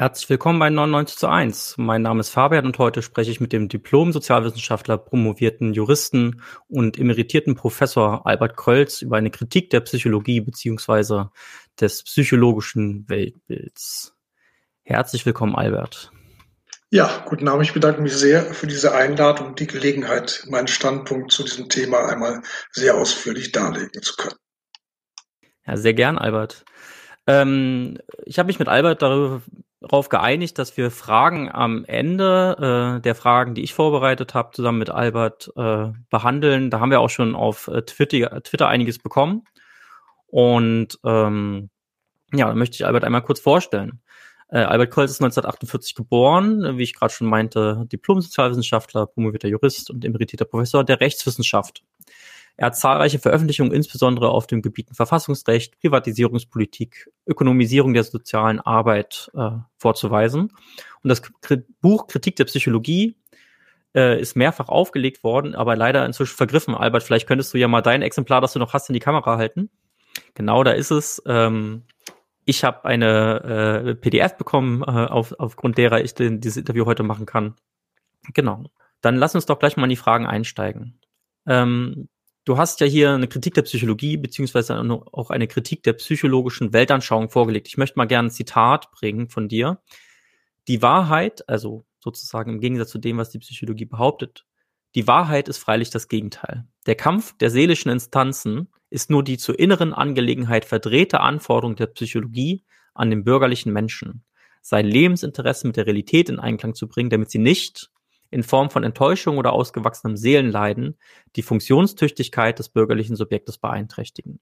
Herzlich willkommen bei 99 zu 1. Mein Name ist Fabian und heute spreche ich mit dem Diplom-Sozialwissenschaftler, promovierten Juristen und emeritierten Professor Albert Krölz über eine Kritik der Psychologie beziehungsweise des psychologischen Weltbilds. Herzlich willkommen, Albert. Ja, guten Abend. Ich bedanke mich sehr für diese Einladung und die Gelegenheit, meinen Standpunkt zu diesem Thema einmal sehr ausführlich darlegen zu können. Ja, sehr gern, Albert. Ähm, ich habe mich mit Albert darüber darauf geeinigt, dass wir Fragen am Ende äh, der Fragen, die ich vorbereitet habe, zusammen mit Albert äh, behandeln. Da haben wir auch schon auf äh, Twitter, Twitter einiges bekommen. Und ähm, ja, da möchte ich Albert einmal kurz vorstellen. Äh, Albert Kolz ist 1948 geboren, wie ich gerade schon meinte, Diplom-Sozialwissenschaftler, promovierter Jurist und emeritierter Professor der Rechtswissenschaft. Er hat zahlreiche Veröffentlichungen, insbesondere auf den Gebieten Verfassungsrecht, Privatisierungspolitik, Ökonomisierung der sozialen Arbeit äh, vorzuweisen. Und das Buch Kritik der Psychologie äh, ist mehrfach aufgelegt worden, aber leider inzwischen vergriffen. Albert, vielleicht könntest du ja mal dein Exemplar, das du noch hast, in die Kamera halten. Genau, da ist es. Ähm, ich habe eine äh, PDF bekommen, äh, auf, aufgrund derer ich den, dieses Interview heute machen kann. Genau. Dann lass uns doch gleich mal in die Fragen einsteigen. Ähm, Du hast ja hier eine Kritik der Psychologie beziehungsweise auch eine Kritik der psychologischen Weltanschauung vorgelegt. Ich möchte mal gerne ein Zitat bringen von dir. Die Wahrheit, also sozusagen im Gegensatz zu dem, was die Psychologie behauptet, die Wahrheit ist freilich das Gegenteil. Der Kampf der seelischen Instanzen ist nur die zur inneren Angelegenheit verdrehte Anforderung der Psychologie an den bürgerlichen Menschen, sein Lebensinteresse mit der Realität in Einklang zu bringen, damit sie nicht, in Form von Enttäuschung oder ausgewachsenem Seelenleiden die Funktionstüchtigkeit des bürgerlichen Subjektes beeinträchtigen.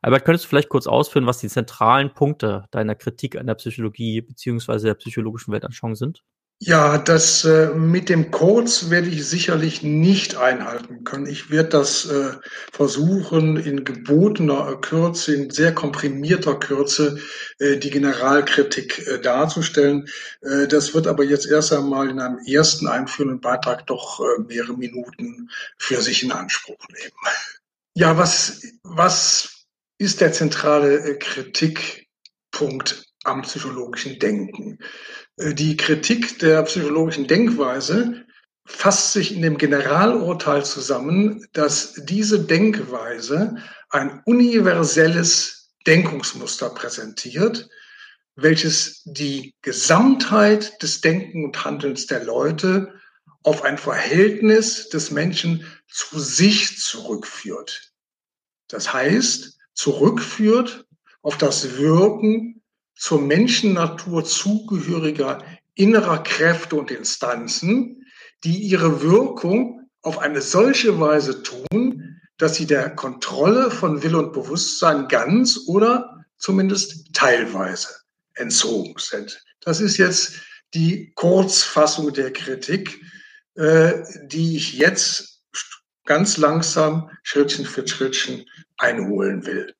Albert, könntest du vielleicht kurz ausführen, was die zentralen Punkte deiner Kritik an der Psychologie beziehungsweise der psychologischen Weltanschauung sind? Ja, das äh, mit dem Kurz werde ich sicherlich nicht einhalten können. Ich werde das äh, versuchen, in gebotener Kürze, in sehr komprimierter Kürze, äh, die Generalkritik äh, darzustellen. Äh, das wird aber jetzt erst einmal in einem ersten einführenden Beitrag doch äh, mehrere Minuten für sich in Anspruch nehmen. Ja, was, was ist der zentrale Kritikpunkt am psychologischen Denken? Äh, die Kritik der psychologischen Denkweise fasst sich in dem Generalurteil zusammen, dass diese Denkweise ein universelles Denkungsmuster präsentiert, welches die Gesamtheit des Denken und Handelns der Leute auf ein Verhältnis des Menschen zu sich zurückführt. Das heißt, zurückführt auf das Wirken zur Menschennatur zugehöriger innerer Kräfte und Instanzen, die ihre Wirkung auf eine solche Weise tun, dass sie der Kontrolle von Wille und Bewusstsein ganz oder zumindest teilweise entzogen sind. Das ist jetzt die Kurzfassung der Kritik, äh, die ich jetzt ganz langsam Schrittchen für Schrittchen einholen will.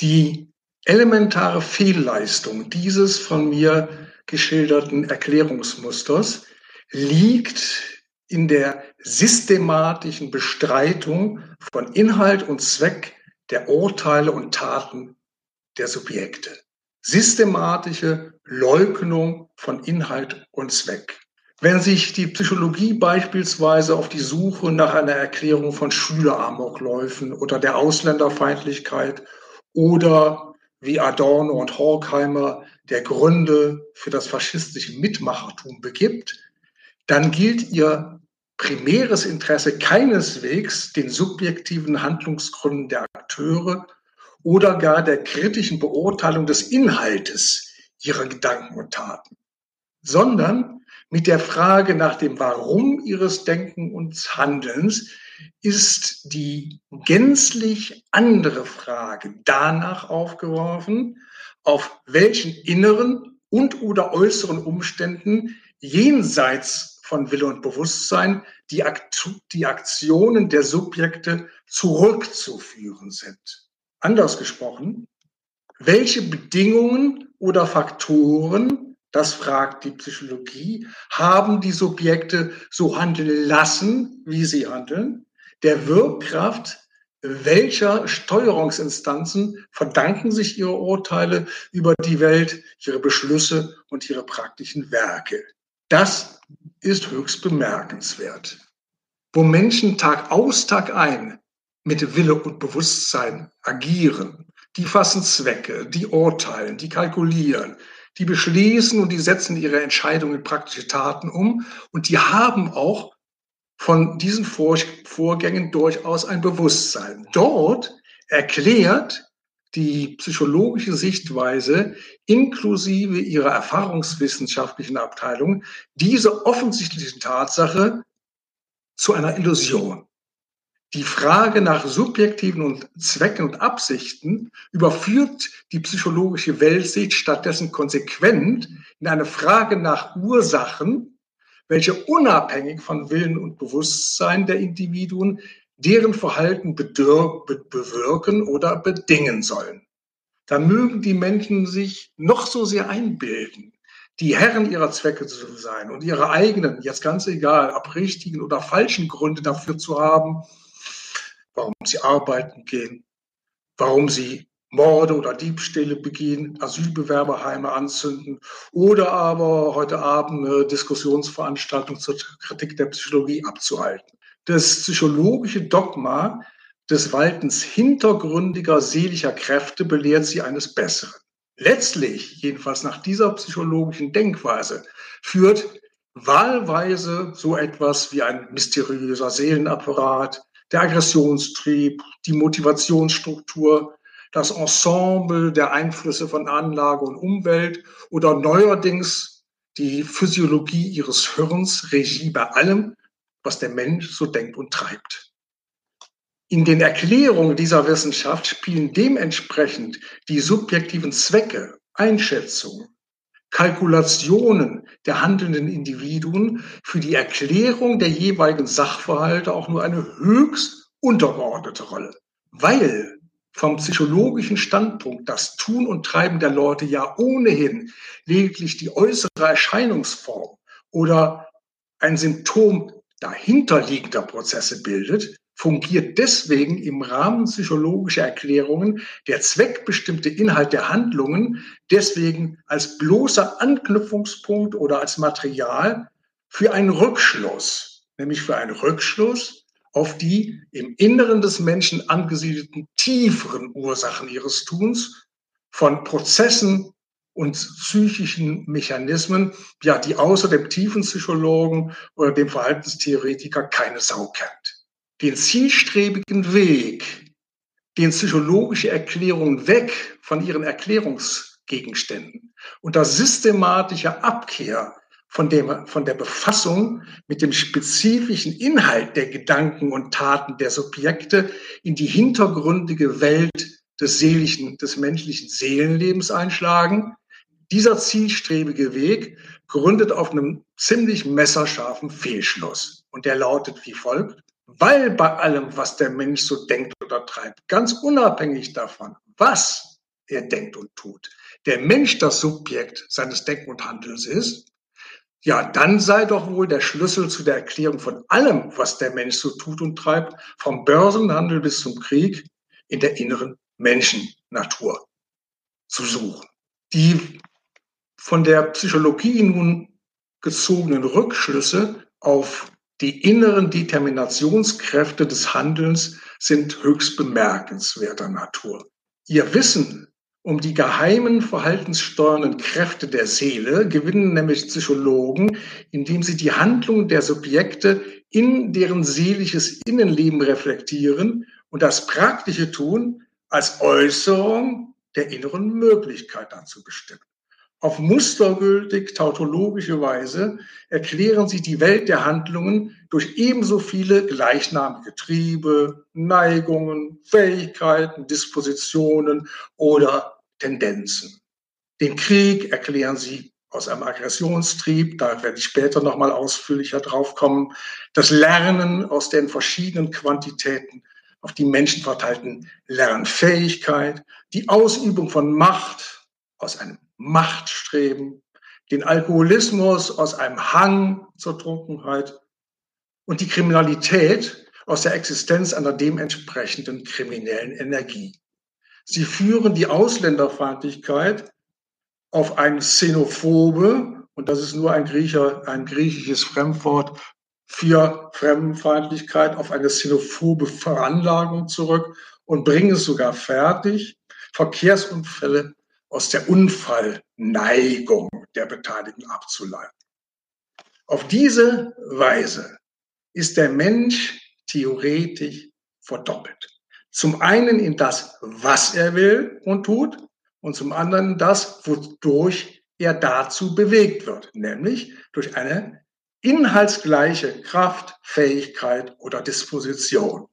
Die elementare Fehlleistung dieses von mir geschilderten Erklärungsmusters liegt in der systematischen Bestreitung von Inhalt und Zweck der Urteile und Taten der Subjekte. Systematische Leugnung von Inhalt und Zweck. Wenn sich die Psychologie beispielsweise auf die Suche nach einer Erklärung von Schüleramokläufen oder der Ausländerfeindlichkeit oder wie Adorno und Horkheimer der Gründe für das faschistische Mitmachertum begibt, dann gilt ihr primäres Interesse keineswegs den subjektiven Handlungsgründen der Akteure oder gar der kritischen Beurteilung des Inhaltes ihrer Gedanken und Taten, sondern mit der Frage nach dem Warum ihres Denken und Handelns ist die gänzlich andere Frage danach aufgeworfen, auf welchen inneren und oder äußeren Umständen jenseits von Wille und Bewusstsein die, Akt die Aktionen der Subjekte zurückzuführen sind. Anders gesprochen, welche Bedingungen oder Faktoren, das fragt die Psychologie, haben die Subjekte so handeln lassen, wie sie handeln, der Wirkkraft welcher Steuerungsinstanzen verdanken sich ihre Urteile über die Welt, ihre Beschlüsse und ihre praktischen Werke. Das ist höchst bemerkenswert. Wo Menschen Tag aus, Tag ein mit Wille und Bewusstsein agieren, die fassen Zwecke, die urteilen, die kalkulieren, die beschließen und die setzen ihre Entscheidungen in praktische Taten um und die haben auch von diesen Vorgängen durchaus ein Bewusstsein. Dort erklärt die psychologische Sichtweise inklusive ihrer erfahrungswissenschaftlichen Abteilung diese offensichtliche Tatsache zu einer Illusion. Die Frage nach subjektiven und Zwecken und Absichten überführt die psychologische Weltsicht stattdessen konsequent in eine Frage nach Ursachen welche unabhängig von Willen und Bewusstsein der Individuen deren Verhalten bewirken oder bedingen sollen. Da mögen die Menschen sich noch so sehr einbilden, die Herren ihrer Zwecke zu sein und ihre eigenen, jetzt ganz egal, ab richtigen oder falschen Gründe dafür zu haben, warum sie arbeiten gehen, warum sie Morde oder Diebstähle begehen, Asylbewerberheime anzünden oder aber heute Abend eine Diskussionsveranstaltung zur Kritik der Psychologie abzuhalten. Das psychologische Dogma des Waltens hintergründiger seelischer Kräfte belehrt sie eines Besseren. Letztlich, jedenfalls nach dieser psychologischen Denkweise, führt wahlweise so etwas wie ein mysteriöser Seelenapparat, der Aggressionstrieb, die Motivationsstruktur, das Ensemble der Einflüsse von Anlage und Umwelt oder neuerdings die Physiologie ihres Hirns Regie bei allem, was der Mensch so denkt und treibt. In den Erklärungen dieser Wissenschaft spielen dementsprechend die subjektiven Zwecke, Einschätzungen, Kalkulationen der handelnden Individuen für die Erklärung der jeweiligen Sachverhalte auch nur eine höchst untergeordnete Rolle, weil vom psychologischen Standpunkt das Tun und Treiben der Leute ja ohnehin lediglich die äußere Erscheinungsform oder ein Symptom dahinterliegender Prozesse bildet, fungiert deswegen im Rahmen psychologischer Erklärungen der zweckbestimmte Inhalt der Handlungen deswegen als bloßer Anknüpfungspunkt oder als Material für einen Rückschluss, nämlich für einen Rückschluss auf die im Inneren des Menschen angesiedelten tieferen Ursachen ihres Tuns von Prozessen und psychischen Mechanismen, ja, die außer dem tiefen Psychologen oder dem Verhaltenstheoretiker keine Sau kennt. Den zielstrebigen Weg, den psychologische Erklärungen weg von ihren Erklärungsgegenständen unter systematischer Abkehr von, dem, von der Befassung mit dem spezifischen Inhalt der Gedanken und Taten der Subjekte in die hintergründige Welt des seelischen, des menschlichen Seelenlebens einschlagen. Dieser zielstrebige Weg gründet auf einem ziemlich messerscharfen Fehlschluss. Und der lautet wie folgt. Weil bei allem, was der Mensch so denkt oder treibt, ganz unabhängig davon, was er denkt und tut, der Mensch das Subjekt seines Denken und Handelns ist, ja, dann sei doch wohl der Schlüssel zu der Erklärung von allem, was der Mensch so tut und treibt, vom Börsenhandel bis zum Krieg, in der inneren Menschennatur zu suchen. Die von der Psychologie nun gezogenen Rückschlüsse auf die inneren Determinationskräfte des Handelns sind höchst bemerkenswerter Natur. Ihr Wissen um die geheimen verhaltenssteuernden Kräfte der Seele gewinnen nämlich Psychologen, indem sie die Handlungen der Subjekte in deren seelisches Innenleben reflektieren und das praktische Tun als Äußerung der inneren Möglichkeit dazu bestimmen. Auf mustergültig tautologische Weise erklären sie die Welt der Handlungen durch ebenso viele gleichnamige Triebe, Neigungen, Fähigkeiten, Dispositionen oder Tendenzen. Den Krieg erklären sie aus einem Aggressionstrieb, da werde ich später nochmal ausführlicher drauf kommen. Das Lernen aus den verschiedenen Quantitäten auf die Menschen verteilten Lernfähigkeit, die Ausübung von Macht aus einem Machtstreben, den Alkoholismus aus einem Hang zur Trunkenheit und die Kriminalität aus der Existenz einer dementsprechenden kriminellen Energie. Sie führen die Ausländerfeindlichkeit auf ein Xenophobe, und das ist nur ein, Griecher, ein griechisches Fremdwort für Fremdenfeindlichkeit, auf eine xenophobe Veranlagung zurück und bringen es sogar fertig, Verkehrsunfälle aus der Unfallneigung der Beteiligten abzuleiten. Auf diese Weise ist der Mensch theoretisch verdoppelt. Zum einen in das, was er will und tut, und zum anderen das, wodurch er dazu bewegt wird, nämlich durch eine inhaltsgleiche Kraft, Fähigkeit oder Disposition.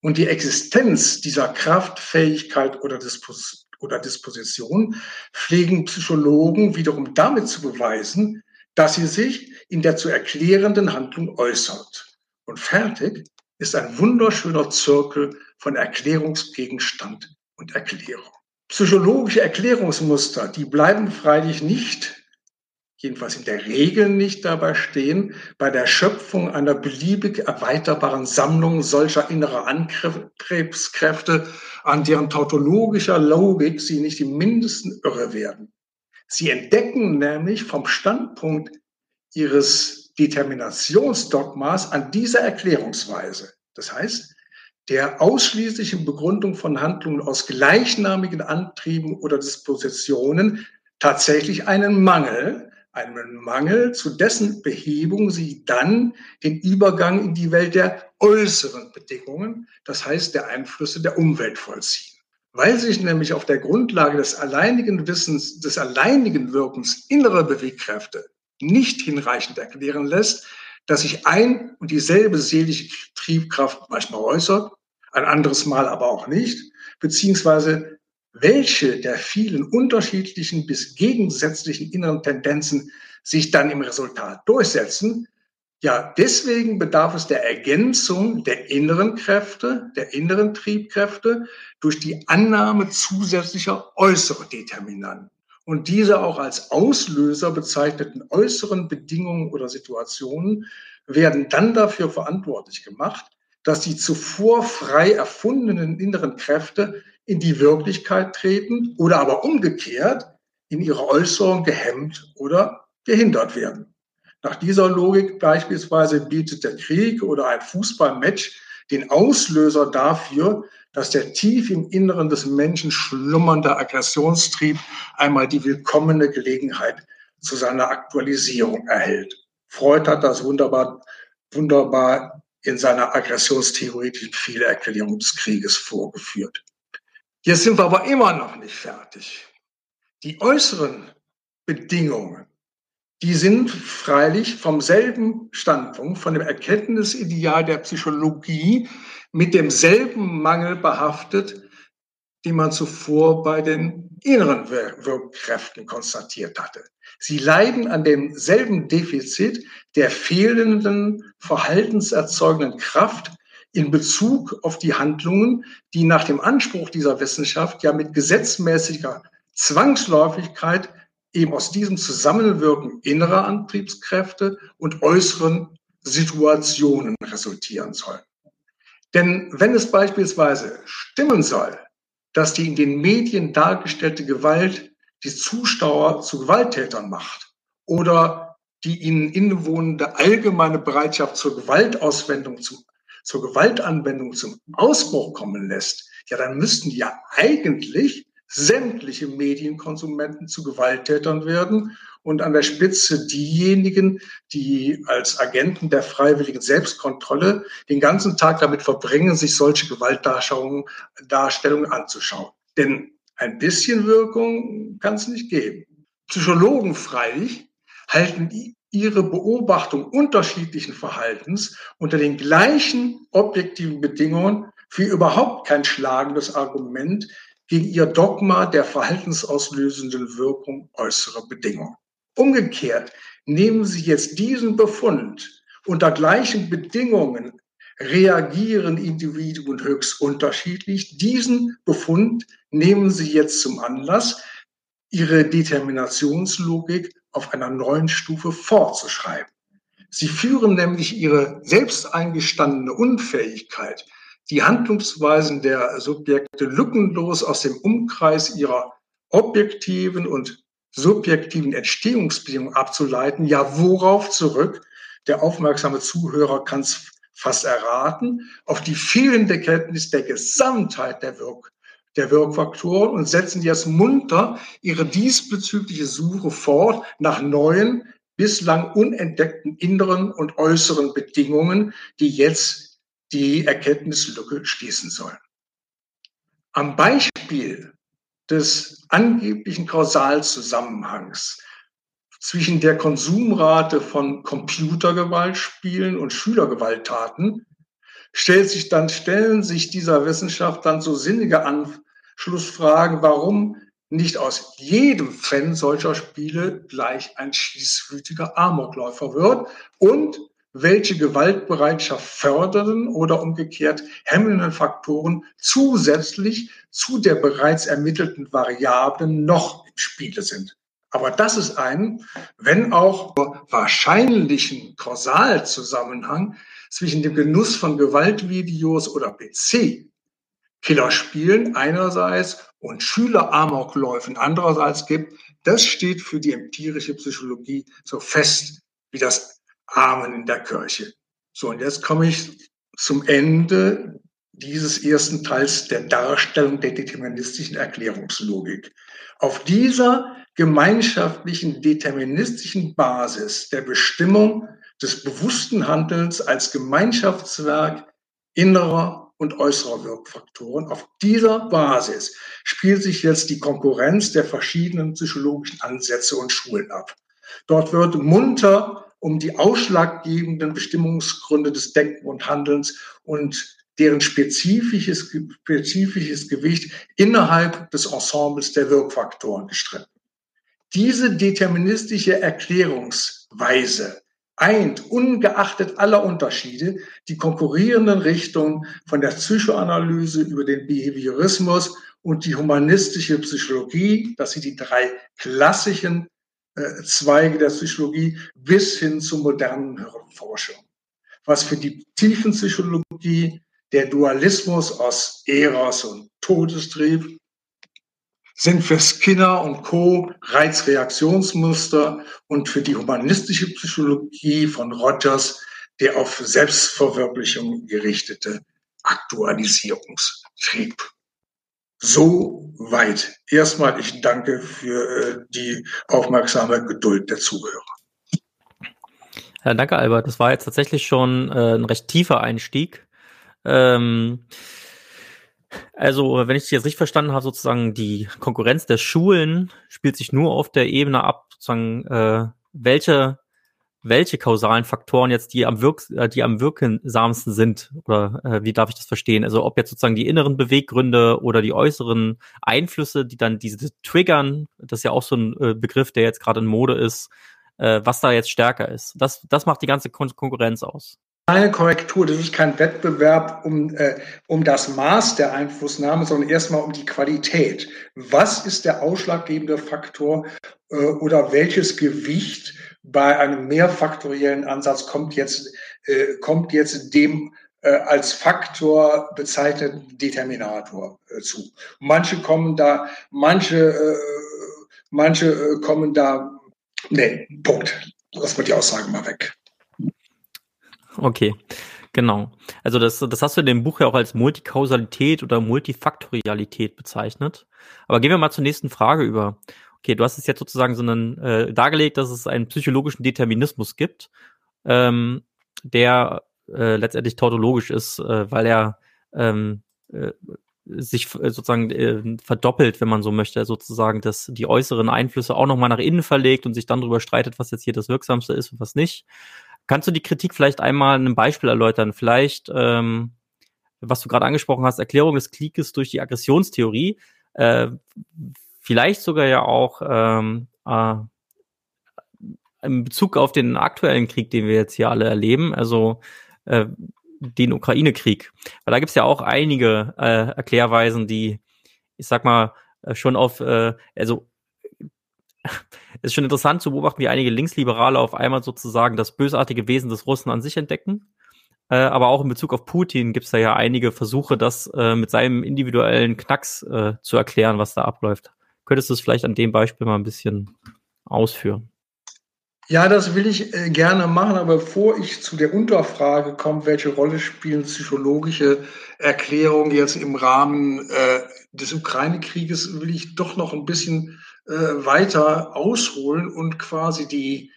Und die Existenz dieser Kraft, Fähigkeit oder, Dispos oder Disposition pflegen Psychologen wiederum damit zu beweisen, dass sie sich in der zu erklärenden Handlung äußert. Und fertig ist ein wunderschöner Zirkel von Erklärungsgegenstand und Erklärung. Psychologische Erklärungsmuster, die bleiben freilich nicht, jedenfalls in der Regel nicht dabei stehen, bei der Schöpfung einer beliebig erweiterbaren Sammlung solcher innerer Antriebskräfte, an deren tautologischer Logik sie nicht im mindesten irre werden. Sie entdecken nämlich vom Standpunkt ihres Determinationsdogmas an dieser Erklärungsweise. Das heißt, der ausschließlichen Begründung von Handlungen aus gleichnamigen Antrieben oder Dispositionen tatsächlich einen Mangel, einen Mangel, zu dessen Behebung sie dann den Übergang in die Welt der äußeren Bedingungen, das heißt der Einflüsse der Umwelt vollziehen. Weil sich nämlich auf der Grundlage des alleinigen Wissens, des alleinigen Wirkens innerer Bewegkräfte nicht hinreichend erklären lässt, dass sich ein und dieselbe seelische Triebkraft manchmal äußert, ein anderes Mal aber auch nicht, beziehungsweise welche der vielen unterschiedlichen bis gegensätzlichen inneren Tendenzen sich dann im Resultat durchsetzen, ja, deswegen bedarf es der Ergänzung der inneren Kräfte, der inneren Triebkräfte durch die Annahme zusätzlicher äußerer Determinanten. Und diese auch als Auslöser bezeichneten äußeren Bedingungen oder Situationen werden dann dafür verantwortlich gemacht, dass die zuvor frei erfundenen inneren Kräfte in die Wirklichkeit treten oder aber umgekehrt in ihrer Äußerung gehemmt oder gehindert werden. Nach dieser Logik beispielsweise bietet der Krieg oder ein Fußballmatch den Auslöser dafür, dass der tief im Inneren des Menschen schlummernde Aggressionstrieb einmal die willkommene Gelegenheit zu seiner Aktualisierung erhält. Freud hat das wunderbar, wunderbar in seiner aggressionstheoretischen Fehlererklärung des Krieges vorgeführt. Jetzt sind wir aber immer noch nicht fertig. Die äußeren Bedingungen die sind freilich vom selben Standpunkt, von dem Erkenntnisideal der Psychologie mit demselben Mangel behaftet, den man zuvor bei den inneren Wirkkräften konstatiert hatte. Sie leiden an demselben Defizit der fehlenden verhaltenserzeugenden Kraft in Bezug auf die Handlungen, die nach dem Anspruch dieser Wissenschaft ja mit gesetzmäßiger Zwangsläufigkeit eben aus diesem Zusammenwirken innerer Antriebskräfte und äußeren Situationen resultieren soll. Denn wenn es beispielsweise stimmen soll, dass die in den Medien dargestellte Gewalt die Zuschauer zu Gewalttätern macht oder die ihnen innewohnende allgemeine Bereitschaft zur Gewaltauswendung, zum, zur Gewaltanwendung zum Ausbruch kommen lässt, ja, dann müssten ja eigentlich sämtliche Medienkonsumenten zu Gewalttätern werden und an der Spitze diejenigen, die als Agenten der freiwilligen Selbstkontrolle den ganzen Tag damit verbringen, sich solche Gewaltdarstellungen Darstellungen anzuschauen. Denn ein bisschen Wirkung kann es nicht geben. Psychologen freilich halten ihre Beobachtung unterschiedlichen Verhaltens unter den gleichen objektiven Bedingungen für überhaupt kein schlagendes Argument gegen ihr Dogma der verhaltensauslösenden Wirkung äußerer Bedingungen. Umgekehrt nehmen Sie jetzt diesen Befund unter gleichen Bedingungen reagieren Individuen höchst unterschiedlich. Diesen Befund nehmen Sie jetzt zum Anlass, Ihre Determinationslogik auf einer neuen Stufe fortzuschreiben. Sie führen nämlich ihre selbst eingestandene Unfähigkeit, die Handlungsweisen der Subjekte lückenlos aus dem Umkreis ihrer objektiven und subjektiven Entstehungsbedingungen abzuleiten. Ja, worauf zurück? Der aufmerksame Zuhörer kann es fast erraten, auf die fehlende Kenntnis der Gesamtheit der, Wirk der Wirkfaktoren und setzen jetzt munter ihre diesbezügliche Suche fort nach neuen, bislang unentdeckten inneren und äußeren Bedingungen, die jetzt die Erkenntnislücke schließen sollen. Am Beispiel des angeblichen Kausalzusammenhangs zwischen der Konsumrate von Computergewaltspielen und Schülergewalttaten stellt sich dann, stellen sich dieser Wissenschaft dann so sinnige Anschlussfragen, warum nicht aus jedem Fan solcher Spiele gleich ein schießwütiger Amokläufer wird und welche Gewaltbereitschaft fördernden oder umgekehrt hemmenden Faktoren zusätzlich zu der bereits ermittelten Variablen noch im Spiele sind. Aber das ist ein, wenn auch wahrscheinlichen Kausalzusammenhang zwischen dem Genuss von Gewaltvideos oder PC, Killerspielen einerseits und Schüleramokläufen andererseits gibt, das steht für die empirische Psychologie so fest wie das Amen in der Kirche. So, und jetzt komme ich zum Ende dieses ersten Teils der Darstellung der deterministischen Erklärungslogik. Auf dieser gemeinschaftlichen deterministischen Basis der Bestimmung des bewussten Handelns als Gemeinschaftswerk innerer und äußerer Wirkfaktoren. Auf dieser Basis spielt sich jetzt die Konkurrenz der verschiedenen psychologischen Ansätze und Schulen ab. Dort wird munter um die ausschlaggebenden Bestimmungsgründe des Denken und Handelns und deren spezifisches, spezifisches Gewicht innerhalb des Ensembles der Wirkfaktoren gestritten. Diese deterministische Erklärungsweise eint, ungeachtet aller Unterschiede, die konkurrierenden Richtungen von der Psychoanalyse über den Behaviorismus und die humanistische Psychologie, das sind die drei klassischen Zweige der Psychologie, bis hin zur modernen Hirnforschung. Was für die Tiefenpsychologie der Dualismus aus Eros und Todestrieb sind für Skinner und Co. Reizreaktionsmuster und für die humanistische Psychologie von Rogers der auf Selbstverwirklichung gerichtete Aktualisierungstrieb. So weit. Erstmal, ich danke für äh, die aufmerksame Geduld der Zuhörer. Ja, danke, Albert. Das war jetzt tatsächlich schon äh, ein recht tiefer Einstieg. Ähm, also, wenn ich dich jetzt richtig verstanden habe, sozusagen die Konkurrenz der Schulen spielt sich nur auf der Ebene ab, sozusagen, äh, welche, welche kausalen Faktoren jetzt die am, wirk äh, die am wirksamsten sind. Oder äh, wie darf ich das verstehen? Also ob jetzt sozusagen die inneren Beweggründe oder die äußeren Einflüsse, die dann diese triggern, das ist ja auch so ein äh, Begriff, der jetzt gerade in Mode ist, äh, was da jetzt stärker ist. Das, das macht die ganze Kon Konkurrenz aus keine Korrektur, das ist kein Wettbewerb um, äh, um das Maß der Einflussnahme, sondern erstmal um die Qualität. Was ist der ausschlaggebende Faktor äh, oder welches Gewicht bei einem mehrfaktoriellen Ansatz kommt jetzt, äh, kommt jetzt dem äh, als Faktor bezeichneten Determinator äh, zu? Manche kommen da, manche, äh, manche äh, kommen da, nee, Punkt. Lass mal die Aussagen mal weg. Okay, genau. Also das, das hast du in dem Buch ja auch als Multikausalität oder Multifaktorialität bezeichnet. Aber gehen wir mal zur nächsten Frage über. Okay, du hast es jetzt sozusagen so einen, äh, dargelegt, dass es einen psychologischen Determinismus gibt, ähm, der äh, letztendlich tautologisch ist, äh, weil er ähm, äh, sich sozusagen äh, verdoppelt, wenn man so möchte, sozusagen, dass die äußeren Einflüsse auch nochmal nach innen verlegt und sich dann darüber streitet, was jetzt hier das Wirksamste ist und was nicht. Kannst du die Kritik vielleicht einmal in einem Beispiel erläutern? Vielleicht, ähm, was du gerade angesprochen hast, Erklärung des Krieges durch die Aggressionstheorie. Äh, vielleicht sogar ja auch ähm, äh, in Bezug auf den aktuellen Krieg, den wir jetzt hier alle erleben, also äh, den Ukraine-Krieg. Weil da gibt's ja auch einige äh, Erklärweisen, die, ich sag mal, äh, schon auf, äh, also ist schon interessant zu beobachten, wie einige Linksliberale auf einmal sozusagen das bösartige Wesen des Russen an sich entdecken. Äh, aber auch in Bezug auf Putin gibt es da ja einige Versuche, das äh, mit seinem individuellen Knacks äh, zu erklären, was da abläuft. Könntest du es vielleicht an dem Beispiel mal ein bisschen ausführen? Ja, das will ich äh, gerne machen, aber bevor ich zu der Unterfrage komme, welche Rolle spielen psychologische Erklärungen jetzt im Rahmen äh, des Ukraine-Krieges, will ich doch noch ein bisschen weiter ausholen und quasi die,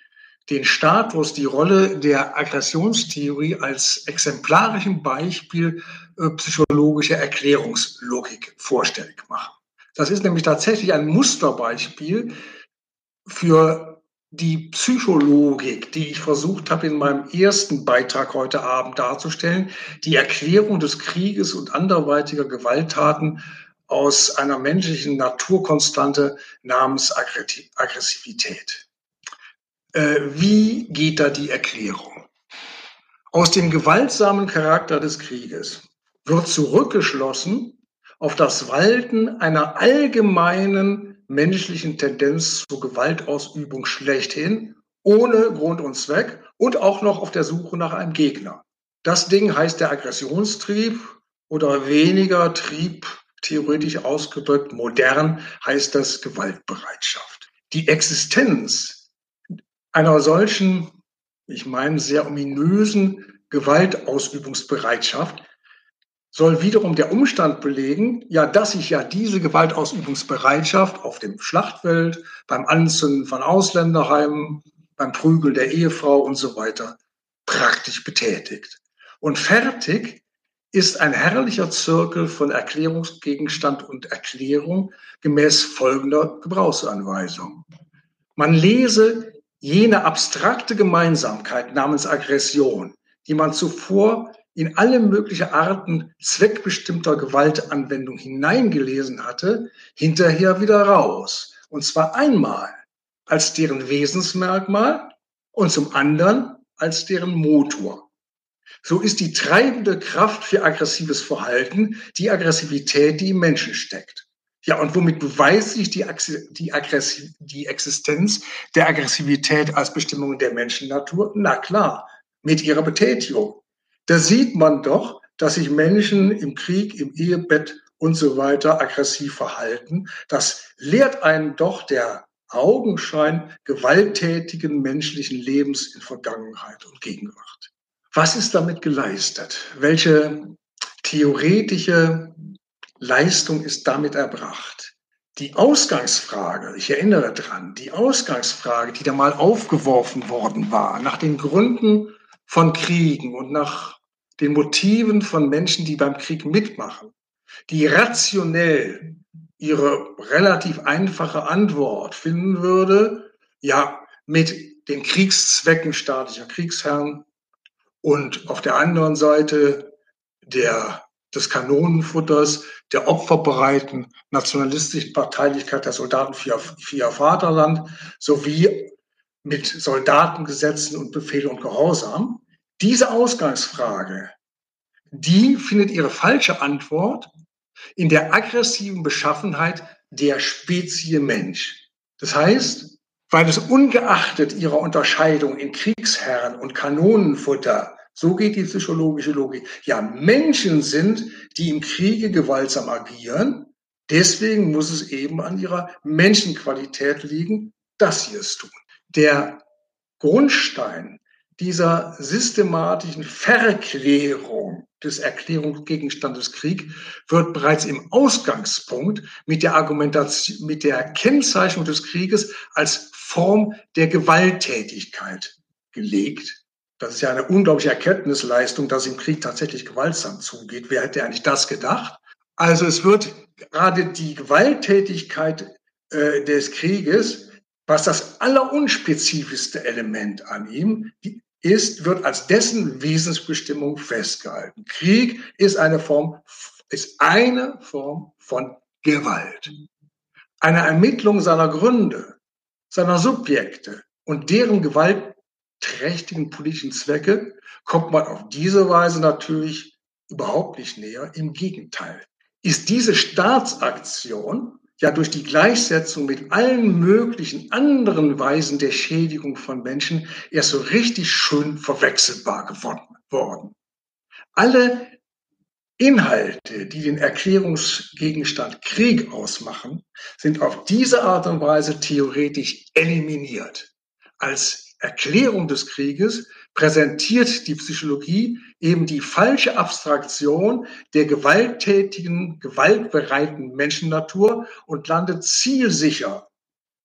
den Status, die Rolle der Aggressionstheorie als exemplarischen Beispiel äh, psychologischer Erklärungslogik vorstellig machen. Das ist nämlich tatsächlich ein Musterbeispiel für die Psychologik, die ich versucht habe in meinem ersten Beitrag heute Abend darzustellen, die Erklärung des Krieges und anderweitiger Gewalttaten aus einer menschlichen Naturkonstante namens Aggressivität. Äh, wie geht da die Erklärung? Aus dem gewaltsamen Charakter des Krieges wird zurückgeschlossen auf das Walten einer allgemeinen menschlichen Tendenz zur Gewaltausübung schlechthin, ohne Grund und Zweck und auch noch auf der Suche nach einem Gegner. Das Ding heißt der Aggressionstrieb oder weniger Trieb, theoretisch ausgedrückt, modern heißt das Gewaltbereitschaft. Die Existenz einer solchen, ich meine, sehr ominösen Gewaltausübungsbereitschaft soll wiederum der Umstand belegen, ja, dass sich ja diese Gewaltausübungsbereitschaft auf dem Schlachtfeld, beim Anzünden von Ausländerheimen, beim Prügeln der Ehefrau und so weiter praktisch betätigt. Und fertig ist ein herrlicher Zirkel von Erklärungsgegenstand und Erklärung gemäß folgender Gebrauchsanweisung. Man lese jene abstrakte Gemeinsamkeit namens Aggression, die man zuvor in alle möglichen Arten zweckbestimmter Gewaltanwendung hineingelesen hatte, hinterher wieder raus. Und zwar einmal als deren Wesensmerkmal und zum anderen als deren Motor. So ist die treibende Kraft für aggressives Verhalten die Aggressivität, die im Menschen steckt. Ja, und womit beweist sich die, die, Aggressi die Existenz der Aggressivität als Bestimmung der Menschennatur? Na klar, mit ihrer Betätigung da sieht man doch, dass sich Menschen im Krieg, im Ehebett und so weiter aggressiv verhalten. Das lehrt einen doch der Augenschein gewalttätigen menschlichen Lebens in Vergangenheit und Gegenwart. Was ist damit geleistet? Welche theoretische Leistung ist damit erbracht? Die Ausgangsfrage, ich erinnere dran, die Ausgangsfrage, die da mal aufgeworfen worden war, nach den Gründen von Kriegen und nach den Motiven von Menschen, die beim Krieg mitmachen, die rationell ihre relativ einfache Antwort finden würde, ja, mit den Kriegszwecken staatlicher Kriegsherren und auf der anderen Seite der, des Kanonenfutters, der opferbereiten nationalistischen Parteilichkeit der Soldaten für, für ihr Vaterland sowie mit Soldatengesetzen und Befehl und Gehorsam. Diese Ausgangsfrage, die findet ihre falsche Antwort in der aggressiven Beschaffenheit der Spezie Mensch. Das heißt, weil es ungeachtet ihrer Unterscheidung in Kriegsherren und Kanonenfutter, so geht die psychologische Logik, ja Menschen sind, die im Kriege gewaltsam agieren, deswegen muss es eben an ihrer Menschenqualität liegen, dass sie es tun. Der Grundstein dieser systematischen Verklärung des Erklärungsgegenstandes Krieg wird bereits im Ausgangspunkt mit der Argumentation, mit der Kennzeichnung des Krieges als Form der Gewalttätigkeit gelegt. Das ist ja eine unglaubliche Erkenntnisleistung, dass im Krieg tatsächlich gewaltsam zugeht. Wer hätte eigentlich das gedacht? Also es wird gerade die Gewalttätigkeit äh, des Krieges, was das allerunspezifischste Element an ihm, ist, wird als dessen Wesensbestimmung festgehalten. Krieg ist eine Form, ist eine Form von Gewalt. Eine Ermittlung seiner Gründe, seiner Subjekte und deren gewaltträchtigen politischen Zwecke kommt man auf diese Weise natürlich überhaupt nicht näher. Im Gegenteil. Ist diese Staatsaktion ja durch die Gleichsetzung mit allen möglichen anderen Weisen der Schädigung von Menschen erst so richtig schön verwechselbar geworden. worden. Alle Inhalte, die den Erklärungsgegenstand Krieg ausmachen, sind auf diese Art und Weise theoretisch eliminiert. Als Erklärung des Krieges präsentiert die Psychologie eben die falsche Abstraktion der gewalttätigen, gewaltbereiten Menschennatur und landet zielsicher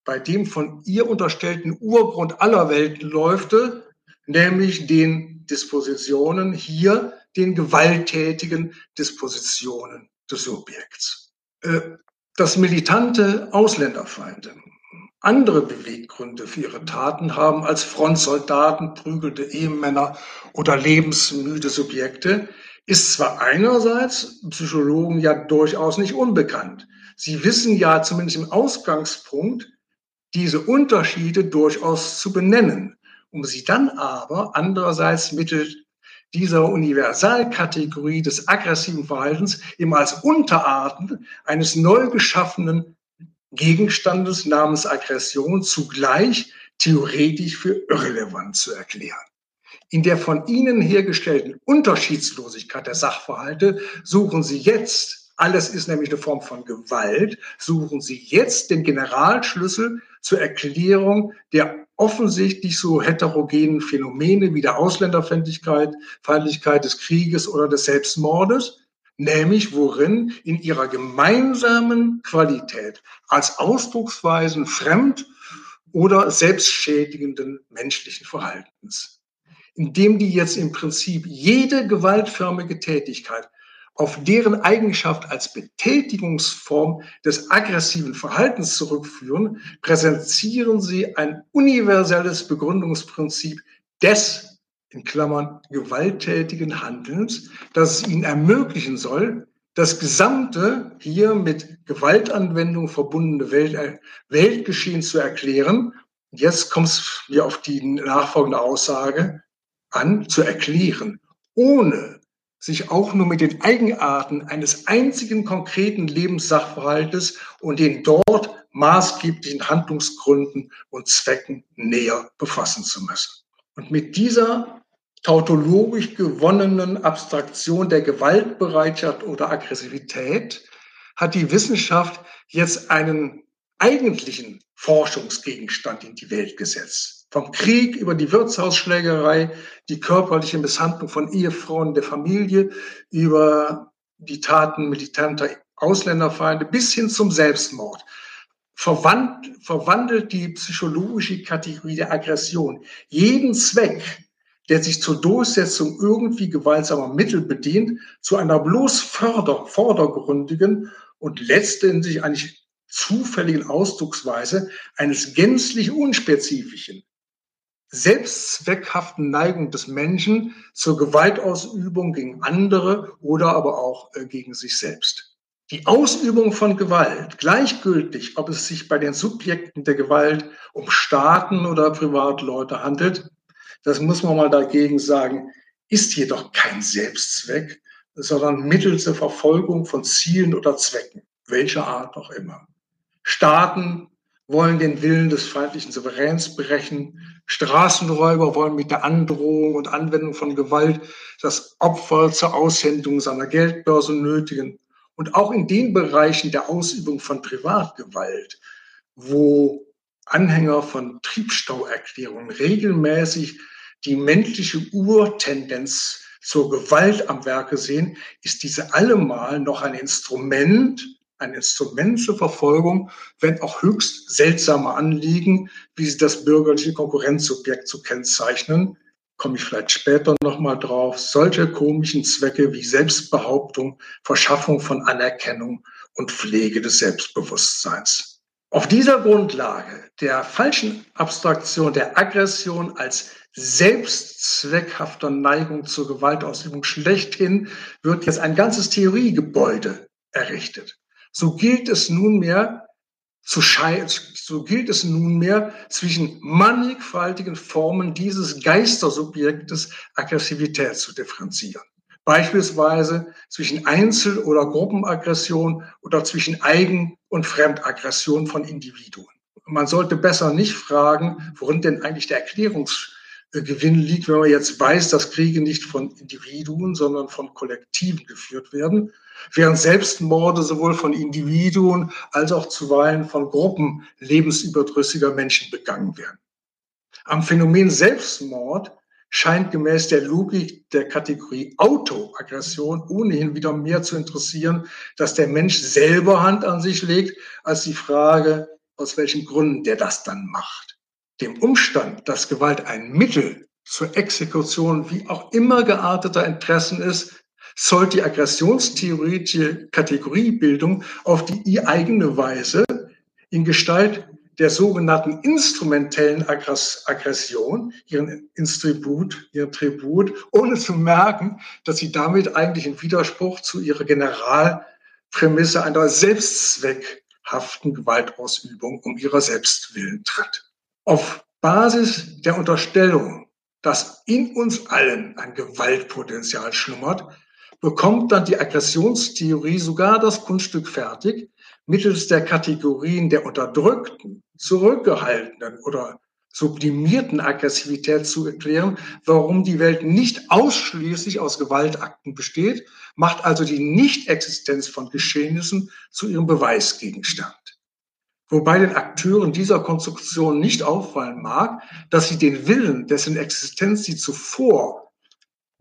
bei dem von ihr unterstellten Urgrund aller Weltenläufe, nämlich den Dispositionen hier den gewalttätigen Dispositionen des Subjekts. Äh, das militante Ausländerfeinde andere Beweggründe für ihre Taten haben als Frontsoldaten, prügelte Ehemänner oder lebensmüde Subjekte, ist zwar einerseits Psychologen ja durchaus nicht unbekannt. Sie wissen ja zumindest im Ausgangspunkt, diese Unterschiede durchaus zu benennen, um sie dann aber andererseits mittels dieser Universalkategorie des aggressiven Verhaltens eben als Unterarten eines neu geschaffenen Gegenstandes namens Aggression zugleich theoretisch für irrelevant zu erklären. In der von Ihnen hergestellten Unterschiedslosigkeit der Sachverhalte suchen Sie jetzt, alles ist nämlich eine Form von Gewalt, suchen Sie jetzt den Generalschlüssel zur Erklärung der offensichtlich so heterogenen Phänomene wie der Ausländerfeindlichkeit, Feindlichkeit des Krieges oder des Selbstmordes, nämlich worin in ihrer gemeinsamen Qualität als Ausdrucksweisen fremd oder selbstschädigenden menschlichen Verhaltens, indem die jetzt im Prinzip jede gewaltförmige Tätigkeit auf deren Eigenschaft als Betätigungsform des aggressiven Verhaltens zurückführen, präsentieren sie ein universelles Begründungsprinzip des, in Klammern, gewalttätigen Handelns, das es ihnen ermöglichen soll, das gesamte hier mit Gewaltanwendung verbundene Welt, äh, Weltgeschehen zu erklären. Jetzt kommt es mir auf die nachfolgende Aussage an, zu erklären, ohne sich auch nur mit den Eigenarten eines einzigen konkreten Lebenssachverhaltes und den dort maßgeblichen Handlungsgründen und Zwecken näher befassen zu müssen. Und mit dieser tautologisch gewonnenen Abstraktion der Gewaltbereitschaft oder Aggressivität hat die Wissenschaft jetzt einen eigentlichen Forschungsgegenstand in die Welt gesetzt. Vom Krieg über die Wirtshausschlägerei, die körperliche Misshandlung von Ehefrauen der Familie, über die Taten militanter Ausländerfeinde bis hin zum Selbstmord. Verwand, verwandelt die psychologische Kategorie der Aggression jeden Zweck, der sich zur Durchsetzung irgendwie gewaltsamer Mittel bedient, zu einer bloß förder, vordergründigen und letztendlich eigentlich zufälligen Ausdrucksweise eines gänzlich unspezifischen, selbstzweckhaften Neigung des Menschen zur Gewaltausübung gegen andere oder aber auch äh, gegen sich selbst. Die Ausübung von Gewalt, gleichgültig, ob es sich bei den Subjekten der Gewalt um Staaten oder Privatleute handelt, das muss man mal dagegen sagen, ist jedoch kein Selbstzweck, sondern Mittel zur Verfolgung von Zielen oder Zwecken, welcher Art auch immer. Staaten wollen den Willen des feindlichen Souveräns brechen. Straßenräuber wollen mit der Androhung und Anwendung von Gewalt das Opfer zur Aushändigung seiner Geldbörse nötigen. Und auch in den Bereichen der Ausübung von Privatgewalt, wo Anhänger von Triebstauerklärungen regelmäßig die menschliche Urtendenz zur Gewalt am Werke sehen, ist diese allemal noch ein Instrument ein Instrument zur Verfolgung, wenn auch höchst seltsame Anliegen, wie sie das bürgerliche Konkurrenzsubjekt zu kennzeichnen, komme ich vielleicht später nochmal drauf, solche komischen Zwecke wie Selbstbehauptung, Verschaffung von Anerkennung und Pflege des Selbstbewusstseins. Auf dieser Grundlage der falschen Abstraktion der Aggression als selbstzweckhafter Neigung zur Gewaltausübung schlechthin wird jetzt ein ganzes Theoriegebäude errichtet so gilt es nunmehr zu so gilt es nunmehr zwischen mannigfaltigen Formen dieses Geistersubjektes Aggressivität zu differenzieren. Beispielsweise zwischen Einzel- oder Gruppenaggression oder zwischen Eigen- und Fremdaggression von Individuen. Man sollte besser nicht fragen, worin denn eigentlich der Erklärungsgewinn liegt, wenn man jetzt weiß, dass Kriege nicht von Individuen, sondern von Kollektiven geführt werden, während Selbstmorde sowohl von Individuen als auch zuweilen von Gruppen lebensüberdrüssiger Menschen begangen werden. Am Phänomen Selbstmord scheint gemäß der Logik der Kategorie Autoaggression ohnehin wieder mehr zu interessieren, dass der Mensch selber Hand an sich legt, als die Frage, aus welchen Gründen der das dann macht. Dem Umstand, dass Gewalt ein Mittel zur Exekution wie auch immer gearteter Interessen ist, sollte die aggressionstheoretische Kategoriebildung auf die eigene Weise in Gestalt der sogenannten instrumentellen Aggression, ihren Instribut, ihren Tribut, ohne zu merken, dass sie damit eigentlich in Widerspruch zu ihrer Generalprämisse einer selbstzweckhaften Gewaltausübung um ihrer selbst willen tritt. Auf Basis der Unterstellung, dass in uns allen ein Gewaltpotenzial schlummert, bekommt dann die Aggressionstheorie sogar das Kunststück fertig, mittels der Kategorien der unterdrückten, zurückgehaltenen oder sublimierten Aggressivität zu erklären, warum die Welt nicht ausschließlich aus Gewaltakten besteht, macht also die Nichtexistenz von Geschehnissen zu ihrem Beweisgegenstand. Wobei den Akteuren dieser Konstruktion nicht auffallen mag, dass sie den Willen, dessen Existenz sie zuvor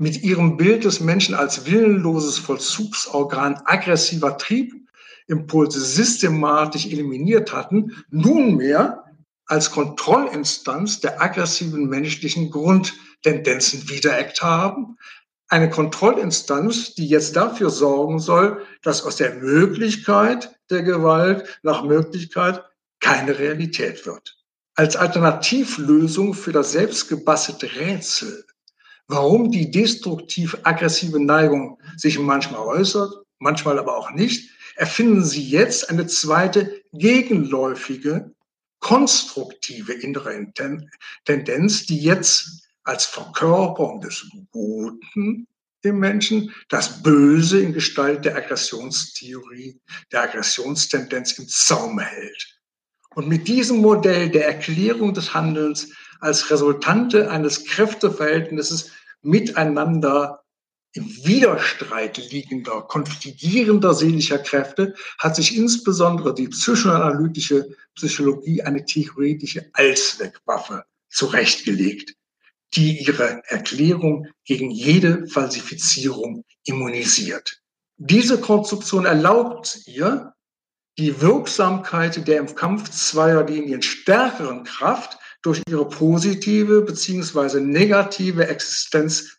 mit ihrem Bild des Menschen als willenloses Vollzugsorgan aggressiver Trieb Impulse systematisch eliminiert hatten, nunmehr als Kontrollinstanz der aggressiven menschlichen Grundtendenzen wiedereckt haben. Eine Kontrollinstanz, die jetzt dafür sorgen soll, dass aus der Möglichkeit der Gewalt nach Möglichkeit keine Realität wird. Als Alternativlösung für das selbstgebastelte Rätsel, warum die destruktiv aggressive Neigung sich manchmal äußert, manchmal aber auch nicht, erfinden Sie jetzt eine zweite gegenläufige, konstruktive innere Tendenz, die jetzt als Verkörperung des Guten im Menschen das Böse in Gestalt der Aggressionstheorie, der Aggressionstendenz im Zaum hält. Und mit diesem Modell der Erklärung des Handelns als Resultante eines Kräfteverhältnisses miteinander im Widerstreit liegender, konfligierender seelischer Kräfte hat sich insbesondere die psychoanalytische Psychologie eine theoretische Allzweckwaffe zurechtgelegt, die ihre Erklärung gegen jede Falsifizierung immunisiert. Diese Konstruktion erlaubt ihr, die Wirksamkeit der im Kampf zweier Linien stärkeren Kraft durch ihre positive beziehungsweise negative Existenz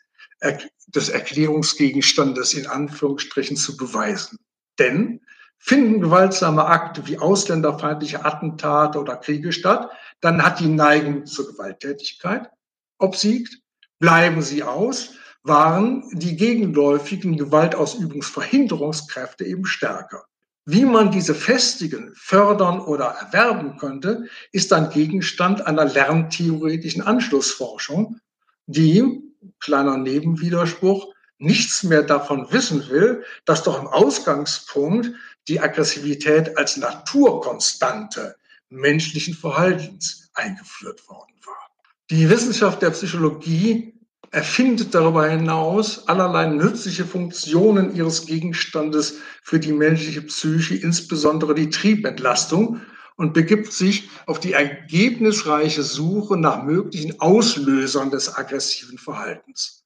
des Erklärungsgegenstandes in Anführungsstrichen zu beweisen. Denn finden gewaltsame Akte wie ausländerfeindliche Attentate oder Kriege statt, dann hat die Neigung zur Gewalttätigkeit obsiegt. Bleiben sie aus, waren die gegenläufigen Gewaltausübungsverhinderungskräfte eben stärker. Wie man diese festigen, fördern oder erwerben könnte, ist dann Gegenstand einer lerntheoretischen Anschlussforschung, die kleiner Nebenwiderspruch, nichts mehr davon wissen will, dass doch im Ausgangspunkt die Aggressivität als Naturkonstante menschlichen Verhaltens eingeführt worden war. Die Wissenschaft der Psychologie erfindet darüber hinaus allerlei nützliche Funktionen ihres Gegenstandes für die menschliche Psyche, insbesondere die Triebentlastung, und begibt sich auf die ergebnisreiche Suche nach möglichen Auslösern des aggressiven Verhaltens.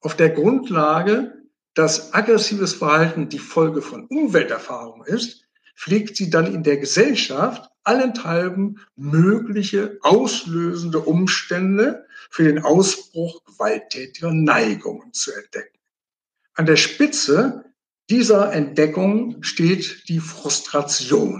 Auf der Grundlage, dass aggressives Verhalten die Folge von Umwelterfahrung ist, pflegt sie dann in der Gesellschaft allenthalben mögliche auslösende Umstände für den Ausbruch gewalttätiger Neigungen zu entdecken. An der Spitze dieser Entdeckung steht die Frustration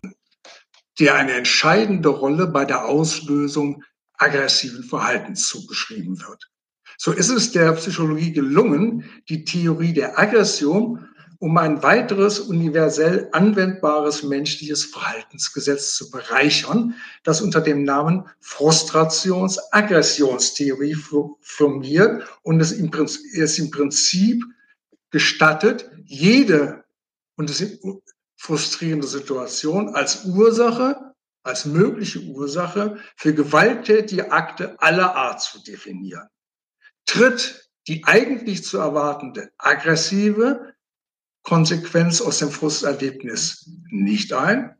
der eine entscheidende Rolle bei der Auslösung aggressiven Verhaltens zugeschrieben wird. So ist es der Psychologie gelungen, die Theorie der Aggression um ein weiteres universell anwendbares menschliches Verhaltensgesetz zu bereichern, das unter dem Namen Frustrations-Aggressionstheorie firmiert und es im, Prinzip, es im Prinzip gestattet, jede, und ist frustrierende Situation, als Ursache, als mögliche Ursache für gewalttätige Akte aller Art zu definieren. Tritt die eigentlich zu erwartende aggressive Konsequenz aus dem Frusterlebnis nicht ein,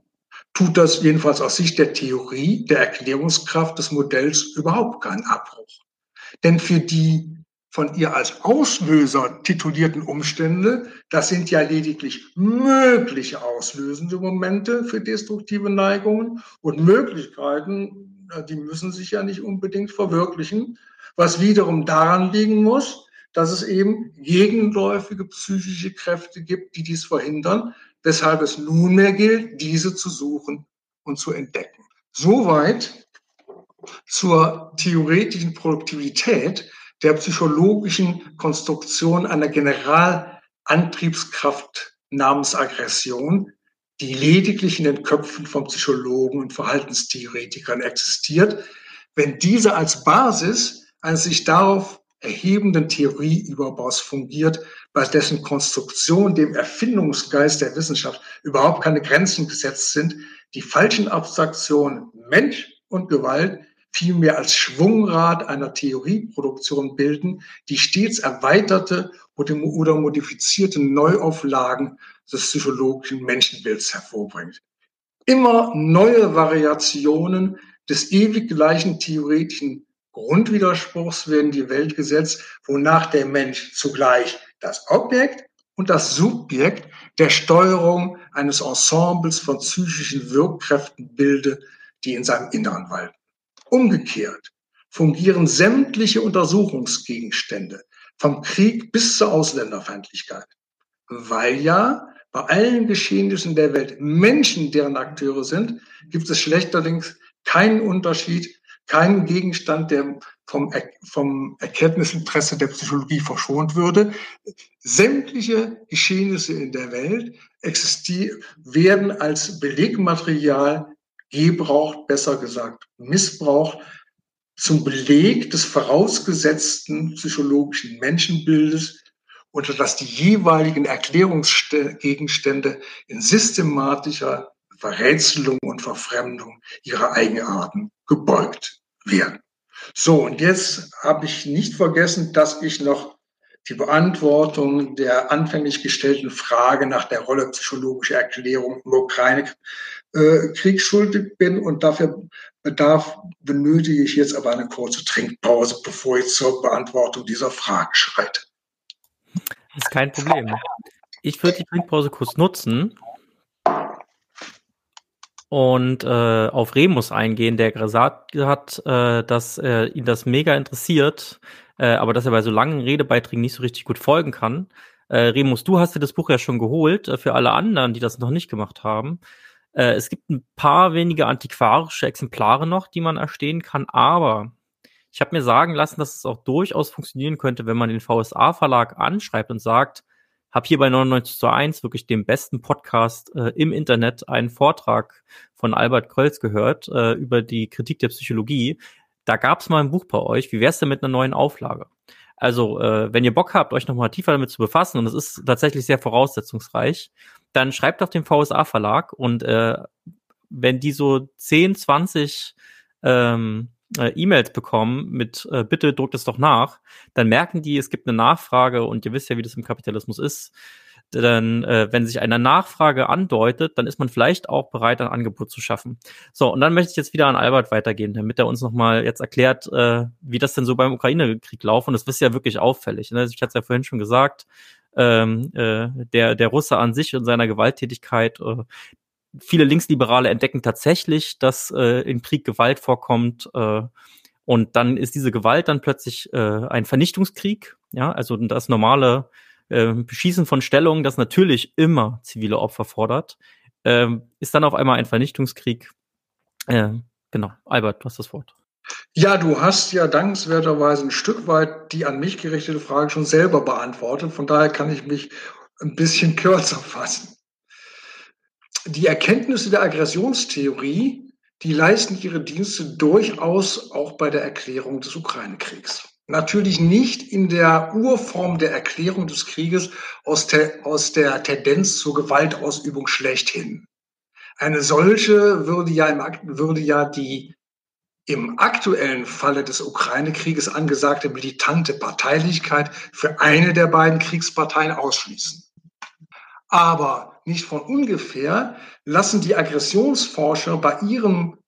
tut das jedenfalls aus Sicht der Theorie, der Erklärungskraft des Modells überhaupt keinen Abbruch. Denn für die von ihr als Auslöser titulierten Umstände, das sind ja lediglich mögliche auslösende Momente für destruktive Neigungen und Möglichkeiten, die müssen sich ja nicht unbedingt verwirklichen, was wiederum daran liegen muss, dass es eben gegenläufige psychische Kräfte gibt, die dies verhindern, weshalb es nunmehr gilt, diese zu suchen und zu entdecken. Soweit zur theoretischen Produktivität der psychologischen Konstruktion einer Generalantriebskraft namens Aggression, die lediglich in den Köpfen von Psychologen und Verhaltenstheoretikern existiert, wenn diese als Basis eines sich darauf erhebenden Theorieüberbaus fungiert, bei dessen Konstruktion dem Erfindungsgeist der Wissenschaft überhaupt keine Grenzen gesetzt sind, die falschen Abstraktionen Mensch und Gewalt vielmehr als Schwungrad einer Theorieproduktion bilden, die stets erweiterte oder modifizierte Neuauflagen des psychologischen Menschenbilds hervorbringt. Immer neue Variationen des ewig gleichen theoretischen Grundwiderspruchs werden die Welt gesetzt, wonach der Mensch zugleich das Objekt und das Subjekt der Steuerung eines Ensembles von psychischen Wirkkräften bilde, die in seinem Inneren walten. Umgekehrt fungieren sämtliche Untersuchungsgegenstände vom Krieg bis zur Ausländerfeindlichkeit, weil ja bei allen Geschehnissen der Welt Menschen deren Akteure sind, gibt es schlechterdings keinen Unterschied kein Gegenstand, der vom, vom Erkenntnisinteresse der Psychologie verschont würde. Sämtliche Geschehnisse in der Welt werden als Belegmaterial gebraucht, besser gesagt missbraucht, zum Beleg des vorausgesetzten psychologischen Menschenbildes oder dass die jeweiligen Erklärungsgegenstände in systematischer Verrätselung und Verfremdung ihrer Eigenarten gebeugt werden. So, und jetzt habe ich nicht vergessen, dass ich noch die Beantwortung der anfänglich gestellten Frage nach der Rolle psychologischer Erklärung im Ukraine-Krieg äh, schuldig bin und dafür bedarf, benötige ich jetzt aber eine kurze Trinkpause, bevor ich zur Beantwortung dieser Frage schreite. Das ist kein Problem. Ich würde die Trinkpause kurz nutzen, und äh, auf Remus eingehen, der gesagt hat, äh, dass äh, ihn das mega interessiert, äh, aber dass er bei so langen Redebeiträgen nicht so richtig gut folgen kann. Äh, Remus, du hast dir das Buch ja schon geholt. Äh, für alle anderen, die das noch nicht gemacht haben, äh, es gibt ein paar wenige antiquarische Exemplare noch, die man erstehen kann, aber ich habe mir sagen lassen, dass es auch durchaus funktionieren könnte, wenn man den VSA-Verlag anschreibt und sagt, habe hier bei 99 zu 1 wirklich dem besten Podcast äh, im Internet einen Vortrag von Albert Krölz gehört äh, über die Kritik der Psychologie. Da gab es mal ein Buch bei euch. Wie wär's denn mit einer neuen Auflage? Also, äh, wenn ihr Bock habt, euch nochmal tiefer damit zu befassen, und es ist tatsächlich sehr voraussetzungsreich, dann schreibt auf den VSA Verlag und äh, wenn die so 10, 20 ähm, äh, E-Mails bekommen mit äh, bitte druckt es doch nach, dann merken die, es gibt eine Nachfrage und ihr wisst ja, wie das im Kapitalismus ist. Dann, äh, wenn sich eine Nachfrage andeutet, dann ist man vielleicht auch bereit, ein Angebot zu schaffen. So, und dann möchte ich jetzt wieder an Albert weitergehen, damit er uns nochmal jetzt erklärt, äh, wie das denn so beim Ukraine-Krieg laufen. Und das ist ja wirklich auffällig. Ne? Ich hatte es ja vorhin schon gesagt, ähm, äh, der, der Russe an sich und seiner Gewalttätigkeit, äh, viele Linksliberale entdecken tatsächlich, dass äh, im Krieg Gewalt vorkommt. Äh, und dann ist diese Gewalt dann plötzlich äh, ein Vernichtungskrieg. Ja, also das normale äh, Beschießen von Stellungen, das natürlich immer zivile Opfer fordert, äh, ist dann auf einmal ein Vernichtungskrieg. Äh, genau, Albert, du hast das Wort. Ja, du hast ja dankenswerterweise ein Stück weit die an mich gerichtete Frage schon selber beantwortet. Von daher kann ich mich ein bisschen kürzer fassen die Erkenntnisse der Aggressionstheorie, die leisten ihre Dienste durchaus auch bei der Erklärung des Ukraine-Kriegs. Natürlich nicht in der Urform der Erklärung des Krieges aus der, aus der Tendenz zur Gewaltausübung schlechthin. Eine solche würde ja, im, würde ja die im aktuellen Falle des Ukraine-Krieges angesagte militante Parteilichkeit für eine der beiden Kriegsparteien ausschließen. Aber nicht von ungefähr lassen die Aggressionsforscher bei ihrem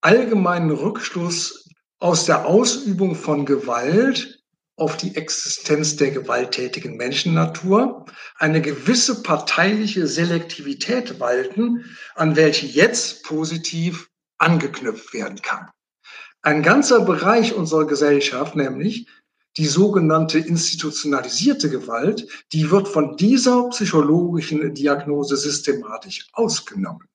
allgemeinen Rückschluss aus der Ausübung von Gewalt auf die Existenz der gewalttätigen Menschennatur eine gewisse parteiliche Selektivität walten, an welche jetzt positiv angeknüpft werden kann. Ein ganzer Bereich unserer Gesellschaft, nämlich die sogenannte institutionalisierte Gewalt, die wird von dieser psychologischen Diagnose systematisch ausgenommen.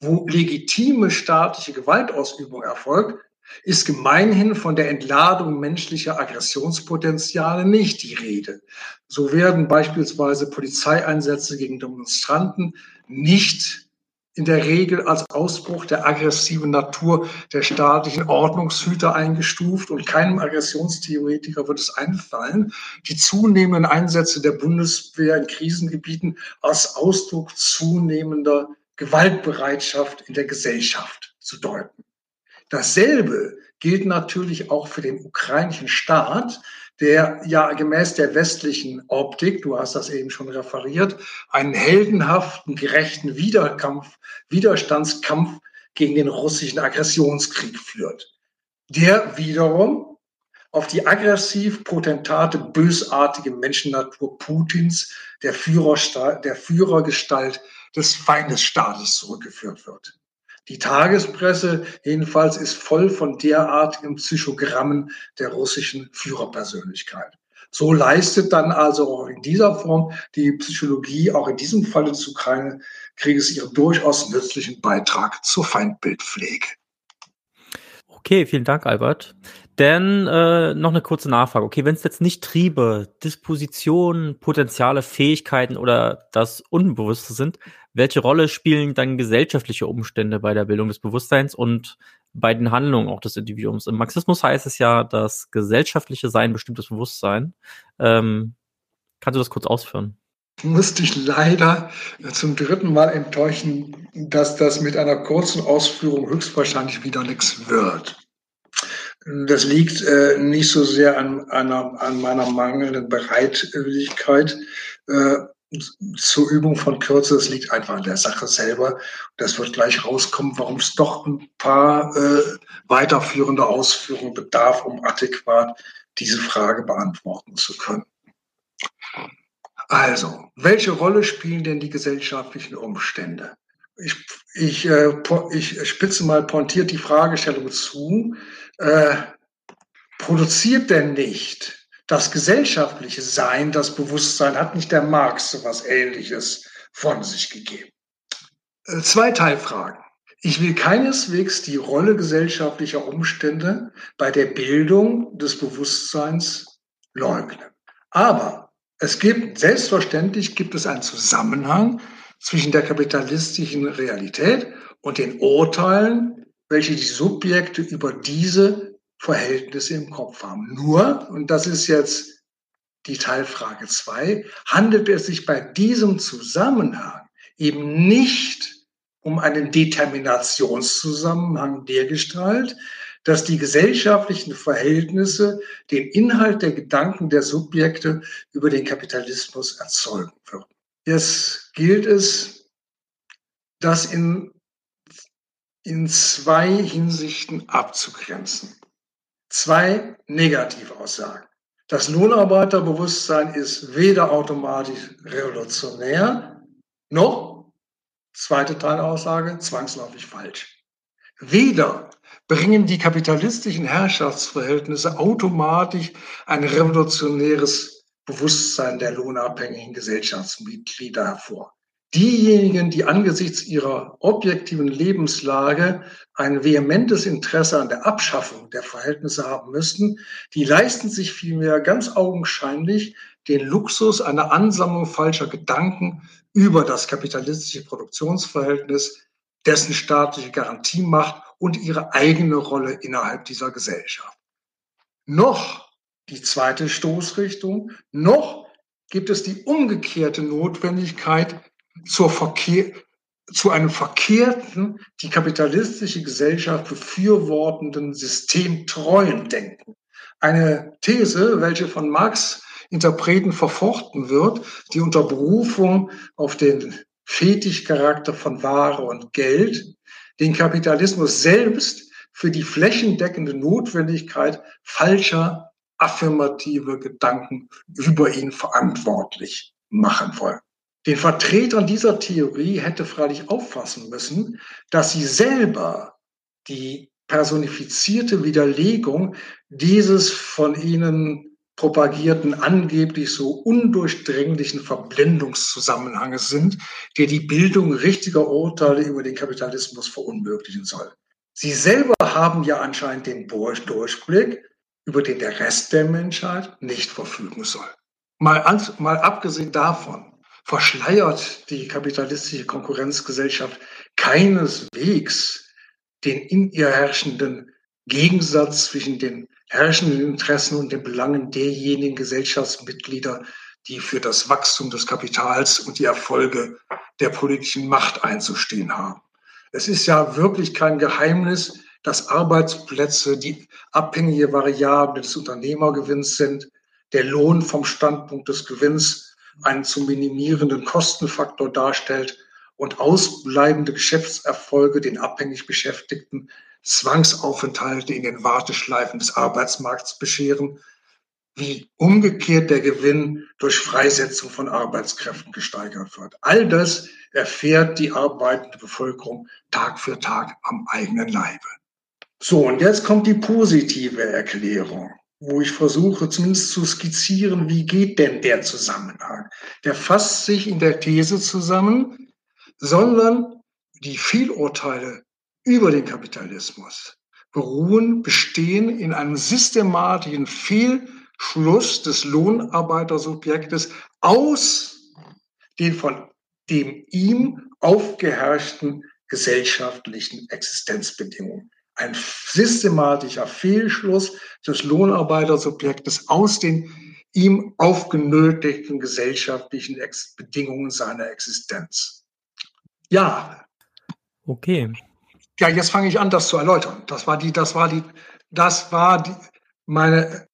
Wo legitime staatliche Gewaltausübung erfolgt, ist gemeinhin von der Entladung menschlicher Aggressionspotenziale nicht die Rede. So werden beispielsweise Polizeieinsätze gegen Demonstranten nicht in der Regel als Ausbruch der aggressiven Natur der staatlichen Ordnungshüter eingestuft und keinem Aggressionstheoretiker wird es einfallen, die zunehmenden Einsätze der Bundeswehr in Krisengebieten als Ausdruck zunehmender Gewaltbereitschaft in der Gesellschaft zu deuten. Dasselbe gilt natürlich auch für den ukrainischen Staat, der ja gemäß der westlichen Optik, du hast das eben schon referiert, einen heldenhaften, gerechten Widerkampf, Widerstandskampf gegen den russischen Aggressionskrieg führt. Der wiederum auf die aggressiv potentate, bösartige Menschennatur Putins, der, der Führergestalt des Feindesstaates zurückgeführt wird. Die Tagespresse jedenfalls ist voll von derartigen Psychogrammen der russischen Führerpersönlichkeit. So leistet dann also auch in dieser Form die Psychologie auch in diesem Fall des Ukraine-Krieges ihren durchaus nützlichen Beitrag zur Feindbildpflege. Okay, vielen Dank, Albert. Denn äh, noch eine kurze Nachfrage. Okay, wenn es jetzt nicht Triebe, Dispositionen, Potenziale, Fähigkeiten oder das Unbewusste sind, welche Rolle spielen dann gesellschaftliche Umstände bei der Bildung des Bewusstseins und bei den Handlungen auch des Individuums? Im Marxismus heißt es ja, das gesellschaftliche Sein bestimmt das Bewusstsein. Ähm, kannst du das kurz ausführen? musste ich leider zum dritten Mal enttäuschen, dass das mit einer kurzen Ausführung höchstwahrscheinlich wieder nichts wird. Das liegt äh, nicht so sehr an, einer, an meiner mangelnden Bereitwilligkeit äh, zur Übung von Kürze. Das liegt einfach an der Sache selber. Das wird gleich rauskommen, warum es doch ein paar äh, weiterführende Ausführungen bedarf, um adäquat diese Frage beantworten zu können. Also, welche Rolle spielen denn die gesellschaftlichen Umstände? Ich, ich, äh, ich spitze mal pointiert die Fragestellung zu. Äh, produziert denn nicht das gesellschaftliche Sein, das Bewusstsein, hat nicht der Marx so was Ähnliches von sich gegeben? Äh, zwei Teilfragen. Ich will keineswegs die Rolle gesellschaftlicher Umstände bei der Bildung des Bewusstseins leugnen. Aber es gibt, selbstverständlich gibt es einen Zusammenhang zwischen der kapitalistischen Realität und den Urteilen, welche die Subjekte über diese Verhältnisse im Kopf haben. Nur, und das ist jetzt die Teilfrage zwei, handelt es sich bei diesem Zusammenhang eben nicht um einen Determinationszusammenhang dergestalt, dass die gesellschaftlichen Verhältnisse den Inhalt der Gedanken der Subjekte über den Kapitalismus erzeugen würden. Jetzt gilt es, das in, in zwei Hinsichten abzugrenzen. Zwei Negativaussagen. Das Lohnarbeiterbewusstsein ist weder automatisch revolutionär, noch, zweite Teilaussage, zwangsläufig falsch. Weder bringen die kapitalistischen Herrschaftsverhältnisse automatisch ein revolutionäres Bewusstsein der lohnabhängigen Gesellschaftsmitglieder hervor. Diejenigen, die angesichts ihrer objektiven Lebenslage ein vehementes Interesse an der Abschaffung der Verhältnisse haben müssten, die leisten sich vielmehr ganz augenscheinlich den Luxus einer Ansammlung falscher Gedanken über das kapitalistische Produktionsverhältnis, dessen staatliche Garantiemacht und ihre eigene Rolle innerhalb dieser Gesellschaft. Noch die zweite Stoßrichtung, noch gibt es die umgekehrte Notwendigkeit zur Verkehr, zu einem verkehrten, die kapitalistische Gesellschaft befürwortenden systemtreuen Denken. Eine These, welche von Marx Interpreten verfochten wird, die unter Berufung auf den Fetischcharakter von Ware und Geld den Kapitalismus selbst für die flächendeckende Notwendigkeit falscher affirmative Gedanken über ihn verantwortlich machen wollen. Den Vertretern dieser Theorie hätte freilich auffassen müssen, dass sie selber die personifizierte Widerlegung dieses von ihnen propagierten angeblich so undurchdringlichen Verblendungszusammenhanges sind, der die Bildung richtiger Urteile über den Kapitalismus verunmöglichen soll. Sie selber haben ja anscheinend den Durchblick, über den der Rest der Menschheit nicht verfügen soll. Mal, mal abgesehen davon verschleiert die kapitalistische Konkurrenzgesellschaft keineswegs den in ihr herrschenden Gegensatz zwischen den herrschenden Interessen und den Belangen derjenigen Gesellschaftsmitglieder, die für das Wachstum des Kapitals und die Erfolge der politischen Macht einzustehen haben. Es ist ja wirklich kein Geheimnis, dass Arbeitsplätze die abhängige Variable des Unternehmergewinns sind, der Lohn vom Standpunkt des Gewinns einen zu minimierenden Kostenfaktor darstellt und ausbleibende Geschäftserfolge den abhängig Beschäftigten Zwangsaufenthalte in den Warteschleifen des Arbeitsmarkts bescheren, wie umgekehrt der Gewinn durch Freisetzung von Arbeitskräften gesteigert wird. All das erfährt die arbeitende Bevölkerung Tag für Tag am eigenen Leibe. So, und jetzt kommt die positive Erklärung, wo ich versuche zumindest zu skizzieren, wie geht denn der Zusammenhang. Der fasst sich in der These zusammen, sondern die Fehlurteile über den Kapitalismus beruhen, bestehen in einem systematischen Fehlschluss des Lohnarbeitersubjektes aus den von dem ihm aufgeherrschten gesellschaftlichen Existenzbedingungen. Ein systematischer Fehlschluss des Lohnarbeitersubjektes aus den ihm aufgenötigten gesellschaftlichen Bedingungen seiner Existenz. Ja. Okay. Ja, jetzt fange ich an, das zu erläutern. Das war die, das war die, das war die, meine.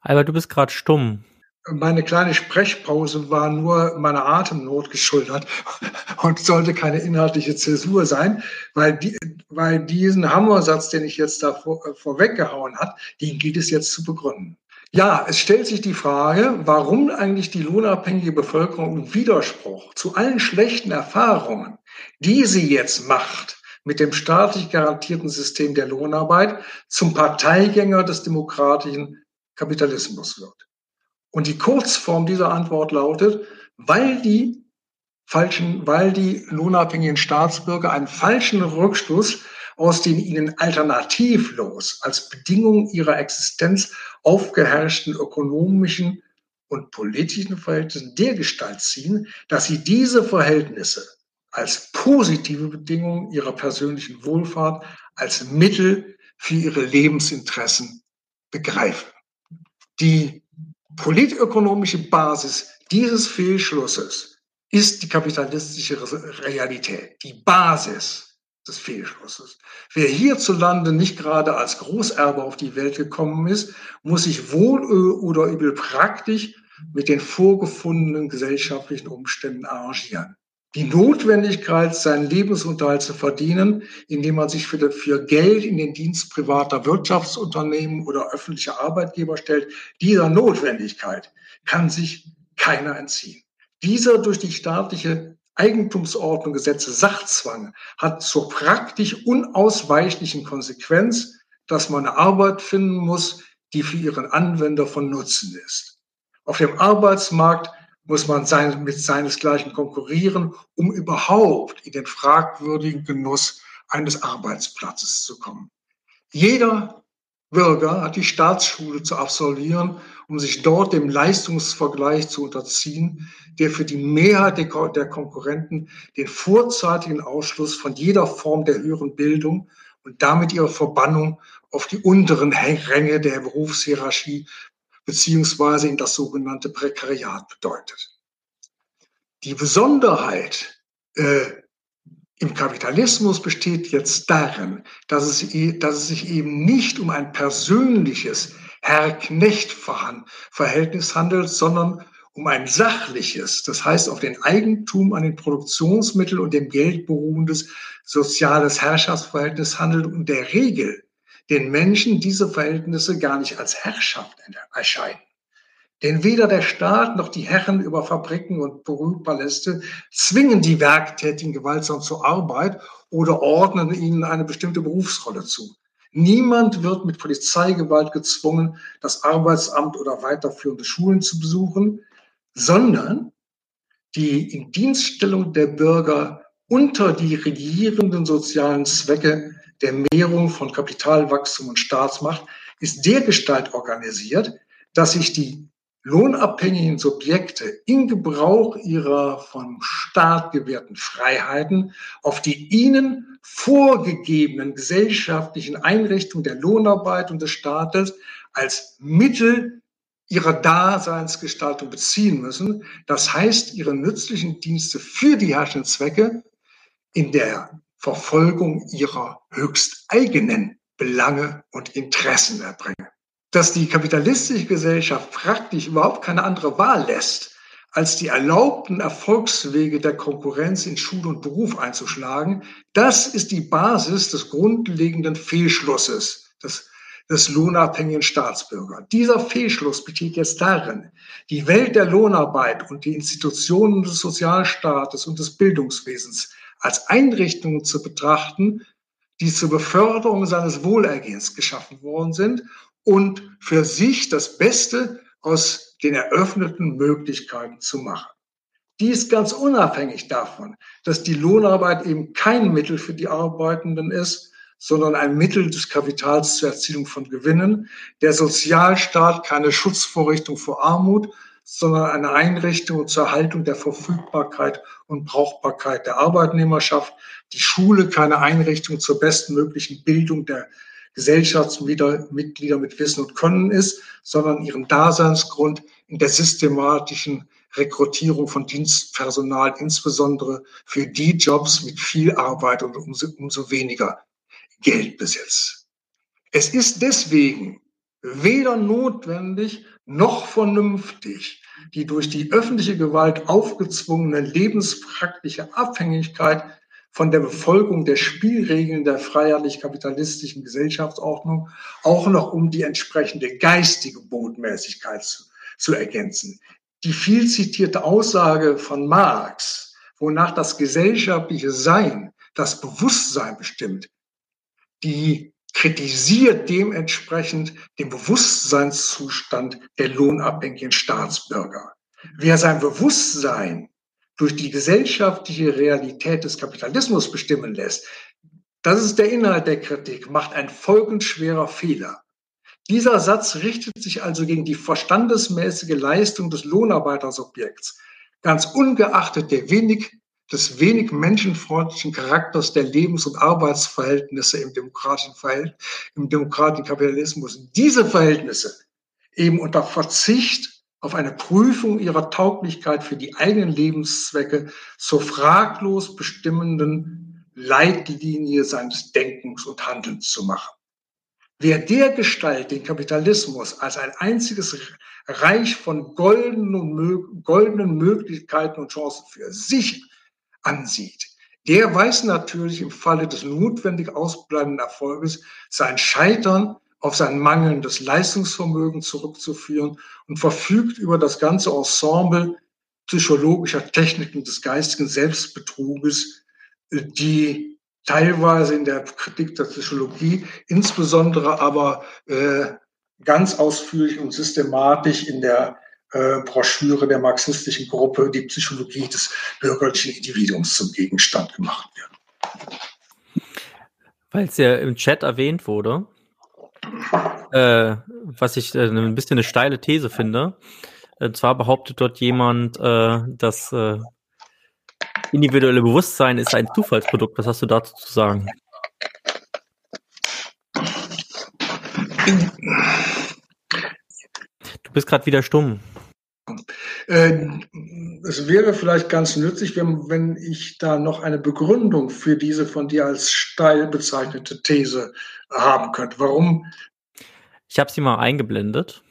Aber du bist gerade stumm. Meine kleine Sprechpause war nur meiner Atemnot geschuldet und sollte keine inhaltliche Zäsur sein, weil, die, weil diesen Hammersatz, den ich jetzt da vor, äh, vorweggehauen hat, den gilt es jetzt zu begründen. Ja, es stellt sich die Frage, warum eigentlich die lohnabhängige Bevölkerung im Widerspruch zu allen schlechten Erfahrungen, die sie jetzt macht, mit dem staatlich garantierten System der Lohnarbeit zum Parteigänger des demokratischen Kapitalismus wird. Und die Kurzform dieser Antwort lautet, weil die falschen, weil die lohnabhängigen Staatsbürger einen falschen Rückschluss aus den ihnen alternativlos als Bedingung ihrer Existenz aufgeherrschten ökonomischen und politischen Verhältnissen dergestalt ziehen, dass sie diese Verhältnisse als positive Bedingung ihrer persönlichen Wohlfahrt, als Mittel für ihre Lebensinteressen begreifen. Die politökonomische Basis dieses Fehlschlusses ist die kapitalistische Realität, die Basis des Fehlschlusses. Wer hierzulande nicht gerade als Großerbe auf die Welt gekommen ist, muss sich wohl oder übel praktisch mit den vorgefundenen gesellschaftlichen Umständen arrangieren die Notwendigkeit, seinen Lebensunterhalt zu verdienen, indem man sich für, Geld in den Dienst privater Wirtschaftsunternehmen oder öffentlicher Arbeitgeber stellt, dieser Notwendigkeit kann sich keiner entziehen. Dieser durch die staatliche Eigentumsordnung gesetzte Sachzwang hat zur praktisch unausweichlichen Konsequenz, dass man eine Arbeit finden muss, die für ihren Anwender von Nutzen ist. Auf dem Arbeitsmarkt muss man sein, mit seinesgleichen konkurrieren, um überhaupt in den fragwürdigen Genuss eines Arbeitsplatzes zu kommen. Jeder Bürger hat die Staatsschule zu absolvieren, um sich dort dem Leistungsvergleich zu unterziehen, der für die Mehrheit der Konkurrenten den vorzeitigen Ausschluss von jeder Form der höheren Bildung und damit ihre Verbannung auf die unteren Ränge der Berufshierarchie beziehungsweise in das sogenannte Prekariat bedeutet. Die Besonderheit äh, im Kapitalismus besteht jetzt darin, dass es, dass es sich eben nicht um ein persönliches Herr-Knecht-Verhältnis handelt, sondern um ein sachliches, das heißt auf den Eigentum an den Produktionsmitteln und dem Geld beruhendes soziales Herrschaftsverhältnis handelt und der Regel den Menschen diese Verhältnisse gar nicht als Herrschaft erscheinen. Denn weder der Staat noch die Herren über Fabriken und Berühmtpaläste zwingen die Werktätigen gewaltsam zur Arbeit oder ordnen ihnen eine bestimmte Berufsrolle zu. Niemand wird mit Polizeigewalt gezwungen, das Arbeitsamt oder weiterführende Schulen zu besuchen, sondern die Indienststellung der Bürger unter die regierenden sozialen Zwecke der Mehrung von Kapitalwachstum und Staatsmacht ist dergestalt organisiert, dass sich die lohnabhängigen Subjekte in Gebrauch ihrer vom Staat gewährten Freiheiten auf die ihnen vorgegebenen gesellschaftlichen Einrichtungen der Lohnarbeit und des Staates als Mittel ihrer Daseinsgestaltung beziehen müssen. Das heißt, ihre nützlichen Dienste für die herrschenden Zwecke in der Verfolgung ihrer höchst eigenen Belange und Interessen erbringen dass die kapitalistische Gesellschaft praktisch überhaupt keine andere Wahl lässt, als die erlaubten Erfolgswege der Konkurrenz in Schule und Beruf einzuschlagen, das ist die Basis des grundlegenden Fehlschlusses des, des lohnabhängigen Staatsbürgers. Dieser Fehlschluss besteht jetzt darin, die Welt der Lohnarbeit und die Institutionen des Sozialstaates und des Bildungswesens als Einrichtungen zu betrachten, die zur Beförderung seines Wohlergehens geschaffen worden sind und für sich das Beste aus den eröffneten Möglichkeiten zu machen. Dies ganz unabhängig davon, dass die Lohnarbeit eben kein Mittel für die Arbeitenden ist, sondern ein Mittel des Kapitals zur Erzielung von Gewinnen. Der Sozialstaat keine Schutzvorrichtung vor Armut, sondern eine Einrichtung zur Erhaltung der Verfügbarkeit und Brauchbarkeit der Arbeitnehmerschaft. Die Schule keine Einrichtung zur bestmöglichen Bildung der Gesellschaftsmitglieder mit Wissen und Können ist, sondern ihren Daseinsgrund in der systematischen Rekrutierung von Dienstpersonal, insbesondere für die Jobs mit viel Arbeit und umso, umso weniger Geld besitzt. Es ist deswegen weder notwendig noch vernünftig, die durch die öffentliche Gewalt aufgezwungene lebenspraktische Abhängigkeit von der Befolgung der Spielregeln der freiheitlich-kapitalistischen Gesellschaftsordnung auch noch um die entsprechende geistige Botmäßigkeit zu, zu ergänzen. Die viel zitierte Aussage von Marx, wonach das gesellschaftliche Sein das Bewusstsein bestimmt, die kritisiert dementsprechend den Bewusstseinszustand der lohnabhängigen Staatsbürger. Wer sein Bewusstsein durch die gesellschaftliche Realität des Kapitalismus bestimmen lässt, das ist der Inhalt der Kritik, macht ein folgenschwerer Fehler. Dieser Satz richtet sich also gegen die verstandesmäßige Leistung des Lohnarbeitersubjekts, ganz ungeachtet der wenig, des wenig menschenfreundlichen Charakters der Lebens- und Arbeitsverhältnisse im demokratischen, Verhält im demokratischen Kapitalismus. Diese Verhältnisse eben unter Verzicht auf eine Prüfung ihrer Tauglichkeit für die eigenen Lebenszwecke zur fraglos bestimmenden Leitlinie seines Denkens und Handelns zu machen. Wer der Gestalt den Kapitalismus als ein einziges Reich von goldenen Möglichkeiten und Chancen für sich ansieht, der weiß natürlich im Falle des notwendig ausbleibenden Erfolges sein Scheitern auf sein mangelndes Leistungsvermögen zurückzuführen und verfügt über das ganze Ensemble psychologischer Techniken des geistigen Selbstbetruges, die teilweise in der Kritik der Psychologie, insbesondere aber äh, ganz ausführlich und systematisch in der äh, Broschüre der marxistischen Gruppe die Psychologie des bürgerlichen Individuums zum Gegenstand gemacht wird. Weil es ja im Chat erwähnt wurde, äh, was ich äh, ein bisschen eine steile These finde. Und äh, zwar behauptet dort jemand, äh, dass äh, individuelle Bewusstsein ist ein Zufallsprodukt. Was hast du dazu zu sagen? Du Du bist gerade wieder stumm. Äh, es wäre vielleicht ganz nützlich, wenn, wenn ich da noch eine Begründung für diese von dir als steil bezeichnete These haben könnte. Warum? Ich habe sie mal eingeblendet.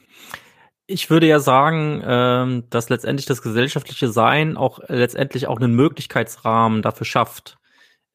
Ich würde ja sagen, ähm, dass letztendlich das gesellschaftliche Sein auch letztendlich auch einen Möglichkeitsrahmen dafür schafft,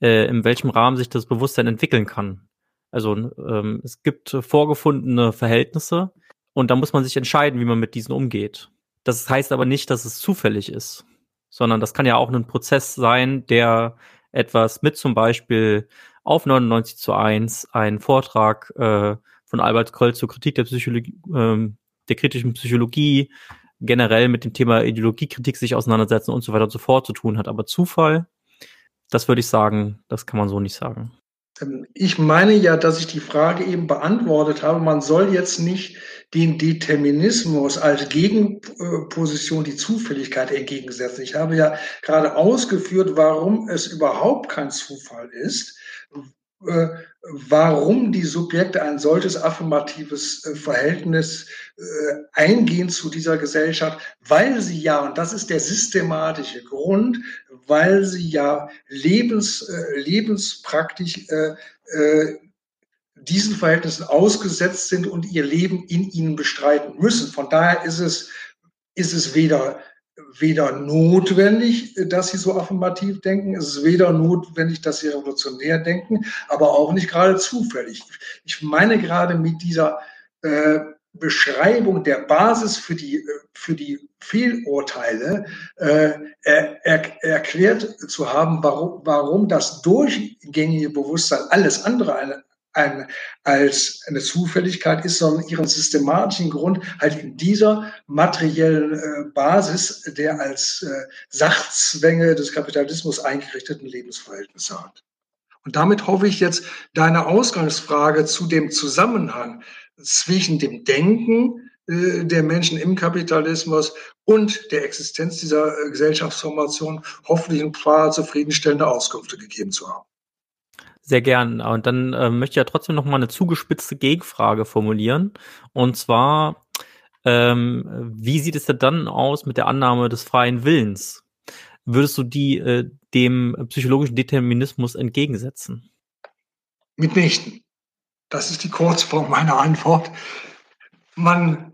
äh, in welchem Rahmen sich das Bewusstsein entwickeln kann. Also ähm, es gibt vorgefundene Verhältnisse und da muss man sich entscheiden, wie man mit diesen umgeht. Das heißt aber nicht, dass es zufällig ist, sondern das kann ja auch ein Prozess sein, der etwas mit zum Beispiel auf 99 zu 1 einen Vortrag äh, von Albert Kroll zur Kritik der Psychologie, äh, der kritischen Psychologie, generell mit dem Thema Ideologiekritik sich auseinandersetzen und so weiter und so fort zu tun hat. Aber Zufall, das würde ich sagen, das kann man so nicht sagen. Ähm, ich meine ja, dass ich die Frage eben beantwortet habe. Man soll jetzt nicht den Determinismus als Gegenposition die Zufälligkeit entgegensetzen. Ich habe ja gerade ausgeführt, warum es überhaupt kein Zufall ist, warum die Subjekte ein solches affirmatives äh, Verhältnis äh, eingehen zu dieser Gesellschaft, weil sie ja, und das ist der systematische Grund, weil sie ja lebens, lebenspraktisch diesen Verhältnissen ausgesetzt sind und ihr Leben in ihnen bestreiten müssen. Von daher ist es, ist es weder weder notwendig, dass sie so affirmativ denken, es ist weder notwendig, dass sie revolutionär denken, aber auch nicht gerade zufällig. Ich meine gerade mit dieser äh, Beschreibung der Basis für die, für die Fehlurteile äh, er, er, erklärt zu haben, warum, warum das durchgängige Bewusstsein alles andere ein, als eine Zufälligkeit ist, sondern ihren systematischen Grund halt in dieser materiellen äh, Basis der als äh, Sachzwänge des Kapitalismus eingerichteten Lebensverhältnisse hat. Und damit hoffe ich jetzt deine Ausgangsfrage zu dem Zusammenhang zwischen dem Denken äh, der Menschen im Kapitalismus und der Existenz dieser äh, Gesellschaftsformation hoffentlich ein paar zufriedenstellende Auskünfte gegeben zu haben. Sehr gern. Und dann äh, möchte ich ja trotzdem noch mal eine zugespitzte Gegenfrage formulieren. Und zwar, ähm, wie sieht es denn dann aus mit der Annahme des freien Willens? Würdest du die äh, dem psychologischen Determinismus entgegensetzen? Mitnichten. Das ist die Kurzform meiner Antwort. Man,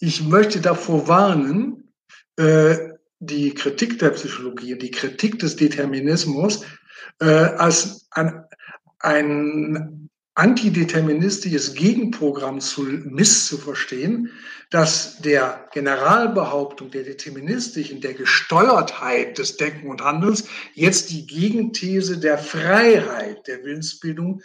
ich möchte davor warnen, äh, die Kritik der Psychologie, die Kritik des Determinismus äh, als ein, ein antideterministisches Gegenprogramm zu misszuverstehen, dass der Generalbehauptung der deterministischen, der Gesteuertheit des Denken und Handelns jetzt die Gegenthese der Freiheit der Willensbildung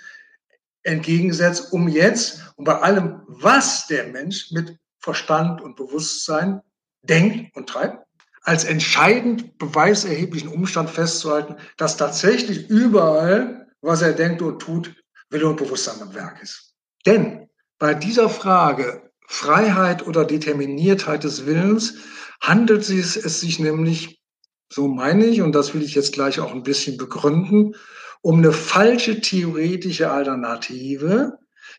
entgegensetzt, um jetzt und bei allem, was der Mensch mit Verstand und Bewusstsein denkt und treibt, als entscheidend beweiserheblichen Umstand festzuhalten, dass tatsächlich überall was er denkt und tut, Wille und Bewusstsein am Werk ist. Denn bei dieser Frage Freiheit oder Determiniertheit des Willens handelt es sich nämlich, so meine ich, und das will ich jetzt gleich auch ein bisschen begründen, um eine falsche theoretische Alternative,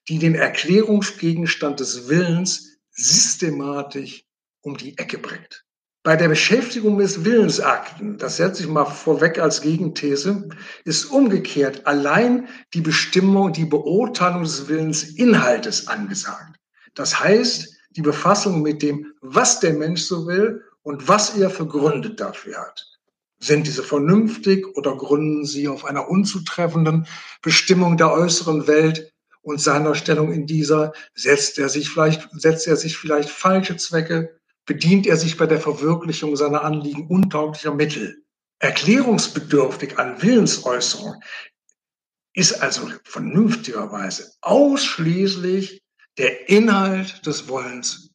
die den Erklärungsgegenstand des Willens systematisch um die Ecke bringt. Bei der Beschäftigung mit Willensakten, das setze ich mal vorweg als Gegenthese, ist umgekehrt allein die Bestimmung, die Beurteilung des Willensinhaltes angesagt. Das heißt, die Befassung mit dem, was der Mensch so will und was er für Gründe dafür hat. Sind diese vernünftig oder gründen sie auf einer unzutreffenden Bestimmung der äußeren Welt und seiner Stellung in dieser? Setzt er sich vielleicht, setzt er sich vielleicht falsche Zwecke bedient er sich bei der Verwirklichung seiner Anliegen untauglicher Mittel. Erklärungsbedürftig an Willensäußerung ist also vernünftigerweise ausschließlich der Inhalt des Wollens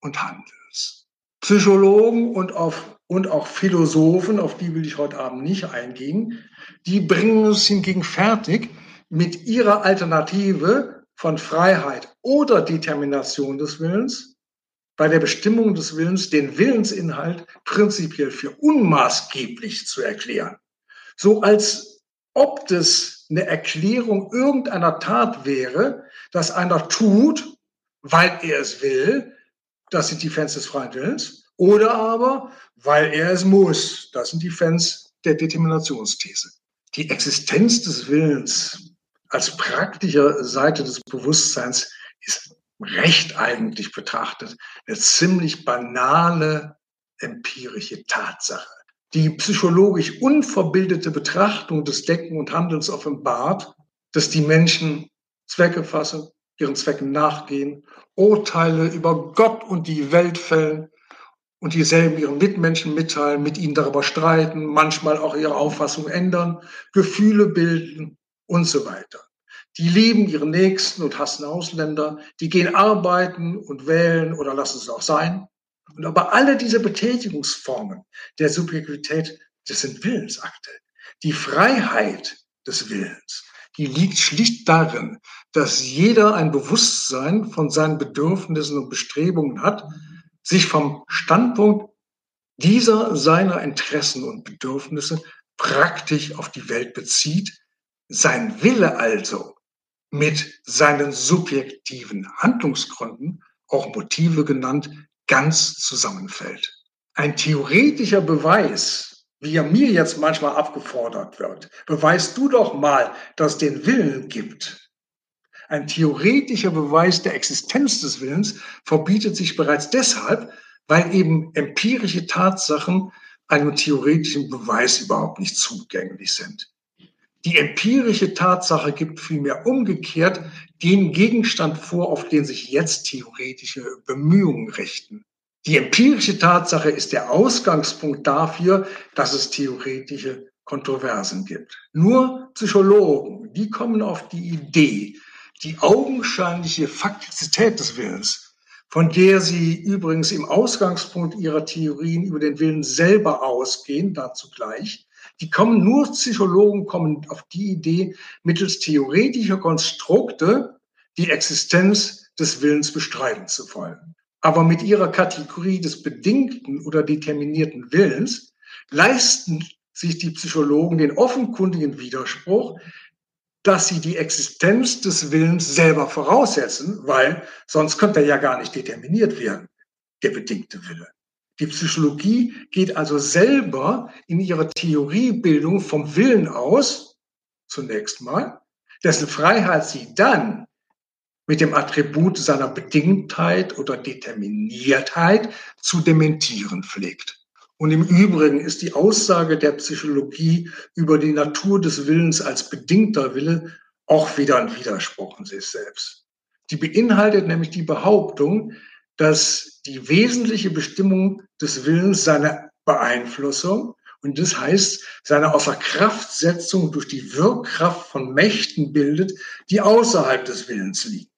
und Handelns. Psychologen und, auf, und auch Philosophen, auf die will ich heute Abend nicht eingehen, die bringen es hingegen fertig, mit ihrer Alternative von Freiheit oder Determination des Willens bei der Bestimmung des Willens den Willensinhalt prinzipiell für unmaßgeblich zu erklären. So als ob das eine Erklärung irgendeiner Tat wäre, dass einer tut, weil er es will, das sind die Fans des freien Willens, oder aber, weil er es muss, das sind die Fans der Determinationsthese. Die Existenz des Willens als praktischer Seite des Bewusstseins ist recht eigentlich betrachtet eine ziemlich banale empirische Tatsache. Die psychologisch unverbildete Betrachtung des Denken und Handelns offenbart, dass die Menschen Zwecke fassen, ihren Zwecken nachgehen, Urteile über Gott und die Welt fällen und dieselben ihren Mitmenschen mitteilen, mit ihnen darüber streiten, manchmal auch ihre Auffassung ändern, Gefühle bilden und so weiter. Die lieben ihre Nächsten und hassen Ausländer, die gehen arbeiten und wählen oder lassen es auch sein. Und aber alle diese Betätigungsformen der Subjektivität, das sind Willensakte. Die Freiheit des Willens, die liegt schlicht darin, dass jeder ein Bewusstsein von seinen Bedürfnissen und Bestrebungen hat, sich vom Standpunkt dieser seiner Interessen und Bedürfnisse praktisch auf die Welt bezieht, sein Wille also mit seinen subjektiven Handlungsgründen, auch Motive genannt, ganz zusammenfällt. Ein theoretischer Beweis, wie er mir jetzt manchmal abgefordert wird, beweist du doch mal, dass es den Willen gibt ein theoretischer Beweis der Existenz des Willens verbietet sich bereits deshalb, weil eben empirische Tatsachen einem theoretischen Beweis überhaupt nicht zugänglich sind. Die empirische Tatsache gibt vielmehr umgekehrt den Gegenstand vor, auf den sich jetzt theoretische Bemühungen richten. Die empirische Tatsache ist der Ausgangspunkt dafür, dass es theoretische Kontroversen gibt. Nur Psychologen, die kommen auf die Idee, die augenscheinliche Faktizität des Willens, von der Sie übrigens im Ausgangspunkt Ihrer Theorien über den Willen selber ausgehen, dazu gleich, die kommen nur Psychologen kommen auf die Idee, mittels theoretischer Konstrukte die Existenz des Willens bestreiten zu wollen. Aber mit ihrer Kategorie des bedingten oder determinierten Willens leisten sich die Psychologen den offenkundigen Widerspruch, dass sie die Existenz des Willens selber voraussetzen, weil sonst könnte er ja gar nicht determiniert werden, der bedingte Wille. Die Psychologie geht also selber in ihrer Theoriebildung vom Willen aus, zunächst mal, dessen Freiheit sie dann mit dem Attribut seiner Bedingtheit oder Determiniertheit zu dementieren pflegt. Und im Übrigen ist die Aussage der Psychologie über die Natur des Willens als bedingter Wille auch wieder ein Widerspruch in sich selbst. Die beinhaltet nämlich die Behauptung, dass die wesentliche Bestimmung des Willens seine Beeinflussung und das heißt seine Außerkraftsetzung durch die Wirkkraft von Mächten bildet, die außerhalb des Willens liegen.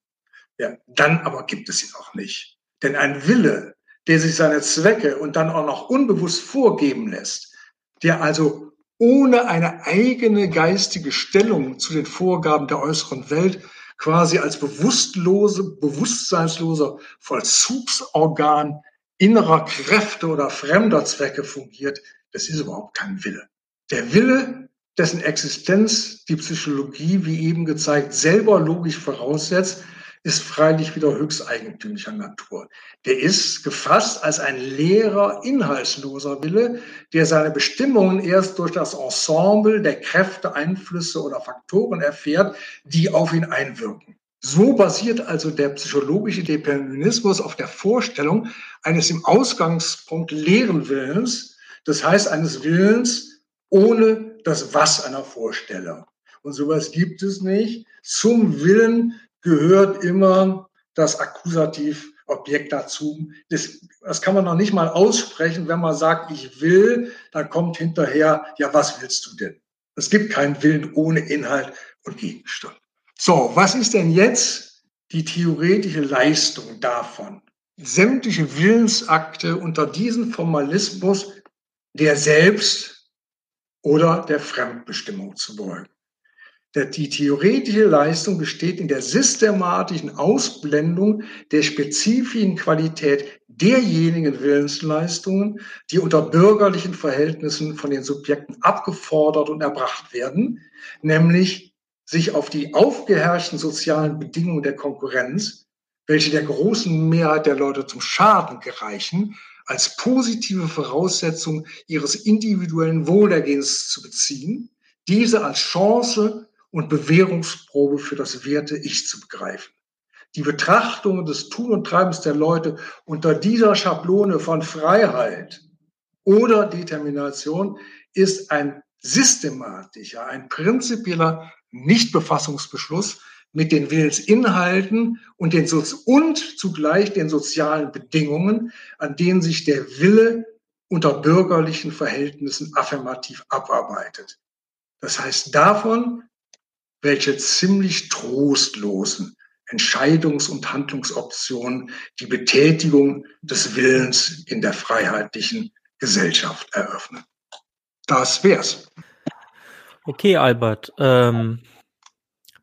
Ja, dann aber gibt es ihn auch nicht. Denn ein Wille, der sich seine Zwecke und dann auch noch unbewusst vorgeben lässt, der also ohne eine eigene geistige Stellung zu den Vorgaben der äußeren Welt quasi als bewusstlose, bewusstseinsloser Vollzugsorgan innerer Kräfte oder fremder Zwecke fungiert, das ist überhaupt kein Wille. Der Wille, dessen Existenz die Psychologie, wie eben gezeigt, selber logisch voraussetzt, ist freilich wieder höchst eigentümlicher Natur. Der ist gefasst als ein leerer, inhaltsloser Wille, der seine Bestimmungen erst durch das Ensemble der Kräfte, Einflüsse oder Faktoren erfährt, die auf ihn einwirken. So basiert also der psychologische Determinismus auf der Vorstellung eines im Ausgangspunkt leeren Willens, das heißt eines Willens ohne das Was einer Vorstellung. Und sowas gibt es nicht. Zum Willen gehört immer das Akkusativobjekt dazu. Das, das kann man noch nicht mal aussprechen. Wenn man sagt, ich will, dann kommt hinterher, ja, was willst du denn? Es gibt keinen Willen ohne Inhalt und Gegenstand. So, was ist denn jetzt die theoretische Leistung davon? Sämtliche Willensakte unter diesen Formalismus der Selbst- oder der Fremdbestimmung zu beugen. Die theoretische Leistung besteht in der systematischen Ausblendung der spezifischen Qualität derjenigen Willensleistungen, die unter bürgerlichen Verhältnissen von den Subjekten abgefordert und erbracht werden, nämlich sich auf die aufgeherrschten sozialen Bedingungen der Konkurrenz welche der großen Mehrheit der Leute zum Schaden gereichen, als positive Voraussetzung ihres individuellen Wohlergehens zu beziehen, diese als Chance und Bewährungsprobe für das Werte Ich zu begreifen. Die Betrachtung des Tun und Treibens der Leute unter dieser Schablone von Freiheit oder Determination ist ein systematischer, ein prinzipieller Nichtbefassungsbeschluss mit den Willensinhalten und, den so und zugleich den sozialen Bedingungen, an denen sich der Wille unter bürgerlichen Verhältnissen affirmativ abarbeitet. Das heißt davon, welche ziemlich trostlosen Entscheidungs- und Handlungsoptionen die Betätigung des Willens in der freiheitlichen Gesellschaft eröffnen. Das wär's. Okay, Albert. Ähm,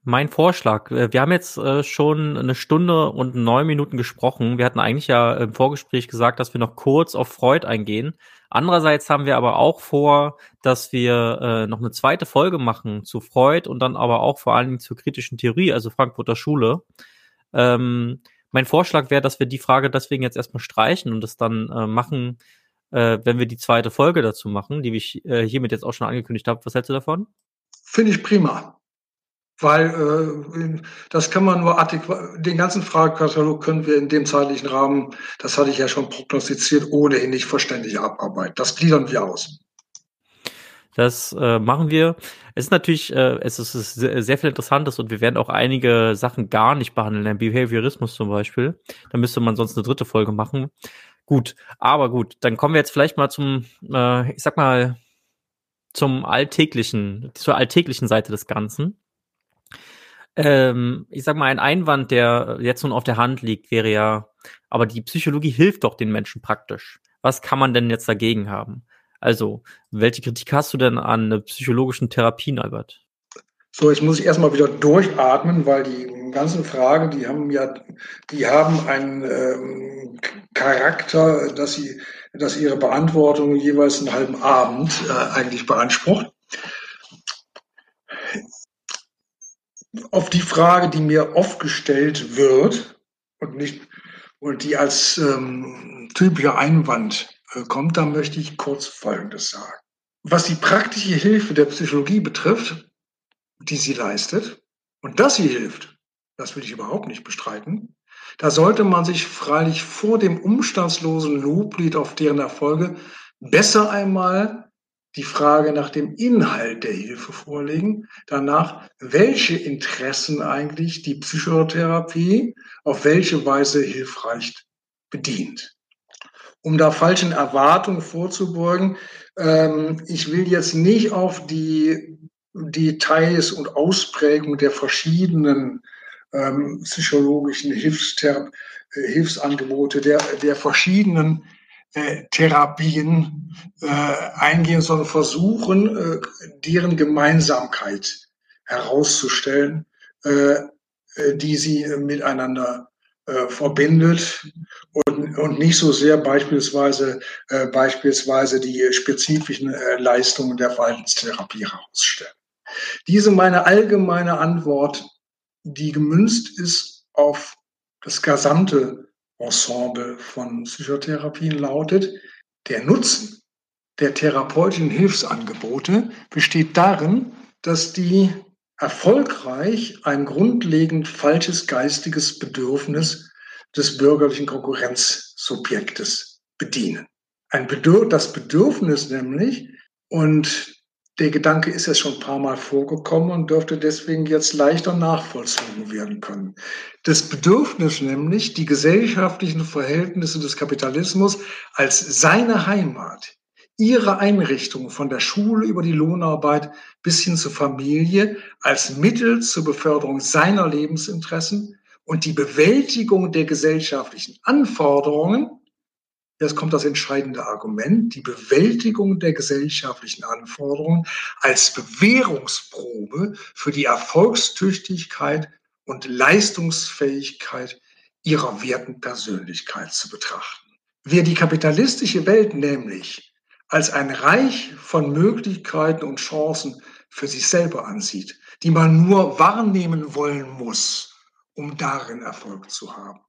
mein Vorschlag. Äh, wir haben jetzt äh, schon eine Stunde und neun Minuten gesprochen. Wir hatten eigentlich ja im Vorgespräch gesagt, dass wir noch kurz auf Freud eingehen. Andererseits haben wir aber auch vor, dass wir äh, noch eine zweite Folge machen zu Freud und dann aber auch vor allen Dingen zur kritischen Theorie, also Frankfurter Schule. Ähm, mein Vorschlag wäre, dass wir die Frage deswegen jetzt erstmal streichen und das dann machen, wenn wir die zweite Folge dazu machen, die ich hiermit jetzt auch schon angekündigt habe. Was hältst du davon? Finde ich prima. Weil äh, das kann man nur adäquat, den ganzen Fragekatalog können wir in dem zeitlichen Rahmen, das hatte ich ja schon prognostiziert, ohnehin nicht vollständig abarbeiten. Das gliedern wir aus. Das äh, machen wir. Es ist natürlich, äh, es ist sehr, sehr viel Interessantes und wir werden auch einige Sachen gar nicht behandeln, der Behaviorismus zum Beispiel. Da müsste man sonst eine dritte Folge machen. Gut, aber gut, dann kommen wir jetzt vielleicht mal zum, äh, ich sag mal, zum alltäglichen, zur alltäglichen Seite des Ganzen. Ähm, ich sag mal, ein Einwand, der jetzt nun auf der Hand liegt, wäre ja, aber die Psychologie hilft doch den Menschen praktisch. Was kann man denn jetzt dagegen haben? Also, welche Kritik hast du denn an psychologischen Therapien, Albert? So, jetzt muss ich erstmal wieder durchatmen, weil die ganzen Fragen, die haben ja, die haben einen ähm, Charakter, dass sie, dass ihre Beantwortung jeweils einen halben Abend äh, eigentlich beansprucht. Auf die Frage, die mir oft gestellt wird und nicht und die als ähm, typischer Einwand äh, kommt, da möchte ich kurz Folgendes sagen. Was die praktische Hilfe der Psychologie betrifft, die sie leistet, und dass sie hilft, das will ich überhaupt nicht bestreiten, da sollte man sich freilich vor dem umstandslosen Loblied auf deren Erfolge besser einmal die Frage nach dem Inhalt der Hilfe vorlegen, danach, welche Interessen eigentlich die Psychotherapie auf welche Weise hilfreich bedient um da falschen Erwartungen vorzubeugen. Ähm, ich will jetzt nicht auf die Details und Ausprägung der verschiedenen ähm, psychologischen Hilfsthera äh, Hilfsangebote, der, der verschiedenen äh, Therapien äh, eingehen, sondern versuchen, äh, deren Gemeinsamkeit herauszustellen, äh, äh, die sie miteinander äh, verbindet und, und nicht so sehr beispielsweise, äh, beispielsweise die spezifischen äh, Leistungen der Verhaltenstherapie herausstellen. Diese meine allgemeine Antwort, die gemünzt ist auf das gesamte Ensemble von Psychotherapien lautet, der Nutzen der therapeutischen Hilfsangebote besteht darin, dass die erfolgreich ein grundlegend falsches geistiges Bedürfnis des bürgerlichen Konkurrenzsubjektes bedienen. Ein Bedürf das Bedürfnis nämlich, und der Gedanke ist jetzt schon ein paar Mal vorgekommen und dürfte deswegen jetzt leichter nachvollzogen werden können. Das Bedürfnis nämlich, die gesellschaftlichen Verhältnisse des Kapitalismus als seine Heimat ihre Einrichtung von der Schule über die Lohnarbeit bis hin zur Familie als Mittel zur Beförderung seiner Lebensinteressen und die Bewältigung der gesellschaftlichen Anforderungen, jetzt kommt das entscheidende Argument, die Bewältigung der gesellschaftlichen Anforderungen als Bewährungsprobe für die Erfolgstüchtigkeit und Leistungsfähigkeit ihrer werten Persönlichkeit zu betrachten. Wer die kapitalistische Welt nämlich als ein Reich von Möglichkeiten und Chancen für sich selber ansieht, die man nur wahrnehmen wollen muss, um darin Erfolg zu haben.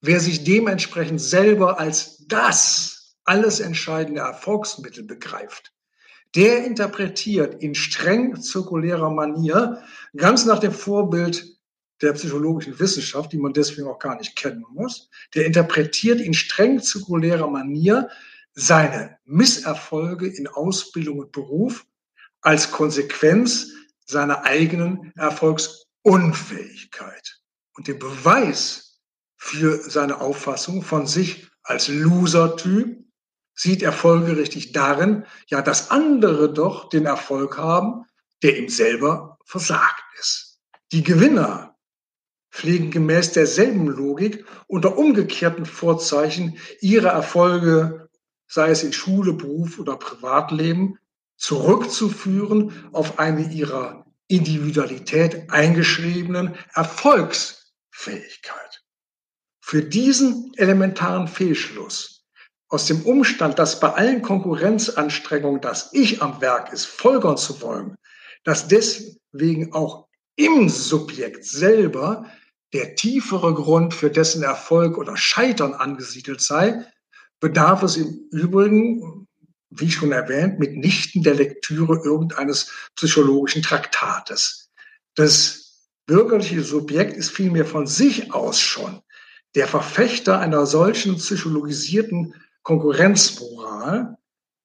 Wer sich dementsprechend selber als das alles entscheidende Erfolgsmittel begreift, der interpretiert in streng zirkulärer Manier, ganz nach dem Vorbild der psychologischen Wissenschaft, die man deswegen auch gar nicht kennen muss, der interpretiert in streng zirkulärer Manier seine Misserfolge in Ausbildung und Beruf als Konsequenz seiner eigenen Erfolgsunfähigkeit. Und den Beweis für seine Auffassung von sich als Loser-Typ sieht er folgerichtig darin, ja, dass andere doch den Erfolg haben, der ihm selber versagt ist. Die Gewinner pflegen gemäß derselben Logik unter umgekehrten Vorzeichen ihre Erfolge, sei es in Schule, Beruf oder Privatleben, zurückzuführen auf eine ihrer Individualität eingeschriebenen Erfolgsfähigkeit. Für diesen elementaren Fehlschluss aus dem Umstand, dass bei allen Konkurrenzanstrengungen das Ich am Werk ist, folgern zu wollen, dass deswegen auch im Subjekt selber der tiefere Grund für dessen Erfolg oder Scheitern angesiedelt sei, bedarf es im Übrigen, wie schon erwähnt, mitnichten der Lektüre irgendeines psychologischen Traktates. Das bürgerliche Subjekt ist vielmehr von sich aus schon der Verfechter einer solchen psychologisierten Konkurrenzmoral,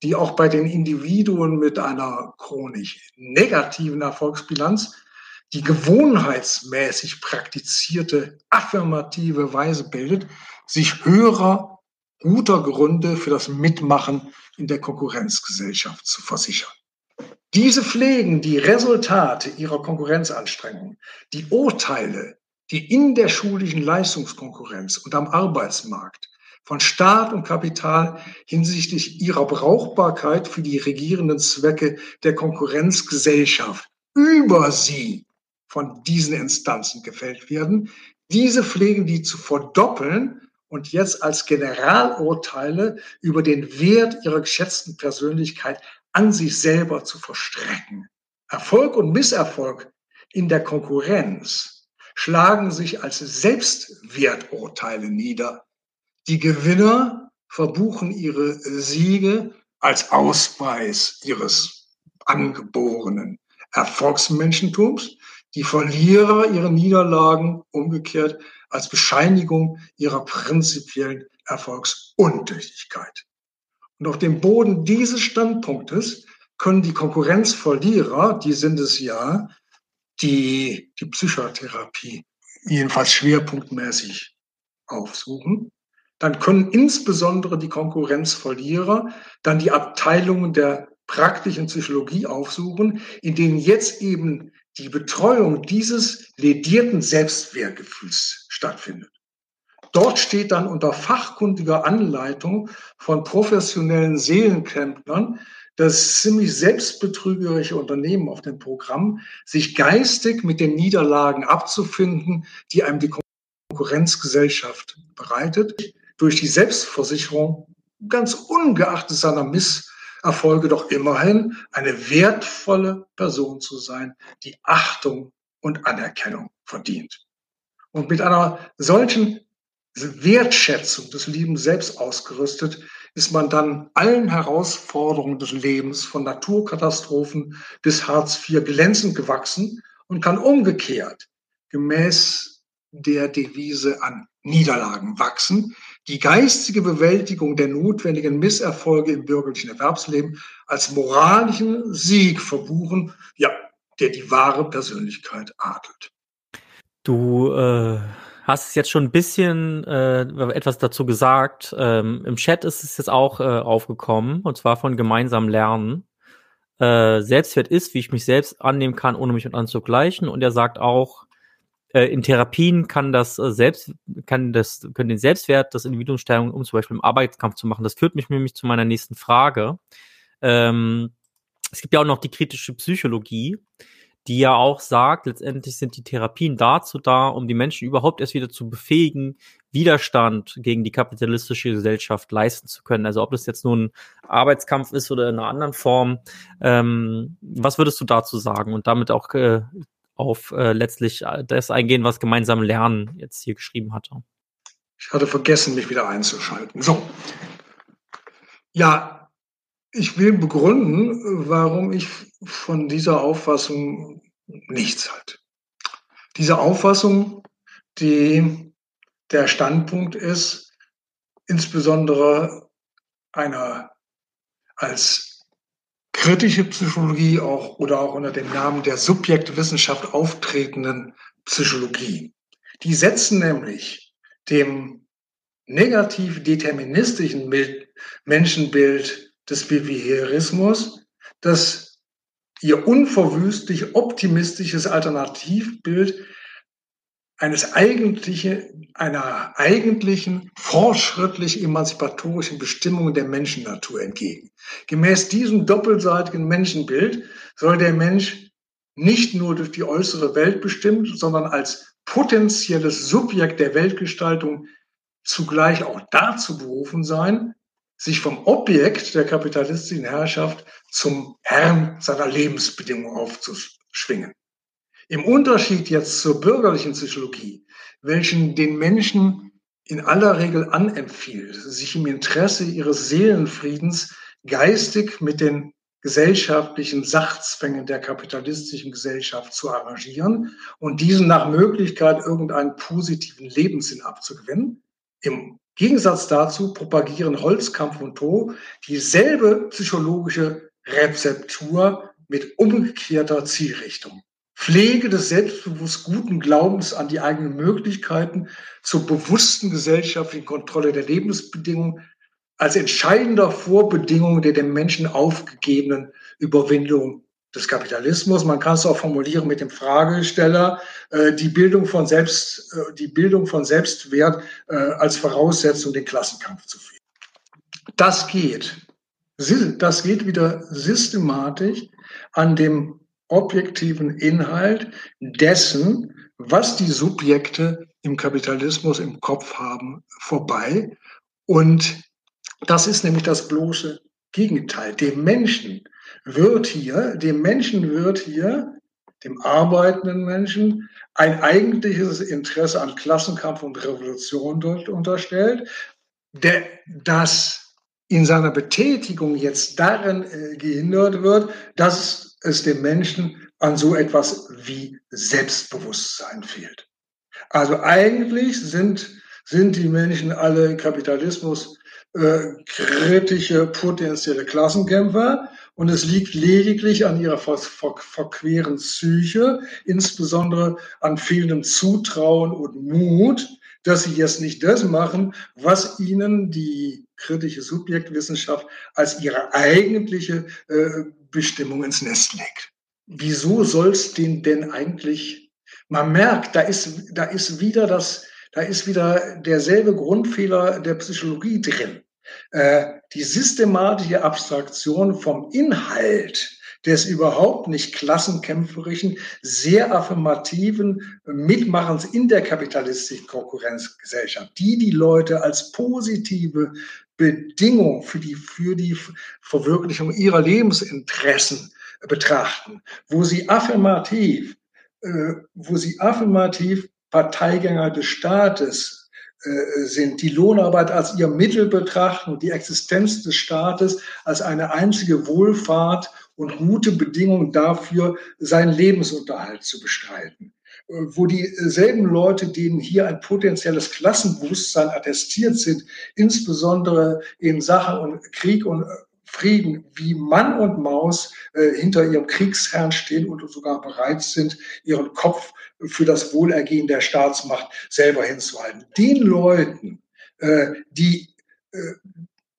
die auch bei den Individuen mit einer chronisch negativen Erfolgsbilanz die gewohnheitsmäßig praktizierte affirmative Weise bildet, sich höherer guter Gründe für das Mitmachen in der Konkurrenzgesellschaft zu versichern. Diese pflegen die Resultate ihrer Konkurrenzanstrengungen, die Urteile, die in der schulischen Leistungskonkurrenz und am Arbeitsmarkt von Staat und Kapital hinsichtlich ihrer Brauchbarkeit für die regierenden Zwecke der Konkurrenzgesellschaft über sie von diesen Instanzen gefällt werden. Diese pflegen die zu verdoppeln und jetzt als Generalurteile über den Wert ihrer geschätzten Persönlichkeit an sich selber zu verstrecken. Erfolg und Misserfolg in der Konkurrenz schlagen sich als Selbstwerturteile nieder, die Gewinner verbuchen ihre Siege als Ausweis ihres angeborenen Erfolgsmenschentums, die Verlierer ihre Niederlagen umgekehrt als Bescheinigung ihrer prinzipiellen Erfolgsuntüchtigkeit. Und auf dem Boden dieses Standpunktes können die Konkurrenzverlierer, die sind es ja, die die Psychotherapie jedenfalls schwerpunktmäßig aufsuchen, dann können insbesondere die Konkurrenzverlierer dann die Abteilungen der praktischen Psychologie aufsuchen, in denen jetzt eben die Betreuung dieses ledierten Selbstwertgefühls stattfindet. Dort steht dann unter fachkundiger Anleitung von professionellen Seelenkämpfern das ziemlich selbstbetrügerische Unternehmen auf dem Programm, sich geistig mit den Niederlagen abzufinden, die einem die Konkurrenzgesellschaft bereitet durch die Selbstversicherung, ganz ungeachtet seiner Misserfolge, doch immerhin eine wertvolle Person zu sein, die Achtung und Anerkennung verdient. Und mit einer solchen Wertschätzung des lieben Selbst ausgerüstet, ist man dann allen Herausforderungen des Lebens von Naturkatastrophen bis Hartz IV glänzend gewachsen und kann umgekehrt gemäß der Devise an Niederlagen wachsen, die geistige Bewältigung der notwendigen Misserfolge im bürgerlichen Erwerbsleben als moralischen Sieg verbuchen, ja, der die wahre Persönlichkeit adelt. Du äh, hast jetzt schon ein bisschen äh, etwas dazu gesagt. Ähm, Im Chat ist es jetzt auch äh, aufgekommen, und zwar von gemeinsam Lernen. Äh, Selbstwert ist, wie ich mich selbst annehmen kann, ohne mich und anzugleichen. Und er sagt auch, äh, in Therapien kann das äh, selbst, kann das, können den Selbstwert des Individuums stärken, um zum Beispiel im Arbeitskampf zu machen. Das führt mich nämlich zu meiner nächsten Frage. Ähm, es gibt ja auch noch die kritische Psychologie, die ja auch sagt, letztendlich sind die Therapien dazu da, um die Menschen überhaupt erst wieder zu befähigen, Widerstand gegen die kapitalistische Gesellschaft leisten zu können. Also ob das jetzt nun ein Arbeitskampf ist oder in einer anderen Form. Ähm, was würdest du dazu sagen und damit auch äh, auf äh, letztlich das eingehen, was gemeinsam Lernen jetzt hier geschrieben hatte. Ich hatte vergessen, mich wieder einzuschalten. So. Ja, ich will begründen, warum ich von dieser Auffassung nichts halte. Diese Auffassung, die der Standpunkt ist, insbesondere einer als kritische Psychologie auch oder auch unter dem Namen der Subjektwissenschaft auftretenden Psychologie. Die setzen nämlich dem negativ deterministischen Menschenbild des Behaviorismus, das ihr unverwüstlich optimistisches Alternativbild eines eigentlichen, einer eigentlichen fortschrittlich emanzipatorischen Bestimmung der Menschennatur entgegen. Gemäß diesem doppelseitigen Menschenbild soll der Mensch nicht nur durch die äußere Welt bestimmt, sondern als potenzielles Subjekt der Weltgestaltung zugleich auch dazu berufen sein, sich vom Objekt der kapitalistischen Herrschaft zum Herrn seiner Lebensbedingungen aufzuschwingen. Im Unterschied jetzt zur bürgerlichen Psychologie, welchen den Menschen in aller Regel anempfiehlt, sich im Interesse ihres Seelenfriedens geistig mit den gesellschaftlichen Sachzwängen der kapitalistischen Gesellschaft zu arrangieren und diesen nach Möglichkeit irgendeinen positiven Lebenssinn abzugewinnen. Im Gegensatz dazu propagieren Holzkampf und To dieselbe psychologische Rezeptur mit umgekehrter Zielrichtung. Pflege des selbstbewusst guten Glaubens an die eigenen Möglichkeiten zur bewussten gesellschaftlichen Kontrolle der Lebensbedingungen als entscheidender Vorbedingung der dem Menschen aufgegebenen Überwindung des Kapitalismus. Man kann es auch formulieren mit dem Fragesteller, äh, die Bildung von Selbst, äh, die Bildung von Selbstwert äh, als Voraussetzung, den Klassenkampf zu führen. Das geht. Das geht wieder systematisch an dem objektiven Inhalt dessen, was die Subjekte im Kapitalismus im Kopf haben, vorbei. Und das ist nämlich das bloße Gegenteil. Dem Menschen wird hier, dem Menschen wird hier, dem arbeitenden Menschen, ein eigentliches Interesse an Klassenkampf und Revolution dort unterstellt, der, das in seiner Betätigung jetzt darin äh, gehindert wird, dass es dem Menschen an so etwas wie Selbstbewusstsein fehlt. Also eigentlich sind, sind die Menschen alle Kapitalismus äh, kritische potenzielle Klassenkämpfer und es liegt lediglich an ihrer ver ver verqueren Psyche, insbesondere an fehlendem Zutrauen und Mut, dass sie jetzt nicht das machen, was ihnen die kritische Subjektwissenschaft als ihre eigentliche äh, Bestimmung ins Nest legt. Wieso soll es den denn eigentlich? Man merkt, da ist, da ist wieder das, da ist wieder derselbe Grundfehler der Psychologie drin. Äh, die systematische Abstraktion vom Inhalt des überhaupt nicht klassenkämpferischen, sehr affirmativen Mitmachens in der kapitalistischen Konkurrenzgesellschaft, die die Leute als positive Bedingung für die, für die Verwirklichung ihrer Lebensinteressen betrachten, wo sie affirmativ, äh, wo sie affirmativ Parteigänger des Staates sind, die Lohnarbeit als ihr Mittel betrachten und die Existenz des Staates als eine einzige Wohlfahrt und gute Bedingung dafür, seinen Lebensunterhalt zu bestreiten. Äh, wo dieselben Leute, denen hier ein potenzielles Klassenbewusstsein attestiert sind, insbesondere in Sachen Krieg und Frieden wie Mann und Maus äh, hinter ihrem Kriegsherrn stehen und sogar bereit sind, ihren Kopf für das Wohlergehen der Staatsmacht selber hinzuhalten. Den Leuten, äh, die, äh,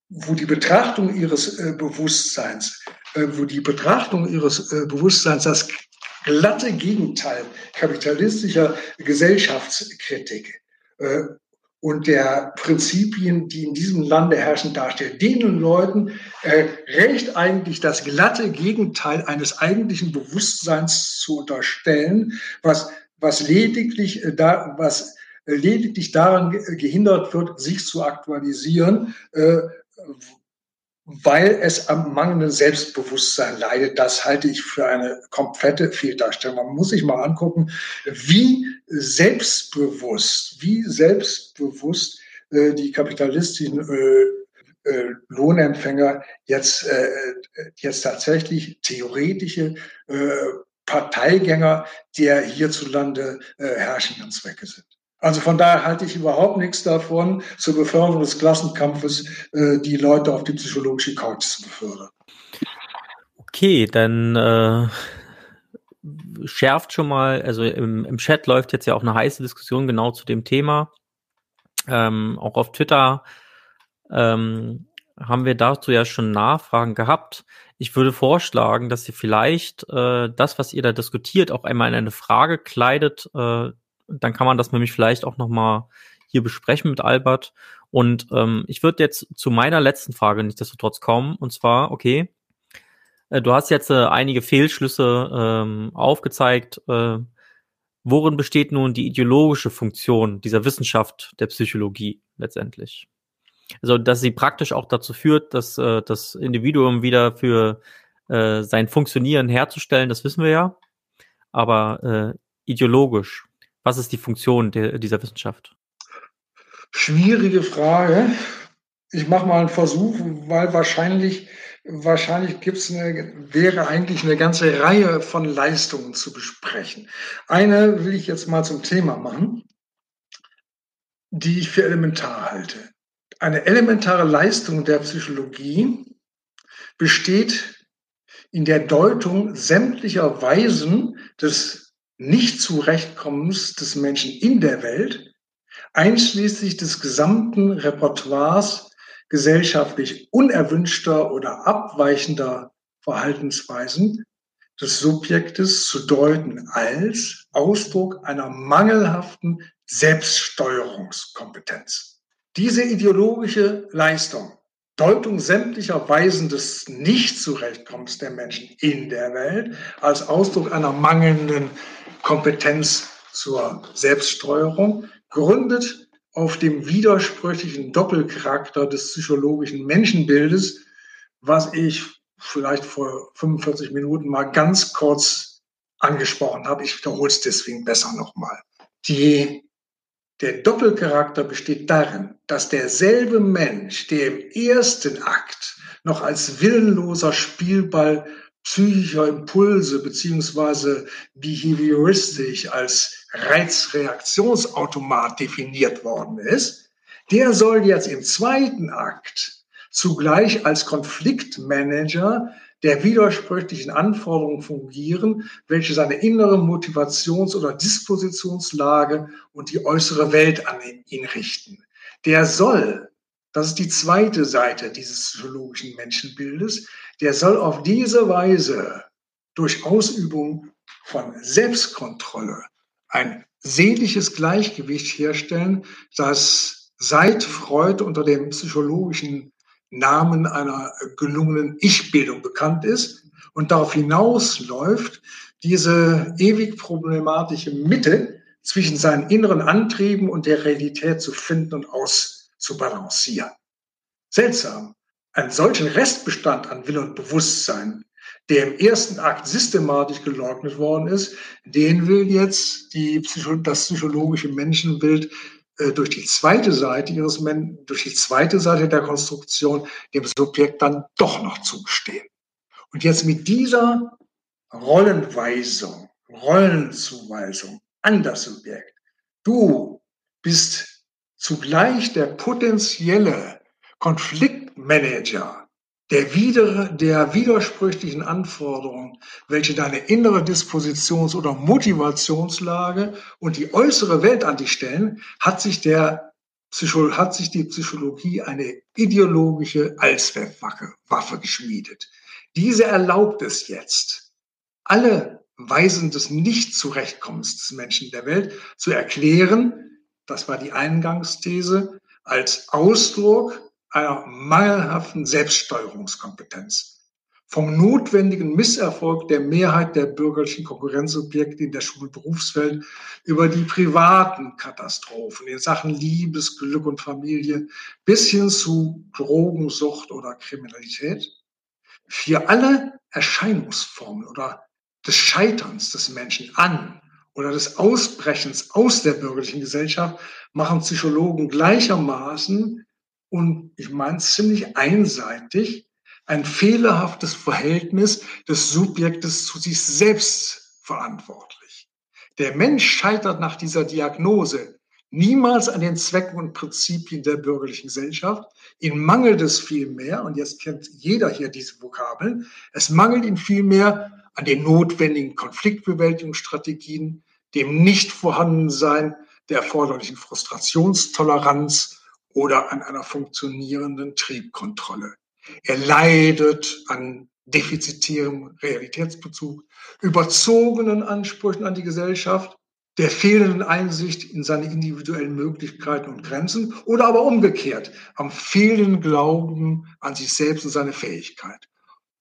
wo die Betrachtung ihres äh, Bewusstseins, äh, wo die Betrachtung ihres äh, Bewusstseins das glatte Gegenteil kapitalistischer Gesellschaftskritik und der Prinzipien, die in diesem Lande herrschen, darstellt. Den Leuten äh, recht eigentlich das glatte Gegenteil eines eigentlichen Bewusstseins zu unterstellen, was, was lediglich äh, da, was lediglich daran gehindert wird, sich zu aktualisieren, äh, weil es am mangelnden Selbstbewusstsein leidet. Das halte ich für eine komplette Fehldarstellung. Man muss sich mal angucken, wie selbstbewusst, wie selbstbewusst äh, die kapitalistischen äh, äh, Lohnempfänger jetzt, äh, jetzt tatsächlich theoretische äh, Parteigänger der hierzulande äh, herrschenden Zwecke sind. Also von daher halte ich überhaupt nichts davon, zur Beförderung des Klassenkampfes äh, die Leute auf die psychologische Couch zu befördern. Okay, dann äh, schärft schon mal, also im, im Chat läuft jetzt ja auch eine heiße Diskussion genau zu dem Thema. Ähm, auch auf Twitter ähm, haben wir dazu ja schon Nachfragen gehabt. Ich würde vorschlagen, dass ihr vielleicht äh, das, was ihr da diskutiert, auch einmal in eine Frage kleidet. Äh, dann kann man das nämlich vielleicht auch nochmal hier besprechen mit Albert. Und ähm, ich würde jetzt zu meiner letzten Frage nichtsdestotrotz kommen. Und zwar, okay, äh, du hast jetzt äh, einige Fehlschlüsse ähm, aufgezeigt. Äh, worin besteht nun die ideologische Funktion dieser Wissenschaft der Psychologie letztendlich? Also, dass sie praktisch auch dazu führt, dass äh, das Individuum wieder für äh, sein Funktionieren herzustellen, das wissen wir ja. Aber äh, ideologisch, was ist die Funktion der, dieser Wissenschaft? Schwierige Frage. Ich mache mal einen Versuch, weil wahrscheinlich, wahrscheinlich gibt's eine, wäre eigentlich eine ganze Reihe von Leistungen zu besprechen. Eine will ich jetzt mal zum Thema machen, die ich für elementar halte. Eine elementare Leistung der Psychologie besteht in der Deutung sämtlicher Weisen des Nicht-Zurechtkommens des Menschen in der Welt, einschließlich des gesamten Repertoires gesellschaftlich unerwünschter oder abweichender Verhaltensweisen des Subjektes zu deuten als Ausdruck einer mangelhaften Selbststeuerungskompetenz. Diese ideologische Leistung, Deutung sämtlicher Weisen des Nicht-Zurechtkommens der Menschen in der Welt als Ausdruck einer mangelnden Kompetenz zur Selbststeuerung, gründet auf dem widersprüchlichen Doppelcharakter des psychologischen Menschenbildes, was ich vielleicht vor 45 Minuten mal ganz kurz angesprochen habe. Ich wiederhole es deswegen besser nochmal. Die der Doppelcharakter besteht darin, dass derselbe Mensch, der im ersten Akt noch als willenloser Spielball psychischer Impulse beziehungsweise behavioristisch als Reizreaktionsautomat definiert worden ist, der soll jetzt im zweiten Akt zugleich als Konfliktmanager der widersprüchlichen Anforderungen fungieren, welche seine innere Motivations- oder Dispositionslage und die äußere Welt an ihn richten. Der soll, das ist die zweite Seite dieses psychologischen Menschenbildes, der soll auf diese Weise durch Ausübung von Selbstkontrolle ein seelisches Gleichgewicht herstellen, das seit Freud unter dem psychologischen Namen einer gelungenen Ich-Bildung bekannt ist und darauf hinausläuft, diese ewig problematische Mitte zwischen seinen inneren Antrieben und der Realität zu finden und auszubalancieren. Seltsam. Einen solchen Restbestand an Wille und Bewusstsein, der im ersten Akt systematisch geleugnet worden ist, den will jetzt die, das psychologische Menschenbild äh, durch die zweite Seite ihres Men durch die zweite Seite der Konstruktion dem Subjekt dann doch noch zugestehen. Und jetzt mit dieser Rollenweisung, Rollenzuweisung an das Subjekt. Du bist zugleich der potenzielle Konfliktmanager der, wieder, der widersprüchlichen Anforderungen, welche deine innere Dispositions- oder Motivationslage und die äußere Welt an dich stellen, hat sich der hat sich die Psychologie eine ideologische Allzweckwaffe Waffe geschmiedet. Diese erlaubt es jetzt, alle Weisen des Nicht-Zurechtkommens des Menschen der Welt zu erklären, das war die Eingangsthese, als Ausdruck einer mangelhaften Selbststeuerungskompetenz, vom notwendigen Misserfolg der Mehrheit der bürgerlichen Konkurrenzobjekte in der Schulberufswelt über die privaten Katastrophen in Sachen Liebes, Glück und Familie bis hin zu Drogensucht oder Kriminalität. Für alle Erscheinungsformen oder des Scheiterns des Menschen an oder des Ausbrechens aus der bürgerlichen Gesellschaft machen Psychologen gleichermaßen und ich meine ziemlich einseitig ein fehlerhaftes Verhältnis des Subjektes zu sich selbst verantwortlich. Der Mensch scheitert nach dieser Diagnose niemals an den Zwecken und Prinzipien der bürgerlichen Gesellschaft. Ihn mangelt es vielmehr, und jetzt kennt jeder hier diese Vokabeln, es mangelt ihn vielmehr an den notwendigen Konfliktbewältigungsstrategien, dem Nichtvorhandensein der erforderlichen Frustrationstoleranz oder an einer funktionierenden Triebkontrolle. Er leidet an defizitärem Realitätsbezug, überzogenen Ansprüchen an die Gesellschaft, der fehlenden Einsicht in seine individuellen Möglichkeiten und Grenzen oder aber umgekehrt am fehlenden Glauben an sich selbst und seine Fähigkeit.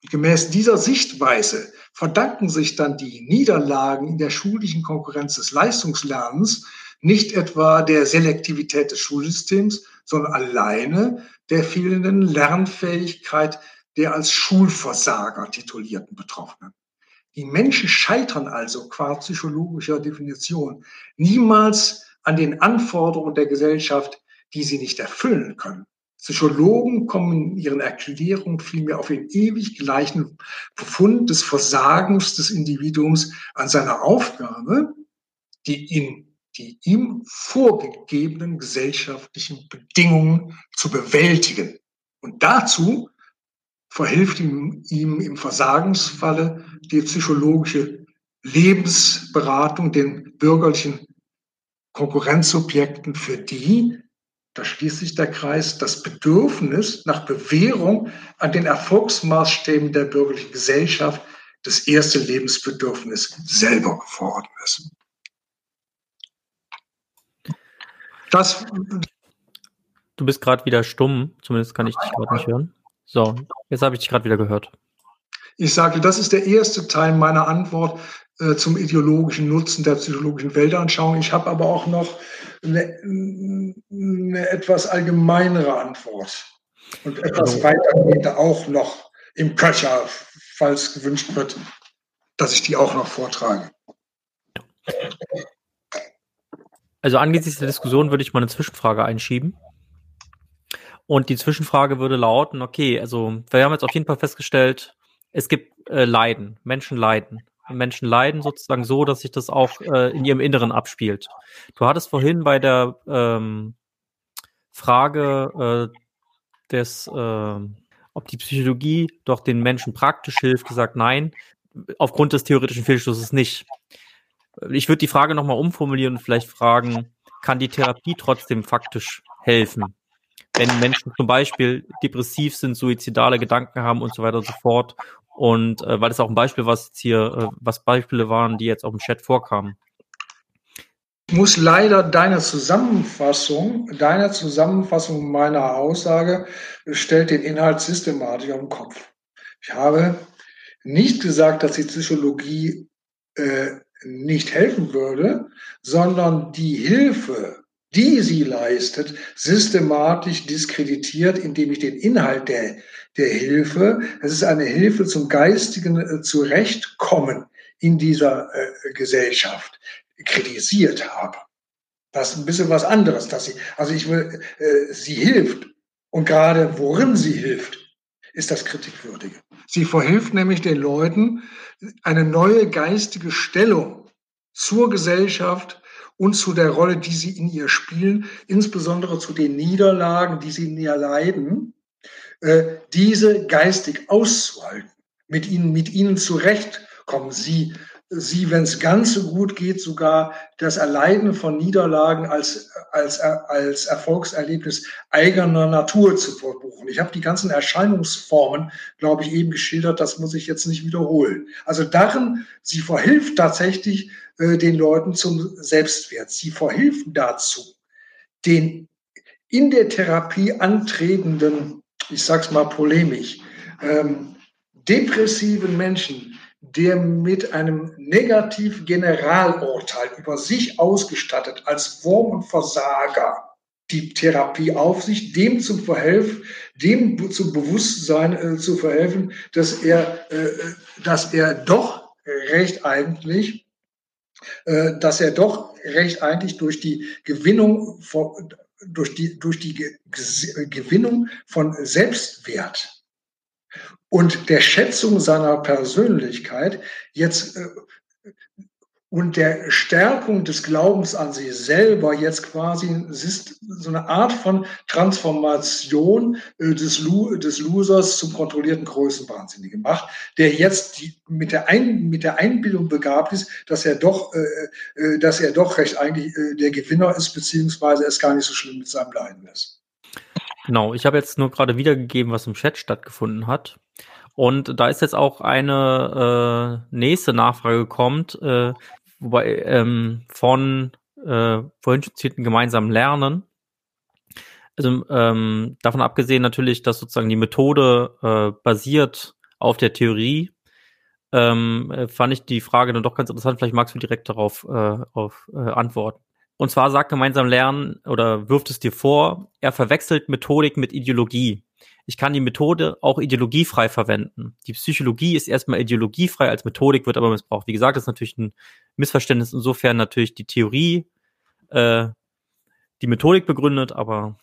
Gemäß dieser Sichtweise verdanken sich dann die Niederlagen in der schulischen Konkurrenz des Leistungslernens nicht etwa der Selektivität des Schulsystems, sondern alleine der fehlenden Lernfähigkeit der als Schulversager titulierten Betroffenen. Die Menschen scheitern also qua psychologischer Definition niemals an den Anforderungen der Gesellschaft, die sie nicht erfüllen können. Psychologen kommen in ihren Erklärungen vielmehr auf den ewig gleichen Befund des Versagens des Individuums an seiner Aufgabe, die, in, die ihm vorgegebenen gesellschaftlichen Bedingungen zu bewältigen. Und dazu verhilft ihm, ihm im Versagensfalle die psychologische Lebensberatung den bürgerlichen Konkurrenzsubjekten, für die da schließt sich der Kreis, das Bedürfnis nach Bewährung an den Erfolgsmaßstäben der bürgerlichen Gesellschaft das erste Lebensbedürfnis selber geworden ist. Das du bist gerade wieder stumm, zumindest kann ich dich gerade nicht hören. So, jetzt habe ich dich gerade wieder gehört. Ich sage, das ist der erste Teil meiner Antwort äh, zum ideologischen Nutzen der psychologischen Weltanschauung. Ich habe aber auch noch eine, eine etwas allgemeinere Antwort und etwas also, weitergehende auch noch im Köcher, falls gewünscht wird, dass ich die auch noch vortrage. Also angesichts der Diskussion würde ich mal eine Zwischenfrage einschieben. Und die Zwischenfrage würde lauten, okay, also wir haben jetzt auf jeden Fall festgestellt, es gibt äh, Leiden, Menschen leiden. Menschen leiden sozusagen so, dass sich das auch äh, in ihrem Inneren abspielt. Du hattest vorhin bei der ähm, Frage äh, des, äh, ob die Psychologie doch den Menschen praktisch hilft, gesagt, nein, aufgrund des theoretischen Fehlschlusses nicht. Ich würde die Frage nochmal umformulieren und vielleicht fragen, kann die Therapie trotzdem faktisch helfen? Wenn Menschen zum Beispiel depressiv sind, suizidale Gedanken haben und so weiter und so fort und äh, weil es auch ein Beispiel was jetzt hier, äh, was Beispiele waren, die jetzt auch im Chat vorkamen. Ich muss leider deine Zusammenfassung, deine Zusammenfassung meiner Aussage stellt den Inhalt systematisch auf den Kopf. Ich habe nicht gesagt, dass die Psychologie äh, nicht helfen würde, sondern die Hilfe, die sie leistet, systematisch diskreditiert, indem ich den Inhalt der, der Hilfe, es ist eine Hilfe zum geistigen äh, Zurechtkommen in dieser äh, Gesellschaft, kritisiert habe. Das ist ein bisschen was anderes, dass sie, also ich will, äh, sie hilft. Und gerade worin sie hilft, ist das Kritikwürdige. Sie verhilft nämlich den Leuten, eine neue geistige Stellung zur Gesellschaft und zu der Rolle, die sie in ihr spielen, insbesondere zu den Niederlagen, die sie in ihr leiden, äh, diese geistig auszuhalten, mit ihnen, mit ihnen zurechtkommen, sie sie, wenn es ganz so gut geht, sogar das Erleiden von Niederlagen als, als, als Erfolgserlebnis eigener Natur zu verbuchen. Ich habe die ganzen Erscheinungsformen, glaube ich, eben geschildert, das muss ich jetzt nicht wiederholen. Also darin, sie verhilft tatsächlich äh, den Leuten zum Selbstwert. Sie verhilfen dazu, den in der Therapie antretenden, ich sag's mal polemisch, ähm, depressiven Menschen der mit einem negativen Generalurteil über sich ausgestattet als Wurm und Versager die Therapie auf sich, dem zu verhelfen, dem zum Bewusstsein äh, zu verhelfen, dass er, äh, dass er doch recht eigentlich äh, dass er doch recht eigentlich durch die Gewinnung von, durch die, durch die Gewinnung von Selbstwert und der Schätzung seiner Persönlichkeit jetzt äh, und der Stärkung des Glaubens an sich selber jetzt quasi es ist so eine Art von Transformation äh, des, des Losers zum kontrollierten Größenwahnsinnigen macht, der jetzt die, mit, der Ein mit der Einbildung begabt ist, dass er doch, äh, äh, dass er doch recht eigentlich äh, der Gewinner ist, beziehungsweise es gar nicht so schlimm mit seinem Leiden ist. Genau, ich habe jetzt nur gerade wiedergegeben, was im Chat stattgefunden hat. Und da ist jetzt auch eine äh, nächste Nachfrage kommt, äh, wobei ähm, von äh, vorhin zitierten gemeinsamen Lernen. Also ähm, davon abgesehen natürlich, dass sozusagen die Methode äh, basiert auf der Theorie, ähm, äh, fand ich die Frage dann doch ganz interessant. Vielleicht magst du direkt darauf äh, auf, äh, antworten. Und zwar sagt gemeinsam Lernen oder wirft es dir vor, er verwechselt Methodik mit Ideologie. Ich kann die Methode auch ideologiefrei verwenden. Die Psychologie ist erstmal ideologiefrei, als Methodik wird aber missbraucht. Wie gesagt, das ist natürlich ein Missverständnis, insofern natürlich die Theorie, äh, die Methodik begründet, aber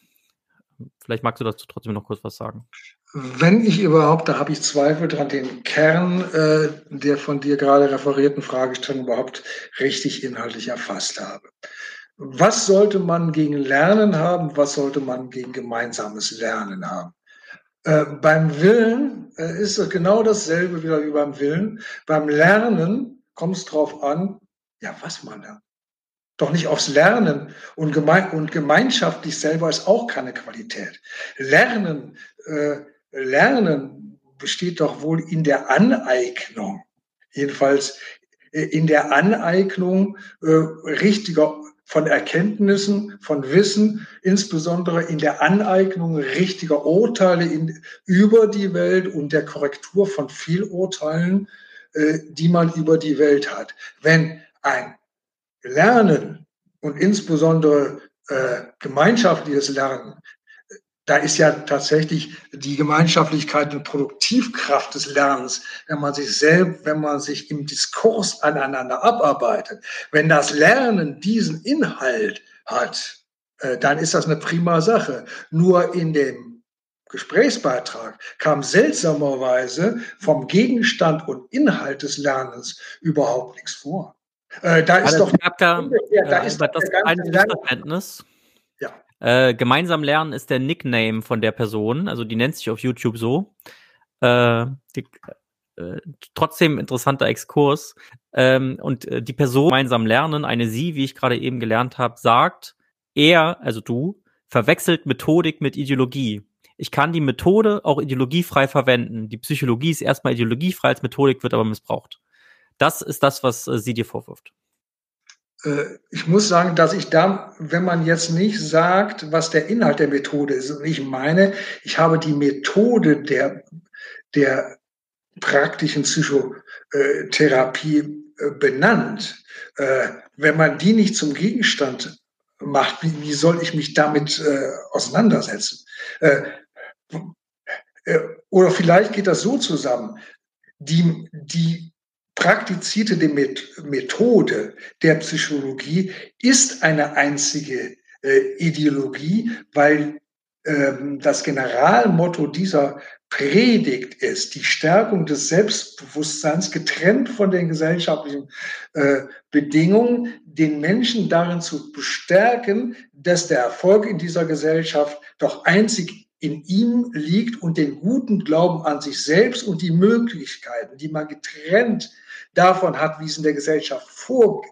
vielleicht magst du dazu trotzdem noch kurz was sagen. Wenn ich überhaupt, da habe ich Zweifel dran, den Kern äh, der von dir gerade referierten Fragestellung überhaupt richtig inhaltlich erfasst habe. Was sollte man gegen Lernen haben? Was sollte man gegen gemeinsames Lernen haben? Äh, beim Willen äh, ist es genau dasselbe wieder wie beim Willen. Beim Lernen kommt es drauf an, ja, was man lernt. Doch nicht aufs Lernen und, gemein und gemeinschaftlich selber ist auch keine Qualität. Lernen, äh, Lernen besteht doch wohl in der Aneignung. Jedenfalls äh, in der Aneignung äh, richtiger von Erkenntnissen, von Wissen, insbesondere in der Aneignung richtiger Urteile in, über die Welt und der Korrektur von Vielurteilen, äh, die man über die Welt hat. Wenn ein Lernen und insbesondere äh, gemeinschaftliches Lernen da ist ja tatsächlich die Gemeinschaftlichkeit und Produktivkraft des Lernens, wenn man sich selbst, wenn man sich im Diskurs aneinander abarbeitet. Wenn das Lernen diesen Inhalt hat, äh, dann ist das eine prima Sache. Nur in dem Gesprächsbeitrag kam seltsamerweise vom Gegenstand und Inhalt des Lernens überhaupt nichts vor. Äh, da ist doch da, ja, da äh, ist das ein Missverständnis. Äh, gemeinsam lernen ist der Nickname von der Person, also die nennt sich auf YouTube so. Äh, die, äh, trotzdem interessanter Exkurs. Ähm, und äh, die Person gemeinsam lernen, eine sie, wie ich gerade eben gelernt habe, sagt, er, also du, verwechselt Methodik mit Ideologie. Ich kann die Methode auch ideologiefrei verwenden. Die Psychologie ist erstmal ideologiefrei als Methodik, wird aber missbraucht. Das ist das, was äh, sie dir vorwirft. Äh, ich muss sagen, dass ich da, wenn man jetzt nicht sagt, was der Inhalt der Methode ist, und ich meine, ich habe die Methode der, der praktischen Psychotherapie äh, benannt. Äh, wenn man die nicht zum Gegenstand macht, wie, wie soll ich mich damit auseinandersetzen? Oder vielleicht geht das so zusammen. Die, die praktizierte Methode der Psychologie ist eine einzige äh, Ideologie, weil ähm, das Generalmotto dieser Predigt ist, die Stärkung des Selbstbewusstseins getrennt von den gesellschaftlichen äh, Bedingungen, den Menschen darin zu bestärken, dass der Erfolg in dieser Gesellschaft doch einzig in ihm liegt und den guten Glauben an sich selbst und die Möglichkeiten, die man getrennt davon hat, wie es in der Gesellschaft vor,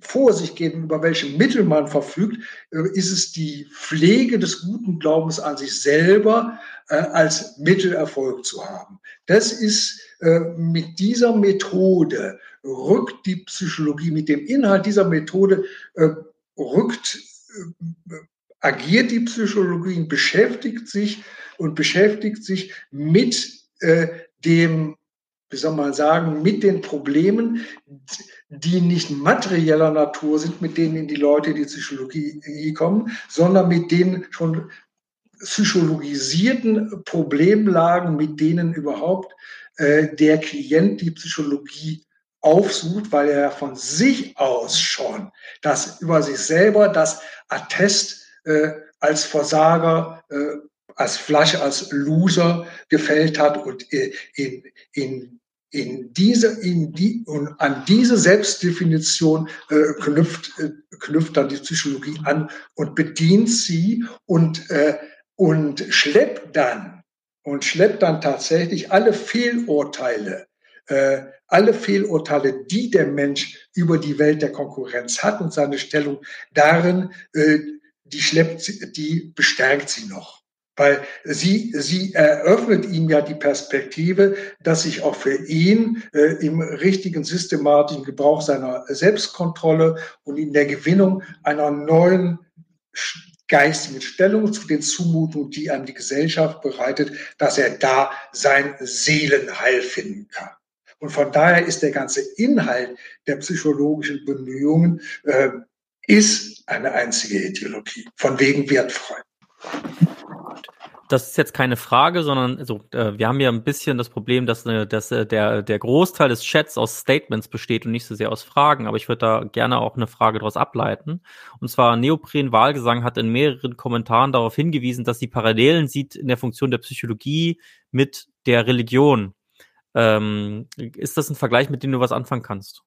vor sich und über welche Mittel man verfügt, äh, ist es die Pflege des guten Glaubens an sich selber äh, als Mittelerfolg zu haben. Das ist äh, mit dieser Methode rückt die Psychologie, mit dem Inhalt dieser Methode äh, rückt, äh, agiert die Psychologie, beschäftigt sich und beschäftigt sich mit äh, dem wie soll man sagen, mit den Problemen, die nicht materieller Natur sind, mit denen die Leute in die Psychologie kommen, sondern mit den schon psychologisierten Problemlagen, mit denen überhaupt äh, der Klient die Psychologie aufsucht, weil er von sich aus schon das über sich selber das Attest äh, als Versager, äh, als Flasche, als Loser gefällt hat und äh, in, in, in diese, in die, und an diese Selbstdefinition äh, knüpft, äh, knüpft dann die Psychologie an und bedient sie und, äh, und schleppt dann, und schleppt dann tatsächlich alle Fehlurteile äh, alle Fehlurteile, die der Mensch über die Welt der Konkurrenz hat und seine Stellung darin, äh, die schleppt, die bestärkt sie noch. Weil sie, sie eröffnet ihm ja die Perspektive, dass sich auch für ihn äh, im richtigen systematischen Gebrauch seiner Selbstkontrolle und in der Gewinnung einer neuen geistigen Stellung zu den Zumutungen, die an die Gesellschaft bereitet, dass er da sein Seelenheil finden kann. Und von daher ist der ganze Inhalt der psychologischen Bemühungen äh, ist eine einzige Ideologie, von wegen wertfrei. Das ist jetzt keine Frage, sondern also, äh, wir haben ja ein bisschen das Problem, dass, äh, dass äh, der, der Großteil des Chats aus Statements besteht und nicht so sehr aus Fragen. Aber ich würde da gerne auch eine Frage daraus ableiten. Und zwar Neopren Wahlgesang hat in mehreren Kommentaren darauf hingewiesen, dass sie Parallelen sieht in der Funktion der Psychologie mit der Religion. Ähm, ist das ein Vergleich, mit dem du was anfangen kannst?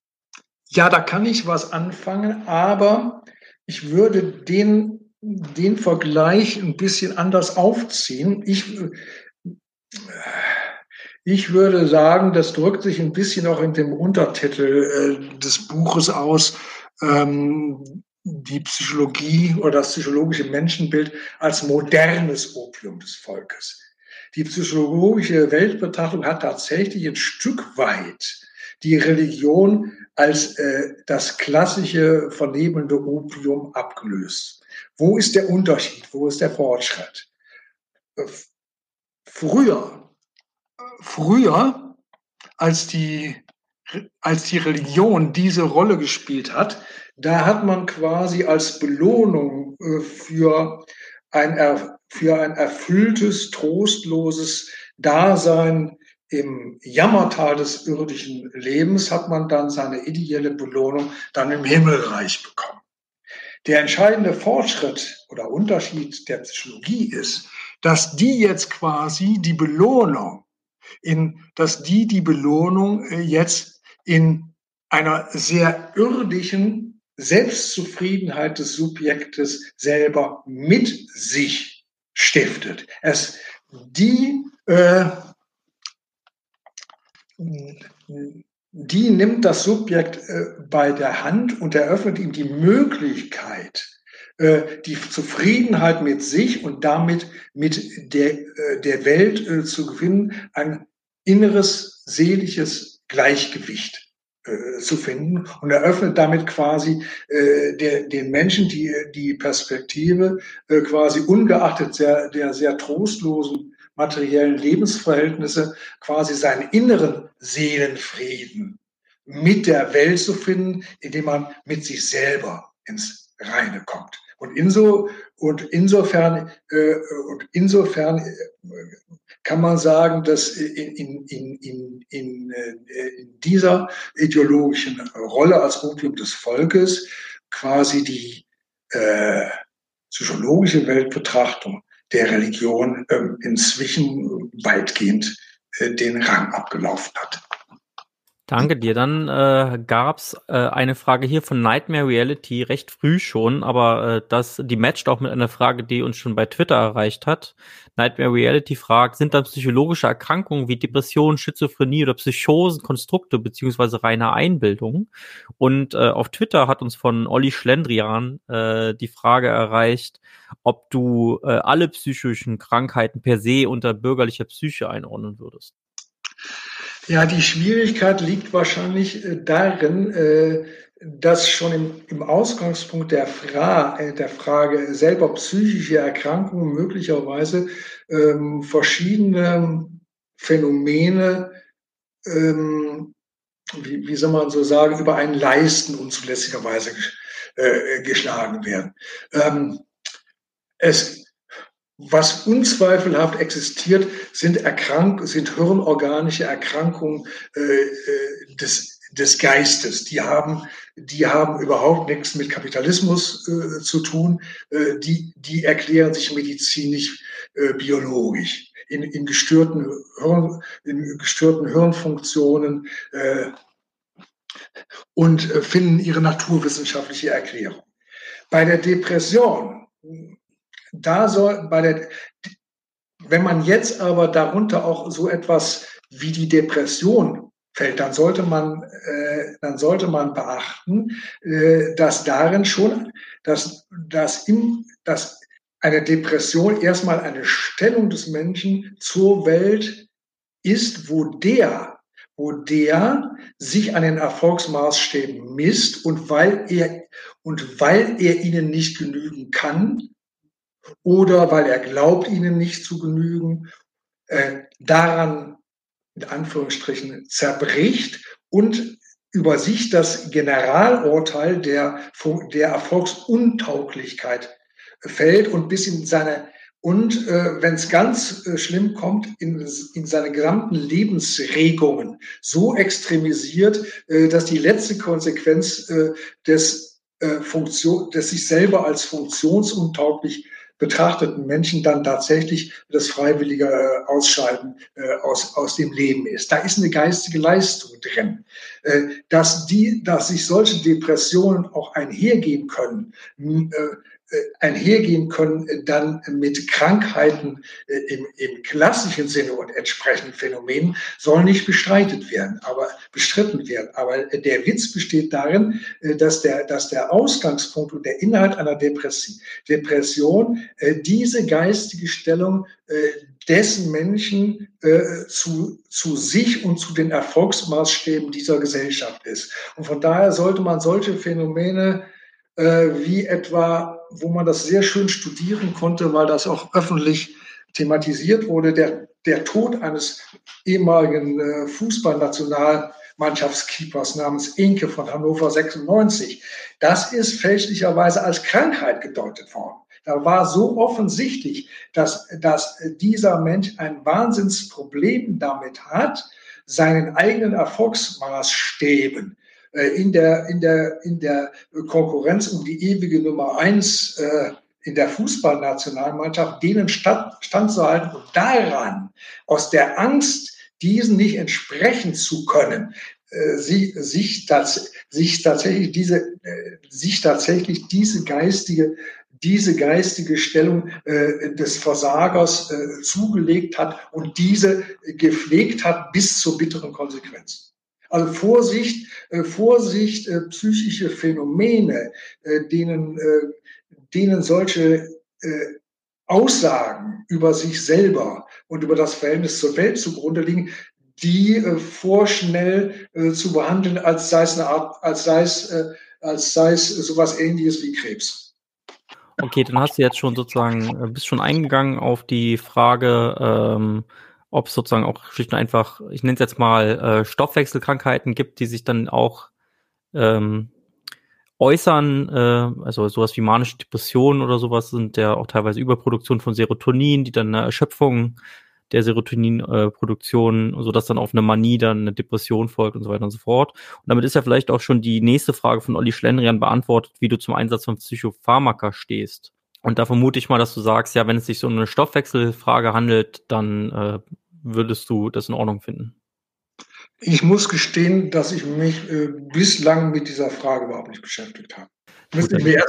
Ja, da kann ich was anfangen, aber ich würde den, den Vergleich ein bisschen anders aufziehen. Ich, ich würde sagen, das drückt sich ein bisschen auch in dem Untertitel äh, des Buches aus, ähm, die Psychologie oder das psychologische Menschenbild als modernes Opium des Volkes die psychologische Weltbetrachtung hat tatsächlich ein Stück weit die Religion als äh, das klassische vernehmende Opium abgelöst. Wo ist der Unterschied? Wo ist der Fortschritt? Äh, früher, früher, als die, als die Religion diese Rolle gespielt hat, da hat man quasi als Belohnung äh, für ein für ein erfülltes, trostloses Dasein im Jammertal des irdischen Lebens hat man dann seine ideelle Belohnung dann im Himmelreich bekommen. Der entscheidende Fortschritt oder Unterschied der Psychologie ist, dass die jetzt quasi die Belohnung in, dass die die Belohnung äh, jetzt in einer sehr irdischen Selbstzufriedenheit des Subjektes selber mit sich stiftet. Es, die, äh, die nimmt das Subjekt äh, bei der Hand und eröffnet ihm die Möglichkeit, äh, die Zufriedenheit mit sich und damit mit der, äh, der Welt zu gewinnen, ein inneres, seelisches Gleichgewicht zu finden und eröffnet damit quasi den Menschen die, die Perspektive, quasi ungeachtet der, der sehr trostlosen materiellen Lebensverhältnisse, quasi seinen inneren Seelenfrieden mit der Welt zu finden, indem man mit sich selber ins Reine kommt. Und, inso, und insofern, äh, und insofern äh, kann man sagen, dass in, in, in, in, äh, in dieser ideologischen Rolle als Opium des Volkes quasi die äh, psychologische Weltbetrachtung der Religion äh, inzwischen weitgehend den Rang abgelaufen hat. Danke dir. Dann äh, gab es äh, eine Frage hier von Nightmare Reality recht früh schon, aber äh, das, die matcht auch mit einer Frage, die uns schon bei Twitter erreicht hat. Nightmare Reality fragt, sind dann psychologische Erkrankungen wie Depression, Schizophrenie oder Psychosen Konstrukte beziehungsweise reine Einbildungen? Und äh, auf Twitter hat uns von Olli Schlendrian äh, die Frage erreicht, ob du äh, alle psychischen Krankheiten per se unter bürgerlicher Psyche einordnen würdest. Ja, die Schwierigkeit liegt wahrscheinlich äh, darin, äh, dass schon im, Ausgangspunkt der, Fra äh, der Frage selber psychische Erkrankungen möglicherweise ähm, verschiedene Phänomene, ähm, wie, soll man so sagen, über einen Leisten unzulässigerweise geschlagen werden. Ähm, es, was unzweifelhaft existiert, sind, Erkrank sind hirnorganische Erkrankungen äh, äh, des, des Geistes. Die haben, die haben überhaupt nichts mit Kapitalismus äh, zu tun. Äh, die, die erklären sich medizinisch, äh, biologisch. In, in, gestörten Hirn, in gestörten Hirnfunktionen äh, und finden ihre naturwissenschaftliche Erklärung. Bei der Depression, da soll, bei der, wenn man jetzt aber darunter auch so etwas wie die Depression fällt, dann sollte man, äh, dann sollte man beachten, äh, dass darin schon, dass, dass, im, dass eine Depression erstmal eine Stellung des Menschen zur Welt ist, wo der, wo der sich an den Erfolgsmaßstäben misst und weil er, und weil er ihnen nicht genügen kann oder weil er glaubt, ihnen nicht zu genügen, äh, daran in Anführungsstrichen zerbricht und über sich das Generalurteil der, der Erfolgsuntauglichkeit fällt und bis in seine und äh, wenn es ganz äh, schlimm kommt, in, in seine gesamten Lebensregungen so extremisiert, äh, dass die letzte Konsequenz äh, des äh, Funktion, des sich selber als funktionsuntauglich betrachteten Menschen dann tatsächlich das freiwillige äh, Ausscheiden äh, aus, aus dem Leben ist. Da ist eine geistige Leistung drin. Äh, dass, die, dass sich solche Depressionen auch einhergehen können, einhergehen können äh, dann mit Krankheiten äh, im, im klassischen Sinne und entsprechenden Phänomenen soll nicht bestreitet werden, aber bestritten werden. Aber der Witz besteht darin, dass der, dass der Ausgangspunkt und der Inhalt einer Depression, Depression diese geistige Stellung dessen Menschen äh, zu, zu sich und zu den Erfolgsmaßstäben dieser Gesellschaft ist. Und von daher sollte man solche Phänomene äh, wie etwa wo man das sehr schön studieren konnte, weil das auch öffentlich thematisiert wurde, der, der Tod eines ehemaligen äh, Fußballnationalmannschaftskeepers namens Inke von Hannover 96. Das ist fälschlicherweise als Krankheit gedeutet worden. Da war so offensichtlich, dass, dass dieser Mensch ein Wahnsinnsproblem damit hat, seinen eigenen Erfolgsmaßstäben in der, in der, in der Konkurrenz um die ewige Nummer eins äh, in der Fußballnationalmannschaft, denen stand, standzuhalten und daran, aus der Angst, diesen nicht entsprechen zu können, äh, sie, sich, das, sich tatsächlich diese, sich tatsächlich diese geistige, diese geistige Stellung äh, des Versagers äh, zugelegt hat und diese gepflegt hat bis zur bitteren Konsequenz. Also Vorsicht, äh, Vorsicht, äh, psychische Phänomene, äh, denen, denen solche Aussagen über sich selber und über das Verhältnis zur Welt zugrunde liegen, die vorschnell zu behandeln, als sei es eine Art, als sei es, als sei es sowas ähnliches wie Krebs. Okay, dann hast du jetzt schon sozusagen, bist schon eingegangen auf die Frage, ähm, ob es sozusagen auch schlicht und einfach, ich nenne es jetzt mal äh, Stoffwechselkrankheiten gibt, die sich dann auch ähm, äußern, äh, also sowas wie manische Depressionen oder sowas sind ja auch teilweise Überproduktion von Serotonin, die dann eine Erschöpfung der Serotoninproduktion, äh, sodass dann auf eine Manie dann eine Depression folgt und so weiter und so fort. Und damit ist ja vielleicht auch schon die nächste Frage von Olli Schlendrian beantwortet, wie du zum Einsatz von Psychopharmaka stehst. Und da vermute ich mal, dass du sagst, ja, wenn es sich so um eine Stoffwechselfrage handelt, dann äh, würdest du das in Ordnung finden. Ich muss gestehen, dass ich mich äh, bislang mit dieser Frage überhaupt nicht beschäftigt habe. Gut, dann, wir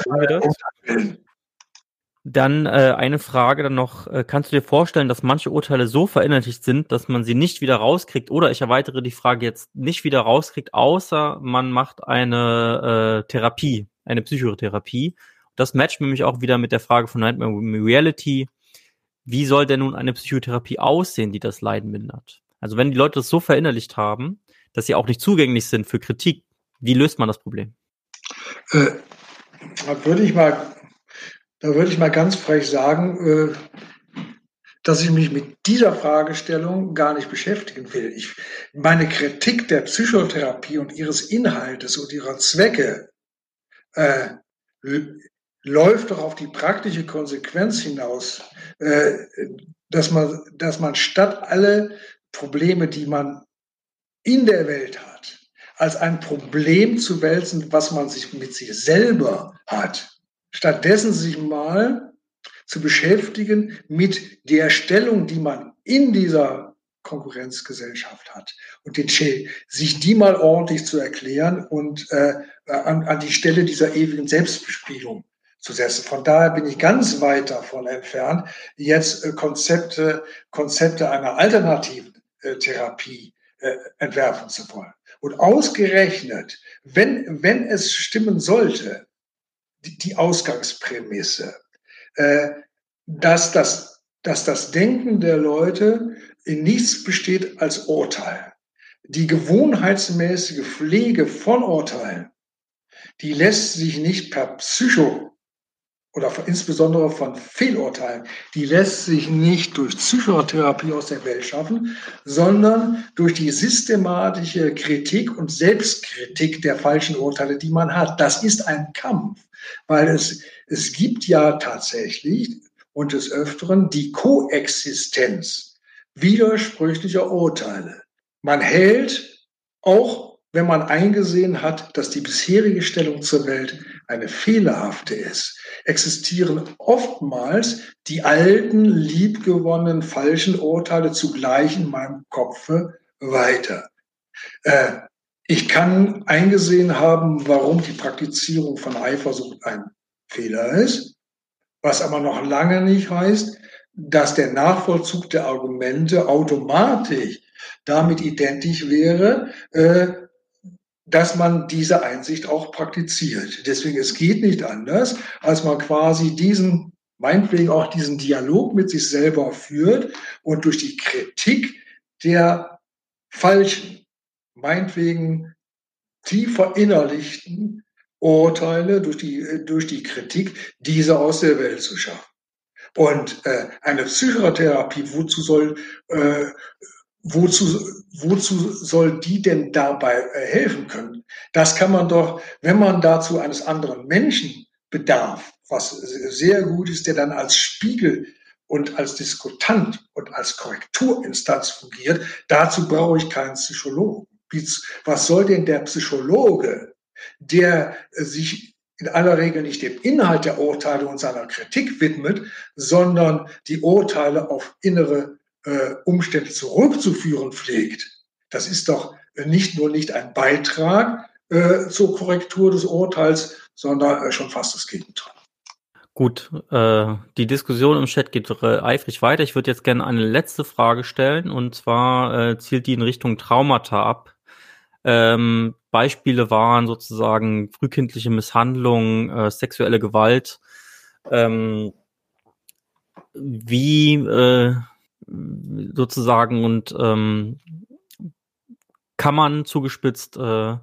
dann äh, eine Frage dann noch, äh, kannst du dir vorstellen, dass manche Urteile so verinnerlicht sind, dass man sie nicht wieder rauskriegt? Oder ich erweitere die Frage jetzt nicht wieder rauskriegt, außer man macht eine äh, Therapie, eine Psychotherapie. Das matcht nämlich auch wieder mit der Frage von Nightmare Reality. Wie soll denn nun eine Psychotherapie aussehen, die das Leiden mindert? Also wenn die Leute das so verinnerlicht haben, dass sie auch nicht zugänglich sind für Kritik, wie löst man das Problem? Äh, da würde ich mal, da würde ich mal ganz frech sagen, äh, dass ich mich mit dieser Fragestellung gar nicht beschäftigen will. Ich, meine Kritik der Psychotherapie und ihres Inhaltes und ihrer Zwecke äh, läuft doch auf die praktische Konsequenz hinaus, äh, dass man, dass man statt alle Probleme, die man in der Welt hat, als ein Problem zu wälzen, was man sich mit sich selber hat. Stattdessen sich mal zu beschäftigen mit der Stellung, die man in dieser Konkurrenzgesellschaft hat und den, sich die mal ordentlich zu erklären und äh, an, an die Stelle dieser ewigen Selbstbespielung zu setzen. Von daher bin ich ganz weit davon entfernt, jetzt äh, Konzepte, Konzepte einer alternativen äh, Therapie äh, entwerfen zu wollen. Und ausgerechnet, wenn, wenn es stimmen sollte, die, Ausgangsprämisse, dass, das, dass das Denken der Leute in nichts besteht als Urteil. Die gewohnheitsmäßige Pflege von Urteilen, die lässt sich nicht per Psycho oder insbesondere von Fehlurteilen, die lässt sich nicht durch Psychotherapie aus der Welt schaffen, sondern durch die systematische Kritik und Selbstkritik der falschen Urteile, die man hat. Das ist ein Kampf, weil es, es gibt ja tatsächlich und des Öfteren die Koexistenz widersprüchlicher Urteile. Man hält auch wenn man eingesehen hat, dass die bisherige Stellung zur Welt eine fehlerhafte ist, existieren oftmals die alten, liebgewonnenen, falschen Urteile zugleich in meinem Kopfe weiter. Äh, ich kann eingesehen haben, warum die Praktizierung von Eifersucht ein Fehler ist, was aber noch lange nicht heißt, dass der Nachvollzug der Argumente automatisch damit identisch wäre, äh, dass man diese Einsicht auch praktiziert. Deswegen, es geht nicht anders, als man quasi diesen, meinetwegen auch diesen Dialog mit sich selber führt und durch die Kritik der falschen, meinetwegen tief verinnerlichten Urteile, durch die, durch die Kritik, diese aus der Welt zu schaffen. Und äh, eine Psychotherapie, wozu soll äh, wozu, wozu soll die denn dabei äh, helfen können? Das kann man doch, wenn man dazu eines anderen Menschen bedarf, was sehr gut ist, der dann als Spiegel und als Diskutant und als Korrekturinstanz fungiert, dazu brauche ich keinen Psychologen. Was soll denn der Psychologe, der sich in aller Regel nicht dem Inhalt der Urteile und seiner Kritik widmet, sondern die Urteile auf innere äh, Umstände zurückzuführen pflegt, das ist doch nicht nur nicht ein Beitrag äh, zur Korrektur des Urteils, sondern äh, schon fast das Gegenteil. Gut, äh, die Diskussion im Chat geht äh, eifrig weiter. Ich würde jetzt gerne eine letzte Frage stellen und zwar äh, zielt die in Richtung Traumata ab. Ähm, Beispiele waren sozusagen frühkindliche Misshandlung, äh, sexuelle Gewalt. Ähm, wie äh, sozusagen und ähm, kann man zugespitzt äh,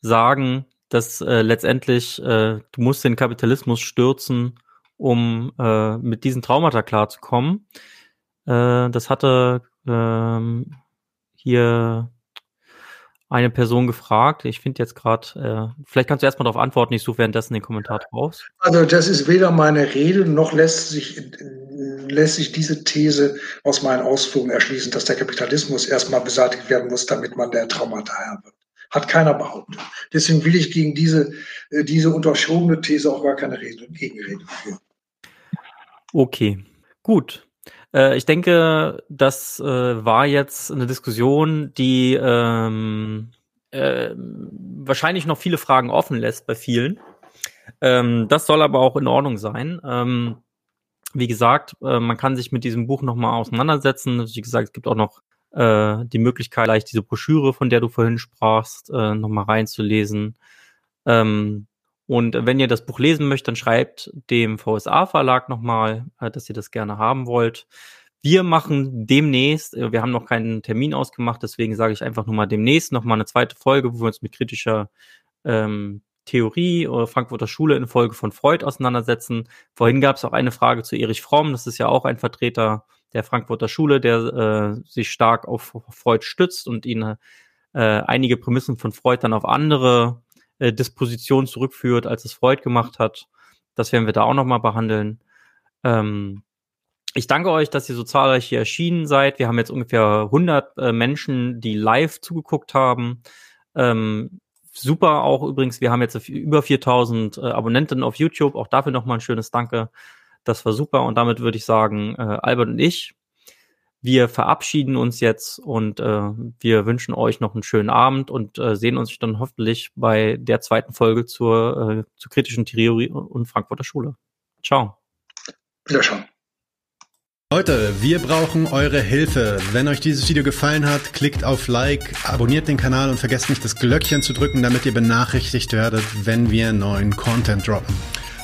sagen, dass äh, letztendlich äh, du musst den Kapitalismus stürzen, um äh, mit diesen Traumata klarzukommen. Äh, das hatte ähm, hier eine Person gefragt. Ich finde jetzt gerade, äh, vielleicht kannst du erstmal darauf antworten, ich suche währenddessen den Kommentar raus. Also das ist weder meine Rede, noch lässt sich, lässt sich diese These aus meinen Ausführungen erschließen, dass der Kapitalismus erstmal beseitigt werden muss, damit man der Traumata Herr wird. Hat keiner behauptet. Deswegen will ich gegen diese, äh, diese unterschobene These auch gar keine Rede, Gegenrede führen. Okay, gut. Äh, ich denke, das äh, war jetzt eine Diskussion, die ähm, äh, wahrscheinlich noch viele Fragen offen lässt bei vielen. Ähm, das soll aber auch in Ordnung sein. Ähm, wie gesagt, äh, man kann sich mit diesem Buch nochmal auseinandersetzen. Wie gesagt, es gibt auch noch äh, die Möglichkeit, gleich diese Broschüre, von der du vorhin sprachst, äh, nochmal reinzulesen. Ähm, und wenn ihr das Buch lesen möchtet, dann schreibt dem VSA-Verlag nochmal, äh, dass ihr das gerne haben wollt. Wir machen demnächst, äh, wir haben noch keinen Termin ausgemacht, deswegen sage ich einfach nur mal demnächst nochmal eine zweite Folge, wo wir uns mit kritischer ähm, Theorie oder Frankfurter Schule in Folge von Freud auseinandersetzen. Vorhin gab es auch eine Frage zu Erich Fromm, das ist ja auch ein Vertreter der Frankfurter Schule, der äh, sich stark auf Freud stützt und ihn äh, einige Prämissen von Freud dann auf andere äh, Disposition zurückführt, als es Freud gemacht hat. Das werden wir da auch nochmal behandeln. Ähm, ich danke euch, dass ihr so zahlreich hier erschienen seid. Wir haben jetzt ungefähr 100 äh, Menschen, die live zugeguckt haben. Ähm, super auch übrigens, wir haben jetzt über 4000 äh, Abonnenten auf YouTube, auch dafür nochmal ein schönes Danke. Das war super und damit würde ich sagen, äh, Albert und ich, wir verabschieden uns jetzt und äh, wir wünschen euch noch einen schönen Abend und äh, sehen uns dann hoffentlich bei der zweiten Folge zur, äh, zur kritischen Theorie und Frankfurter Schule. Ciao. Wiederschauen. Leute, wir brauchen eure Hilfe. Wenn euch dieses Video gefallen hat, klickt auf Like, abonniert den Kanal und vergesst nicht das Glöckchen zu drücken, damit ihr benachrichtigt werdet, wenn wir neuen Content droppen.